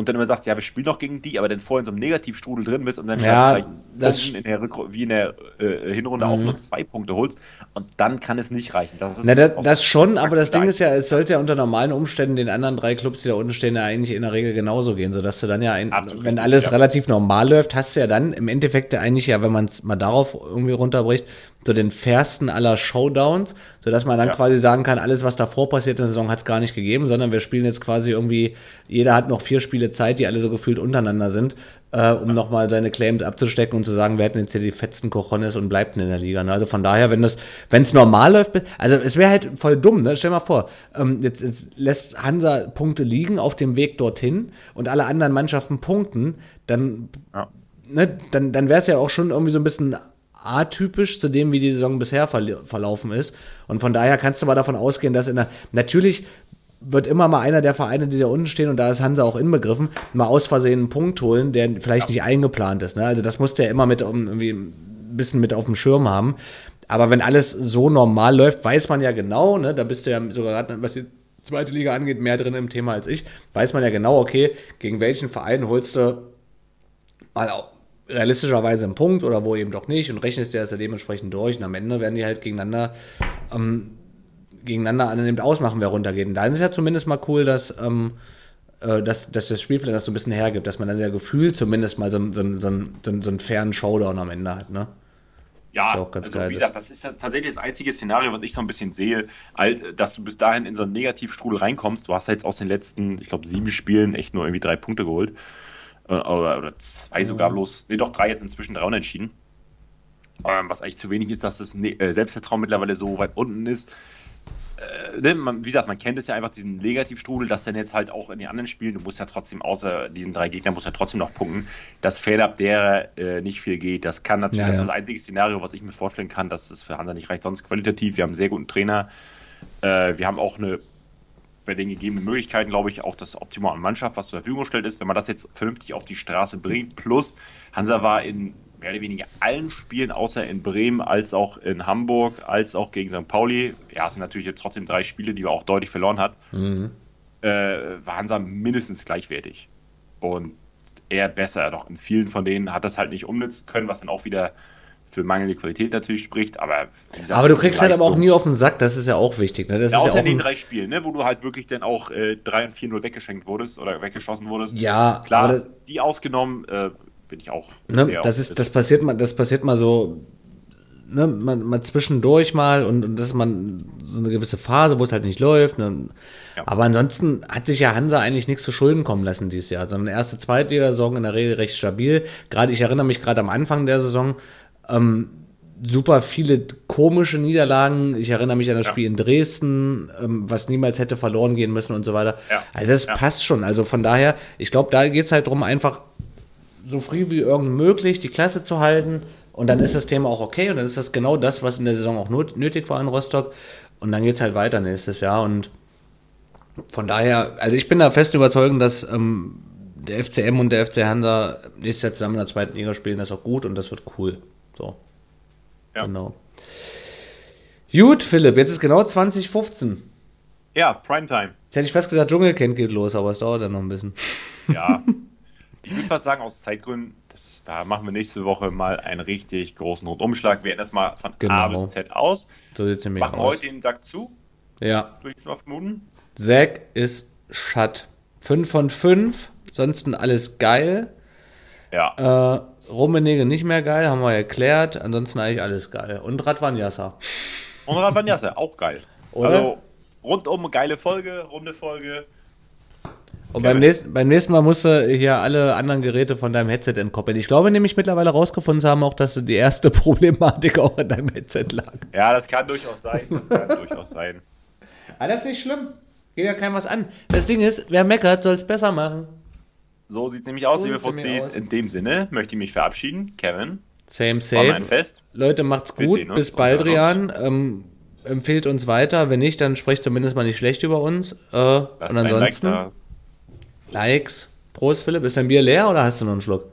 und dann immer sagst, ja, wir spielen noch gegen die, aber dann vorher in so einem Negativstrudel drin bist und dann Ja, statt das in der Rückru wie in der äh, Hinrunde auch Mhm. nur zwei Punkte holst und dann kann es nicht reichen. Das, Na, das, auch- das schon, aber das Ding ist ja, es sollte ja unter normalen Umständen den anderen drei Clubs, die da unten stehen, ja eigentlich in der Regel genauso gehen, sodass du dann ja, ein, Absolut wenn alles ja. relativ normal läuft, hast du ja dann im Endeffekt ja eigentlich ja, wenn man es mal darauf irgendwie runterbricht, so den fairsten aller Showdowns, sodass man dann Ja. quasi sagen kann, alles, was davor passiert in der Saison, hat es gar nicht gegeben, sondern wir spielen jetzt quasi irgendwie, jeder hat noch vier Spiele Zeit, die alle so gefühlt untereinander sind, äh, um nochmal seine Claims abzustecken und zu sagen, wir hätten jetzt hier die fetzten Cojones und bleibten in der Liga. Ne? Also von daher, wenn das, wenn es normal läuft, also es wäre halt voll dumm, ne? Stell mal vor, ähm, jetzt, jetzt lässt Hansa Punkte liegen auf dem Weg dorthin und alle anderen Mannschaften punkten, dann Ja. ne, dann, dann wäre es ja auch schon irgendwie so ein bisschen atypisch zu dem, wie die Saison bisher verlaufen ist. Und von daher kannst du mal davon ausgehen, dass in der, natürlich wird immer mal einer der Vereine, die da unten stehen, und da ist Hansa auch inbegriffen, mal aus Versehen einen Punkt holen, der vielleicht nicht eingeplant ist. Ne? Also das musst du ja immer mit irgendwie ein bisschen mit auf dem Schirm haben. Aber wenn alles so normal läuft, weiß man ja genau, ne? da bist du ja sogar gerade, was die zweite Liga angeht, mehr drin im Thema als ich, weiß man ja genau, okay, gegen welchen Verein holst du mal realistischerweise einen Punkt oder wo eben doch nicht und rechnest dir das ja dementsprechend durch und am Ende werden die halt gegeneinander ähm, gegeneinander annimmt ausmachen, wer runtergeht. Und dann ist ja zumindest mal cool, dass, ähm, äh, dass, dass das Spielplan das so ein bisschen hergibt, dass man dann ja gefühlt zumindest mal so, so, so, so, so, einen fairen Showdown am Ende hat, ne? Ja, also wie gesagt, das ist ja tatsächlich das einzige Szenario, was ich so ein bisschen sehe, halt, dass du bis dahin in so einen Negativstrudel reinkommst. Du hast ja jetzt aus den letzten, ich glaube, sieben Spielen echt nur irgendwie drei Punkte geholt. Oder, oder zwei sogar Mhm. bloß. Nee, doch drei jetzt inzwischen drei unentschieden. Ähm, was eigentlich zu wenig ist, dass das ne äh, Selbstvertrauen mittlerweile so weit unten ist. Äh, ne, man, wie gesagt, man kennt es ja einfach, diesen Negativstrudel, dass dann jetzt halt auch in den anderen Spielen, du musst ja trotzdem außer diesen drei Gegnern, musst ja trotzdem noch punkten, dass Fairab der äh, nicht viel geht. Das kann natürlich, Ja, das ist das einzige Szenario, was ich mir vorstellen kann, dass es für Hansa nicht reicht. Sonst qualitativ, wir haben einen sehr guten Trainer. Äh, wir haben auch eine, bei den gegebenen Möglichkeiten, glaube ich, auch das Optimum an Mannschaft, was zur Verfügung gestellt ist. Wenn man das jetzt vernünftig auf die Straße bringt, plus Hansa war in mehr oder weniger allen Spielen, außer in Bremen, als auch in Hamburg, als auch gegen St. Pauli, ja, es sind natürlich jetzt trotzdem drei Spiele, die wir auch deutlich verloren hat, Mhm. äh, war Hansa mindestens gleichwertig. Und eher besser. Doch in vielen von denen hat das halt nicht umnutzen können, was dann auch wieder für mangelnde Qualität natürlich spricht. Aber, wie gesagt, Aber du kriegst halt aber auch Leistung- nie auf den Sack, das ist ja auch wichtig. Ne? Das ja, ist außer ja in den drei Spielen, ne, wo du halt wirklich dann auch äh, 3 und 4-0 weggeschenkt wurdest oder weggeschossen wurdest. ja, Klar, das, die ausgenommen, äh, bin ich auch ne, sehr das, ist, das passiert mal, das passiert mal so, ne, mal, mal zwischendurch mal und, und das ist mal so eine gewisse Phase, wo es halt nicht läuft. Ne? Ja. Aber ansonsten hat sich ja Hansa eigentlich nichts zu Schulden kommen lassen dieses Jahr, sondern erste, zweite Saison in der Regel recht stabil. Gerade ich erinnere mich gerade am Anfang der Saison, ähm, super viele komische Niederlagen. Ich erinnere mich an das Ja. Spiel in Dresden, ähm, was niemals hätte verloren gehen müssen und so weiter. Ja. Also das Ja. passt schon. Also von daher, ich glaube, da geht es halt darum, einfach so früh wie irgend möglich die Klasse zu halten. Und dann ist das Thema auch okay. Und dann ist das genau das, was in der Saison auch not nötig war in Rostock. Und dann geht es halt weiter nächstes Jahr. Und von daher, also ich bin da fest überzeugt, dass ähm, der FCM und der FC Hansa nächstes Jahr zusammen in der zweiten Liga spielen. Das ist auch gut und das wird cool. So. Ja. Genau. Gut, Philipp, jetzt ist genau 2015. Ja, Primetime. Jetzt hätte ich fast gesagt, Dschungelcamp geht los, aber es dauert dann noch ein bisschen. Ja. ich würde fast sagen, aus Zeitgründen, das, da machen wir nächste Woche mal einen richtig großen Rundumschlag. Wir werden das mal von A Genau. bis Z aus. So sieht es nämlich Machen aus. heute den Sack zu, Ja, würde ich mal vermuten. Zack ist Schatt. 5 von 5, ansonsten alles geil. Ja. Äh, Rummenigge nicht mehr geil, haben wir erklärt. Ansonsten eigentlich alles geil. Und Radwan Yasser. Und Radvanjasse, auch geil. Oder? Also rundum geile Folge, runde Folge. Und beim nächsten, beim nächsten Mal musst du hier alle anderen Geräte von deinem Headset entkoppeln. Ich glaube nämlich mittlerweile rausgefunden zu haben, auch, dass die erste Problematik auch an deinem Headset lag. Ja, das kann durchaus sein. Das kann durchaus sein. Aber das ist nicht schlimm. Geht ja keinem was an. Das Ding ist, wer meckert, soll es besser machen. So sieht es nämlich aus, So liebe Fuzis. In dem Sinne möchte ich mich verabschieden. Kevin, Same, war mir ein same. Fest. Leute, macht's gut. Bis bald. Rian. Ähm, empfehlt uns weiter. Wenn nicht, dann sprecht zumindest mal nicht schlecht über uns. Äh, und ein Like ansonsten, da. Likes. Prost, Philipp. Ist dein Bier leer oder hast du noch einen Schluck?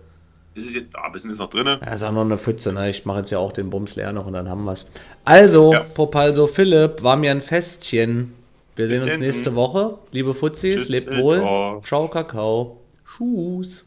Ist es jetzt, ah, ein bisschen ist noch drin. Ja, ist auch noch eine Pfütze, ne? Ich mache jetzt ja auch den Bums leer noch und dann haben wir's. Also, Ja. Popalso Philipp, war mir ein Festchen. Wir Bis sehen uns nächste Woche. Liebe Fuzis, Tschüss, lebt wohl. Ciao, Kakao. Tschüss.